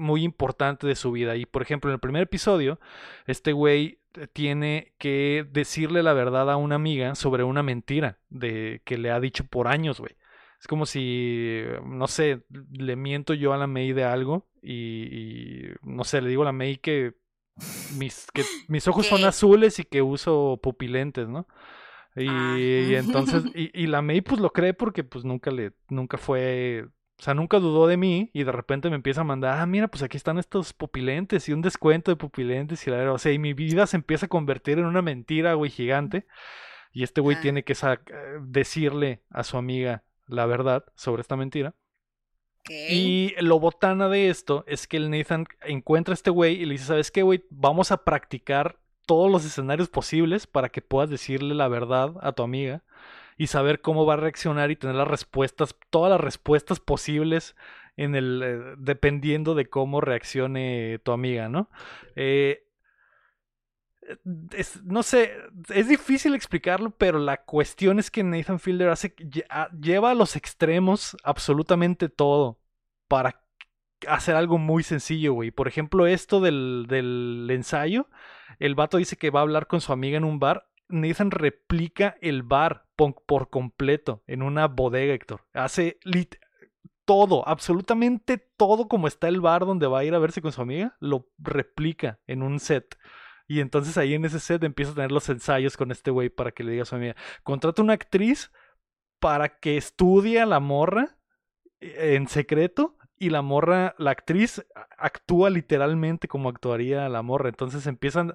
muy importante de su vida. Y por ejemplo, en el primer episodio, este güey tiene que decirle la verdad a una amiga sobre una mentira de que le ha dicho por años, güey. Es como si, no sé, le miento yo a la May de algo y, no sé, le digo a la May que mis, que mis ojos son azules y que uso pupilentes, ¿no? Y, ah. y entonces, <laughs> y, y, la May pues lo cree porque pues nunca le, nunca fue o sea, nunca dudó de mí y de repente me empieza a mandar, ah, mira, pues aquí están estos pupilentes y un descuento de pupilentes y la O sea, y mi vida se empieza a convertir en una mentira, güey, gigante. Y este güey tiene que decirle a su amiga la verdad sobre esta mentira. Y lo botana de esto es que el Nathan encuentra a este güey y le dice, ¿sabes qué, güey? Vamos a practicar todos los escenarios posibles para que puedas decirle la verdad a tu amiga y saber cómo va a reaccionar y tener las respuestas, todas las respuestas posibles en el eh, dependiendo de cómo reaccione tu amiga, ¿no? Eh, es, no sé, es difícil explicarlo, pero la cuestión es que Nathan Fielder hace, lleva a los extremos absolutamente todo para hacer algo muy sencillo, güey. Por ejemplo, esto del, del ensayo, el vato dice que va a hablar con su amiga en un bar. Nathan replica el bar por, completo en una bodega, Héctor. Hace todo, absolutamente todo como está el bar donde va a ir a verse con su amiga, lo replica en un set. Y entonces ahí en ese set empieza a tener los ensayos con este güey para que le diga a su amiga, contrata una actriz para que estudie a la morra eh, en secreto y la morra, la actriz actúa literalmente como actuaría la morra. Entonces empiezan,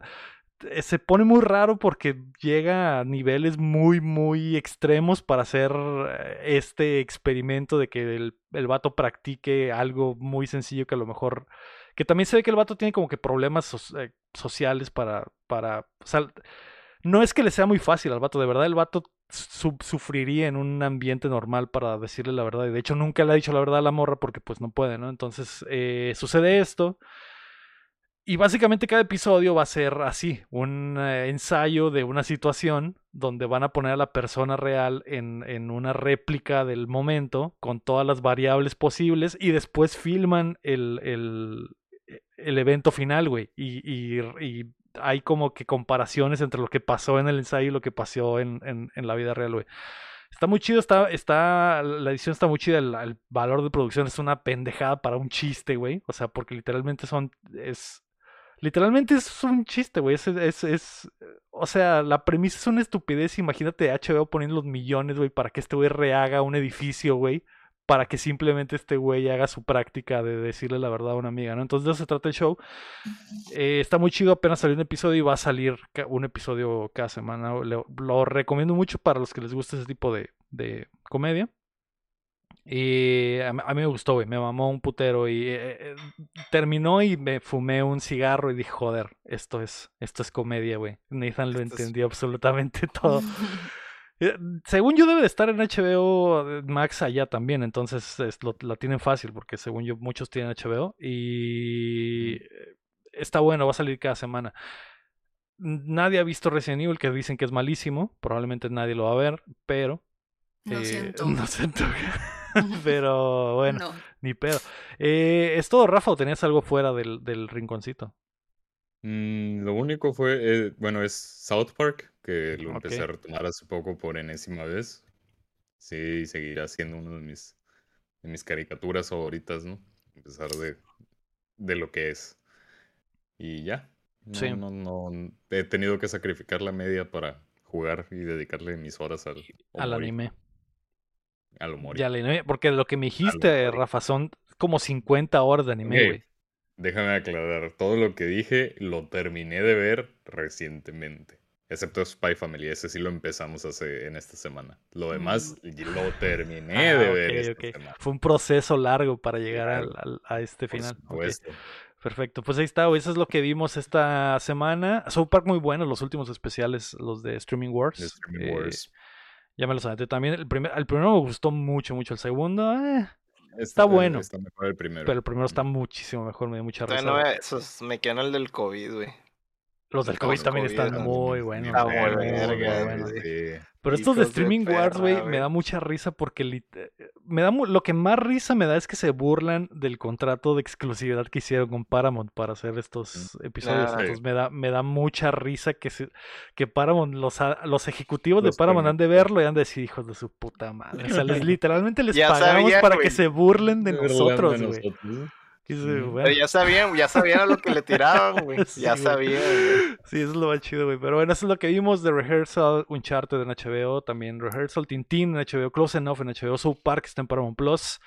se pone muy raro porque llega a niveles muy, muy extremos para hacer eh, este experimento de que el, el vato practique algo muy sencillo que a lo mejor que también se ve que el vato tiene como que problemas eh, sociales para, para, no es que le sea muy fácil al vato, de verdad el vato sufriría en un ambiente normal para decirle la verdad. Y de hecho nunca le ha dicho la verdad a la morra porque pues no puede, ¿no? Entonces eh, sucede esto. Y básicamente cada episodio va a ser así, un eh, ensayo de una situación donde van a poner a la persona real en, en, una réplica del momento con todas las variables posibles y después filman el, el, e, el evento final, güey. Y, y, hay como que comparaciones entre lo que pasó en el ensayo y lo que pasó en, en, la vida real, güey. Está muy chido, está, está, la edición está muy chida, el, valor de producción es una pendejada para un chiste, güey. O sea, porque literalmente son, es, literalmente es un chiste, güey. Es, es, es, o sea, la premisa es una estupidez. Imagínate HBO poniendo los millones, güey, para que este güey rehaga un edificio, güey para que simplemente este güey haga su práctica de decirle la verdad a una amiga, ¿no? Entonces de eso se trata el show. Eh, está muy chido, apenas salió un episodio y va a salir un episodio cada semana. Lo, recomiendo mucho para los que les gusta ese tipo de, de comedia. Y a, mí me gustó, güey, me mamó un putero y eh, eh, terminó y me fumé un cigarro y dije, joder, esto es, esto es comedia, güey. Nathan lo entendió absolutamente <laughs> todo. <laughs> Eh, según yo debe de estar en HBO Max allá también, entonces la tienen fácil porque según yo muchos tienen HBO y está bueno, va a salir cada semana. Nadie ha visto Resident Evil que dicen que es malísimo, probablemente nadie lo va a ver, pero... No eh, siento. <laughs> No siento. <laughs> pero bueno, ni pedo. ¿Es todo, Rafa, o tenías algo fuera del, del rinconcito? Mm, lo único fue, eh, bueno, es South Park, que lo empecé a retomar hace poco por enésima vez. Sí, seguirá siendo uno de mis, de mis caricaturas favoritas, ¿no? A pesar de, de lo que es. Y ya. No, no, no, he tenido que sacrificar la media para jugar y dedicarle mis horas al, al anime. Al humor. Ya, porque lo que me dijiste, Rafa, son como 50 horas de anime, güey. Déjame aclarar, todo lo que dije lo terminé de ver recientemente. Excepto Spy Family, ese sí lo empezamos hace en esta semana. Lo demás mm. lo terminé ah, de ver. esta Semana. Fue un proceso largo para llegar a este final. Perfecto, pues ahí está, eso es lo que vimos esta semana. South Park muy bueno, los últimos especiales, los de Streaming Wars. Streaming Wars. Eh, ya me los aventé también. El, primer, el primero me gustó mucho, mucho. El segundo, eh, Está, bueno. Está mejor el primero. Pero el primero está muchísimo mejor, me dio mucha risa. Esos me quedan el del COVID, güey. Los del COVID también están muy buenos. Pero estos de Streaming Wars, güey, me da mucha risa porque me da lo que más risa me da es que se burlan del contrato de exclusividad que hicieron con Paramount para hacer estos episodios. Ah, Entonces me da, me da mucha risa que se, que Paramount, los, los ejecutivos de Paramount han de verlo y han de decir hijos de su puta madre. O sea, les, <laughs> literalmente les pagamos para que se burlen de nosotros, güey. Pero ya sabían, ya sabían a lo que le tiraban, güey. <laughs> ya sabían, Sí, eso es lo más chido, güey. Pero bueno, eso es lo que vimos de Rehearsal, Uncharted en HBO, también Rehearsal, Tintín en HBO, Close Enough en HBO, South Park está en Paramount Plus.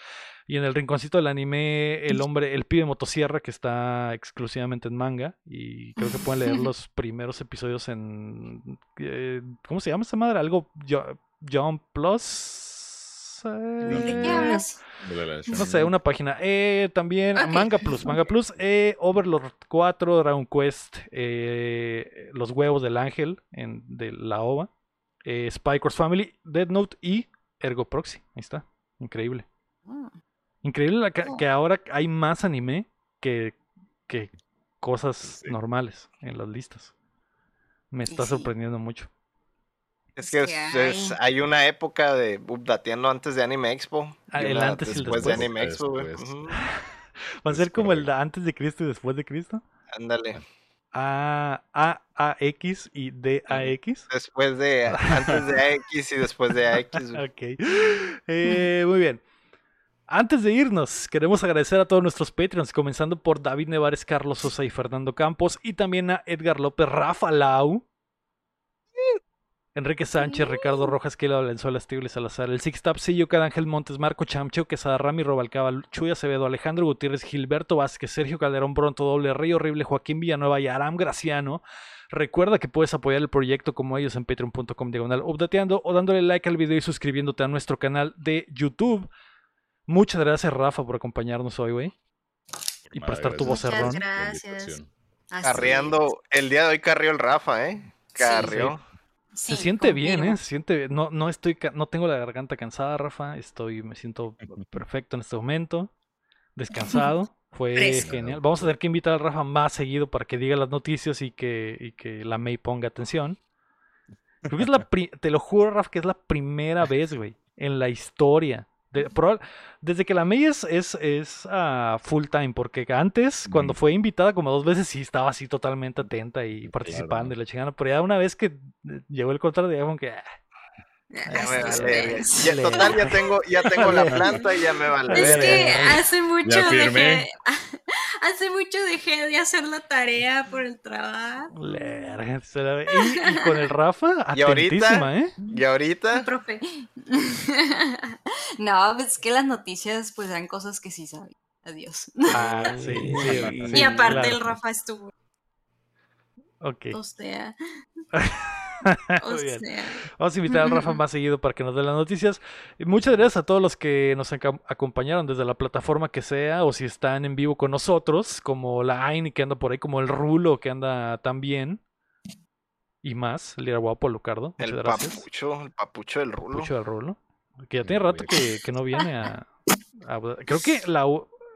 Y en el rinconcito del anime, el hombre, el pibe motosierra que está exclusivamente en manga. Y creo que pueden leer <laughs> los primeros episodios en. Eh, ¿Cómo se llama esta madre? Algo. John Plus. ¿De qué hablas? No sé, una página. Eh, también Manga Plus, Manga Plus, eh, Overlord 4, Dragon Quest, eh, Los Huevos del Ángel en, de la OVA, Spikers Family, Dead Note y Ergo Proxy. Ahí está, increíble. Ah. Increíble la Oh. que ahora hay más anime que, que cosas Sí. normales en las listas. Me está sí. sorprendiendo mucho. Es que Es es- que es- hay. una época de updateando antes de Anime Expo. El antes y el después de. Anime Expo, güey. <laughs> Va a ser como el de correcto. antes de Cristo y después de Cristo. Ándale. A, A, AX y DAX. Después de antes de AX <laughs> y después de AX. güey. Ok. Eh, muy bien. Antes de irnos, queremos agradecer a todos nuestros Patreons, comenzando por David Nevares, Carlos Sosa y Fernando Campos, y también a Edgar López, Rafa Lau, Enrique Sánchez, Ricardo Rojas, Kela Valenzuela, Stiglitz Salazar, el Six Tapsillo, Ángel Montes, Marco Chamcheo, Quesada Rami, Robalcaba, Chuy Acevedo, Alejandro Gutiérrez, Gilberto Vázquez, Sergio Calderón, Bronto Doble, Rey Horrible, Joaquín Villanueva y Aram Graciano. Recuerda que puedes apoyar el proyecto como ellos en patreon.com diagonal updateando o dándole like al video y suscribiéndote a nuestro canal de YouTube. Muchas gracias, Rafa, por acompañarnos hoy, güey. Y prestar tu vocerrón. Muchas Gracias. Carreando. El día de hoy carrió el Rafa, ¿eh? Carrió. Sí, siente bien. ¿eh? Se siente no no estoy no tengo la garganta cansada, Rafa, estoy me siento perfecto en este momento. <laughs> Descansado. Fue Fresco. genial. Vamos a tener que invitar al Rafa más seguido para que diga las noticias y que, y que la May ponga atención. Creo que es la <laughs> pri- te lo juro, Rafa, que es la primera vez, güey, en la historia. De- probable- desde que la May es, es, es, ah, full time, porque antes, cuando fue invitada como dos veces, sí estaba así totalmente atenta y participando y la chingada. Pero ya una vez que eh, llegó el contrato, ya como que. ah, Ya me vale, ya- <laughs> total, ya tengo, ya tengo la planta y ya me vale. Es que hace mucho dejé, <laughs> hace mucho dejé de hacer la tarea por el trabajo. Y, y con el Rafa, <laughs> Y ahorita- atentísima, ¿eh? Y ahorita, profe. no, pues es que las noticias pues eran cosas que sí sabía. Adiós. Ah, sí, sí, Y sí, y aparte claro. el Rafa estuvo. Ok. O sea, <laughs> o Muy bien. sea. Vamos a invitar al Rafa más seguido para que nos dé las noticias. Y muchas gracias a todos los que nos acom- acompañaron desde la plataforma que sea, o si están en vivo con nosotros, como la Aini que anda por ahí, como el Rulo que anda también. Y más, el Lira Guapo, Lucardo. Muchas el gracias. papucho, el papucho del rulo. Pucho del Rulo. Que ya tiene rato que, que no viene a, a- <laughs> Creo que la,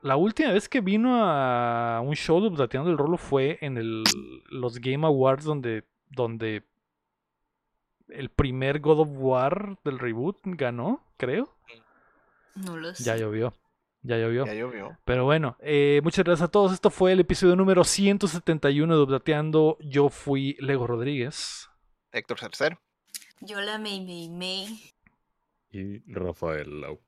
la última vez que vino a un show de Updateando el Rulo fue en el, los Game Awards donde, donde el primer God of War del reboot ganó, creo. No lo sé. Ya llovió. Ya llovió. Ya llovió. Pero bueno, eh, muchas gracias a todos. Esto fue el episodio número 171 de Updateando. Yo fui Lego Rodríguez. Héctor Cercer. Yo la me, me, me. Y Rafael Lau.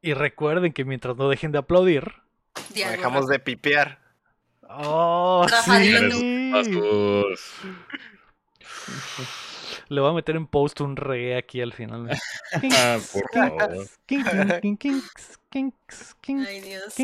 Y recuerden que mientras no dejen de aplaudir, No dejamos de pipear. Oh, sí. <laughs> Le voy a meter en post un reggae aquí al final. Ah, por favor. Ay, Dios.